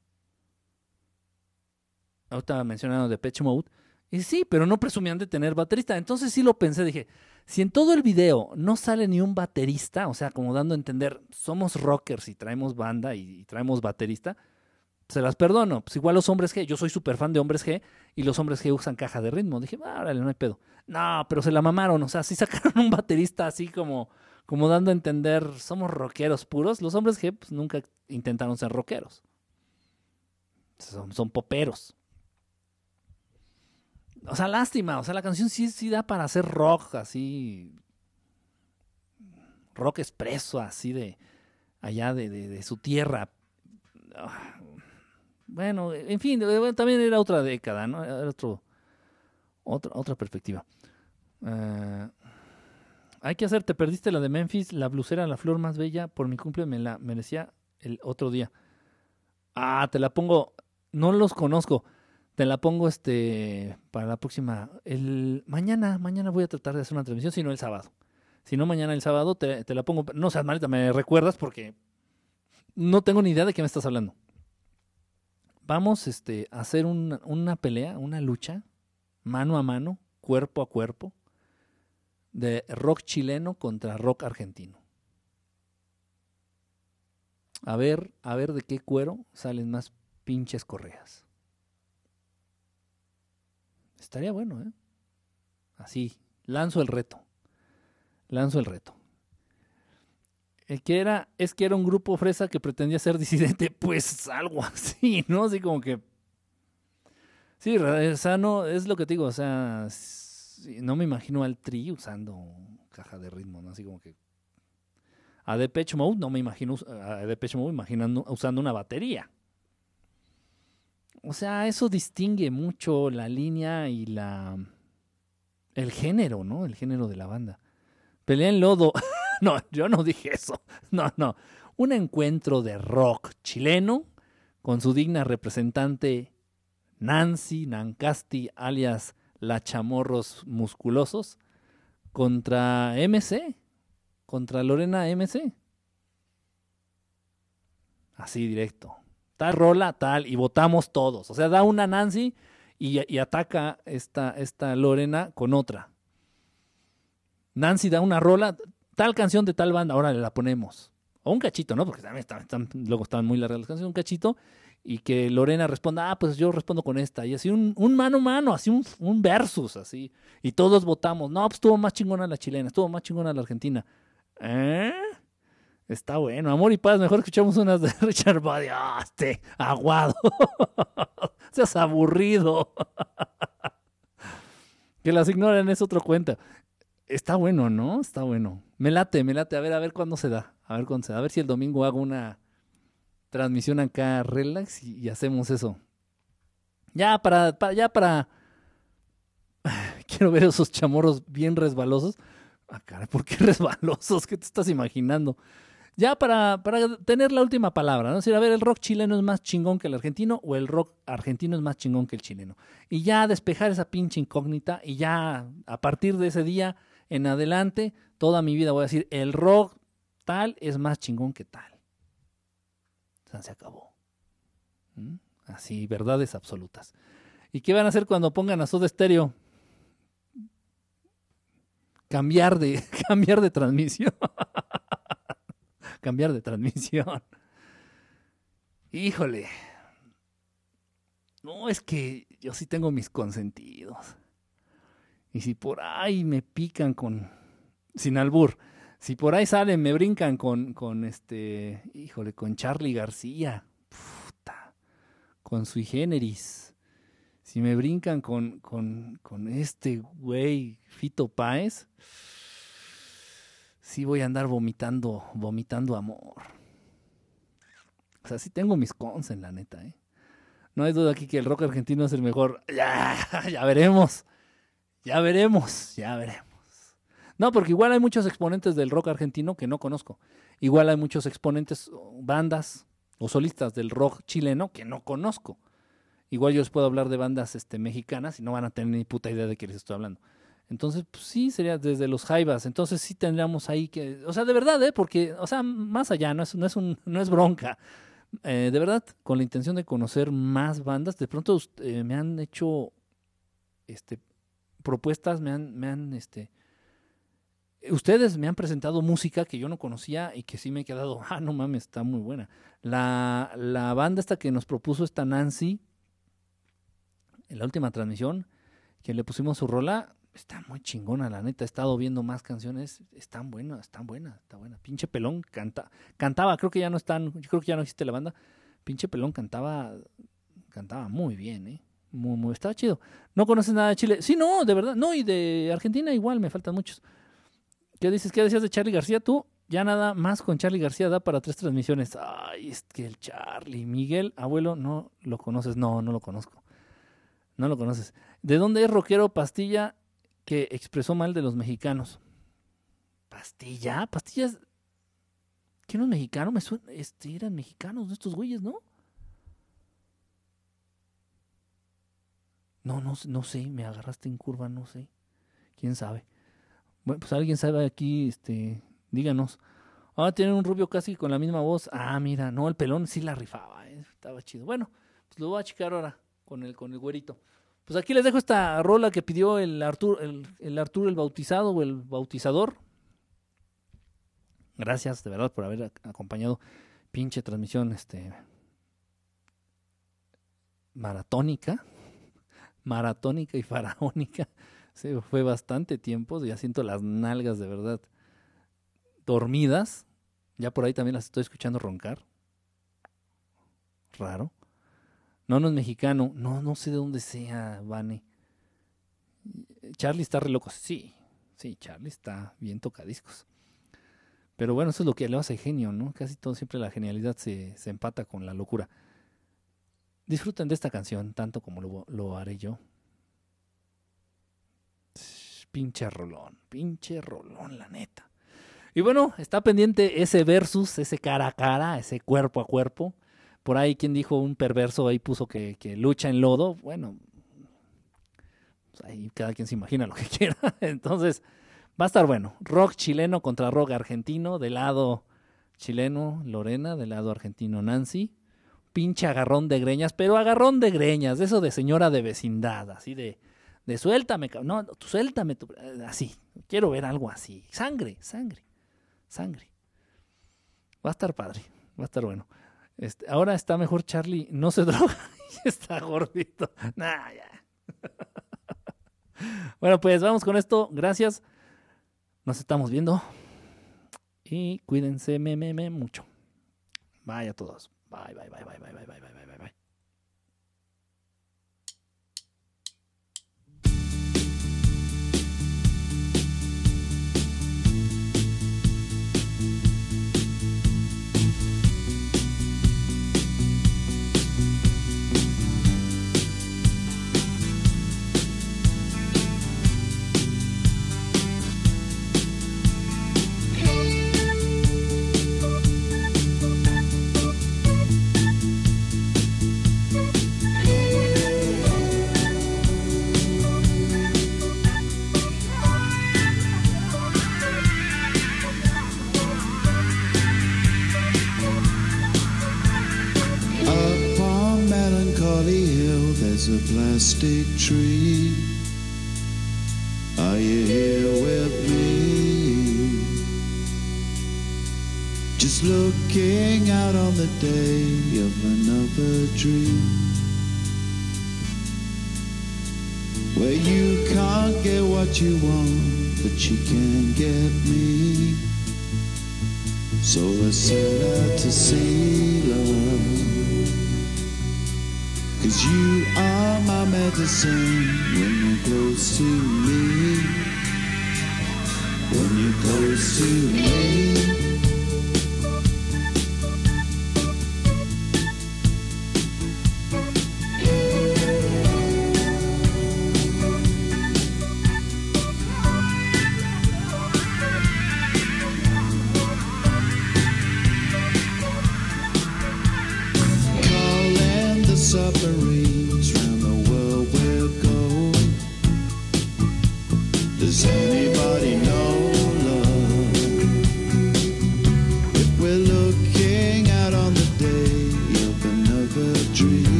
Ahorita mencionaron Depeche Mode. Y sí, pero no presumían de tener baterista. Entonces sí lo pensé, dije, si en todo el video no sale ni un baterista, o sea, como dando a entender, somos rockers y traemos banda y, traemos baterista, se las perdono. Pues igual los hombres G, yo soy súper fan de hombres G y los hombres G usan caja de ritmo. Dije, ah, órale, no hay pedo. No, pero se la mamaron, o sea, si sacaron [laughs] un baterista así como, como dando a entender, somos rockeros puros. Los hombres G pues, nunca intentaron ser rockeros. Son poperos. O sea, lástima. O sea, la canción sí, sí da para hacer rock, así. Rock expreso, así de. Allá de, de, su tierra. Bueno, en fin, eh, también era otra década, ¿no? Era otro, otra, otra perspectiva. Eh, hay que hacer, te perdiste la de Memphis, la blusera, la flor más bella. Por mi cumple me la merecía el otro día. Ah, te la pongo. No los conozco. Te la pongo este para la próxima. El mañana, mañana voy a tratar de hacer una transmisión, si no el sábado. Si no, mañana el sábado te, te la pongo. No seas malita, me recuerdas porque no tengo ni idea de qué me estás hablando. Vamos este, a hacer una, una pelea, una lucha, mano a mano, cuerpo a cuerpo, de rock chileno contra rock argentino. A ver, a ver de qué cuero salen más pinches correas. Estaría bueno, ¿eh? Así, lanzo el reto. Lanzo el reto. El que era, es que era un grupo fresa que pretendía ser [laughs] disidente, pues algo así, ¿no? Así como que. Sí, o sea, es lo que te digo, o sea, no me imagino al Tri usando caja de ritmo, ¿no? Así como que. A Depeche Mode no me imagino, a Depeche Mode imaginando, usando una batería. O sea, eso distingue mucho la línea y la. el género, ¿no? El género de la banda. Pelea en lodo. [laughs] no, yo no dije eso. No, no. Un encuentro de rock chileno con su digna representante Nancy Nancasti, alias La Chamorros Musculosos, contra MC, contra Lorena MC. Así directo. Tal rola, tal, y votamos todos. O sea, da una Nancy y, ataca esta, esta Lorena con otra. Nancy da una rola, tal canción de tal banda, ahora le la ponemos. O un cachito, ¿no? Porque también están, están- luego estaban muy largas las canciones, un cachito. Y que Lorena responda, ah, pues yo respondo con esta. Y así un, un mano a mano, así un, un versus, así. Y todos votamos. No, pues estuvo más chingona la chilena, estuvo más chingona la argentina. ¿Eh? Está bueno. Amor y paz, mejor escuchamos unas de [laughs] Richard Body. Ah, aguado. [laughs] Seas aburrido. [laughs] que las ignoren es otro cuenta. Está bueno, ¿no? Está bueno. Me late, me late. A ver, a ver cuándo se da. A ver cuándo se da. A ver si el domingo hago una transmisión acá relax y, hacemos eso. Ya para, pa- ya para. [sighs] Quiero ver esos chamorros bien resbalosos. Ah, caray, ¿por qué resbalosos? ¿Qué te estás imaginando? Ya para, para tener la última palabra, ¿no? Es decir, a ver, ¿el rock chileno es más chingón que el argentino o el rock argentino es más chingón que el chileno? Y ya despejar esa pinche incógnita y ya a partir de ese día en adelante, toda mi vida voy a decir, el rock tal es más chingón que tal. O sea, se acabó. ¿Mm? Así, verdades absolutas. ¿Y qué van a hacer cuando pongan a Soda Stereo? Cambiar de, [laughs] cambiar de transmisión. [laughs] cambiar de transmisión. [laughs] Híjole. No, es que yo sí tengo mis consentidos. Y si por ahí me pican con. Sin albur. Si por ahí salen, me brincan con, con este. Híjole, con Charlie García. Puta. Con sui generis. Si me brincan con, con, con este güey, Fito Páez. Sí voy a andar vomitando, vomitando amor. O sea, sí tengo mis cons en la neta, ¿eh? No hay duda aquí que el rock argentino es el mejor. Ya, [laughs] ya veremos. Ya veremos, ya veremos. No, porque igual hay muchos exponentes del rock argentino que no conozco. Igual hay muchos exponentes, bandas o solistas del rock chileno que no conozco. Igual yo les puedo hablar de bandas este, mexicanas y no van a tener ni puta idea de qué les estoy hablando. Entonces, pues, sí, sería desde los Jaivas. Entonces sí tendríamos ahí que, o sea, de verdad, ¿eh? Porque, o sea, más allá, no es, no es, un, no es bronca. Eh, de verdad, con la intención de conocer más bandas, de pronto eh, me han hecho este, propuestas, me han, me han, este, ustedes me han presentado música que yo no conocía y que sí me he quedado, [laughs] ah, no mames, está muy buena. La, la banda esta que nos propuso esta Nancy, en la última transmisión, que le pusimos su rola, está muy chingona, la neta. He estado viendo más canciones, están buenas, están buenas, está buena. Pinche pelón canta, cantaba, creo que ya no están, creo que ya no existe la banda. Pinche pelón cantaba, cantaba muy bien, eh. Muy, muy, estaba chido. ¿No conoces nada de Chile? Sí, no, de verdad. No, y de Argentina igual, me faltan muchos. ¿Qué dices? ¿Qué decías de Charlie García? Tú, ya nada más con Charlie García da para tres transmisiones. Ay, es que el Charlie. Miguel, abuelo, no lo conoces. No, no lo conozco. No lo conoces. ¿De dónde es rockero Pastilla que expresó mal de los mexicanos? ¿Pastilla? ¿Pastillas? ¿Quién es mexicano? Me suena, este, eran mexicanos estos güeyes, ¿no? No, no, no sé, me agarraste en curva, no sé. ¿Quién sabe? Bueno, pues alguien sabe aquí, este, díganos. Ah, tienen un rubio casi con la misma voz. Ah, mira, no, el pelón sí la rifaba, eh, estaba chido. Bueno, pues lo voy a checar ahora con el, con el güerito. Pues aquí les dejo esta rola que pidió el Arturo, el, el el bautizado o el bautizador. Gracias de verdad por haber ac- acompañado pinche transmisión este maratónica, [laughs] maratónica y faraónica. [laughs] Sí, fue bastante tiempo, ya siento las nalgas de verdad dormidas. Ya por ahí también las estoy escuchando roncar. Raro. No, no es mexicano. No, no sé de dónde sea, Vane. Charlie está re loco. Sí, sí, Charlie está bien tocadiscos. Pero bueno, eso es lo que le hace genio, ¿no? Casi todo siempre la genialidad se, se empata con la locura. Disfruten de esta canción tanto como lo, lo haré yo. Pinche rolón, pinche rolón, la neta. Y bueno, está pendiente ese versus, ese cara a cara, ese cuerpo a cuerpo. Por ahí quien dijo un perverso ahí puso que, que lucha en lodo. Bueno, pues ahí cada quien se imagina lo que [laughs] quiera. Entonces, va a estar bueno. Rock chileno contra rock argentino. Del lado chileno, Lorena. Del lado argentino, Nancy. Pinche agarrón de greñas, pero agarrón de greñas, eso de señora de vecindad, así de, de suéltame, no, suéltame, así. Quiero ver algo así. Sangre, sangre, sangre. Va a estar padre, va a estar bueno. Este, ahora está mejor Charlie, no se [laughs] droga y está gordito. Nah, ya. [laughs] bueno, pues vamos con esto. Gracias. Nos estamos viendo. Y cuídense me, me, me mucho. Bye a todos. Bye, bye, bye, bye, bye, bye, bye, bye, bye, bye. There's a plastic tree. Are you here with me? Just looking out on the day of another dream. Where you can't get what you want, but you can get me. So I set out to see love. Cause you are my medicine when you're close to me. When you're close to me.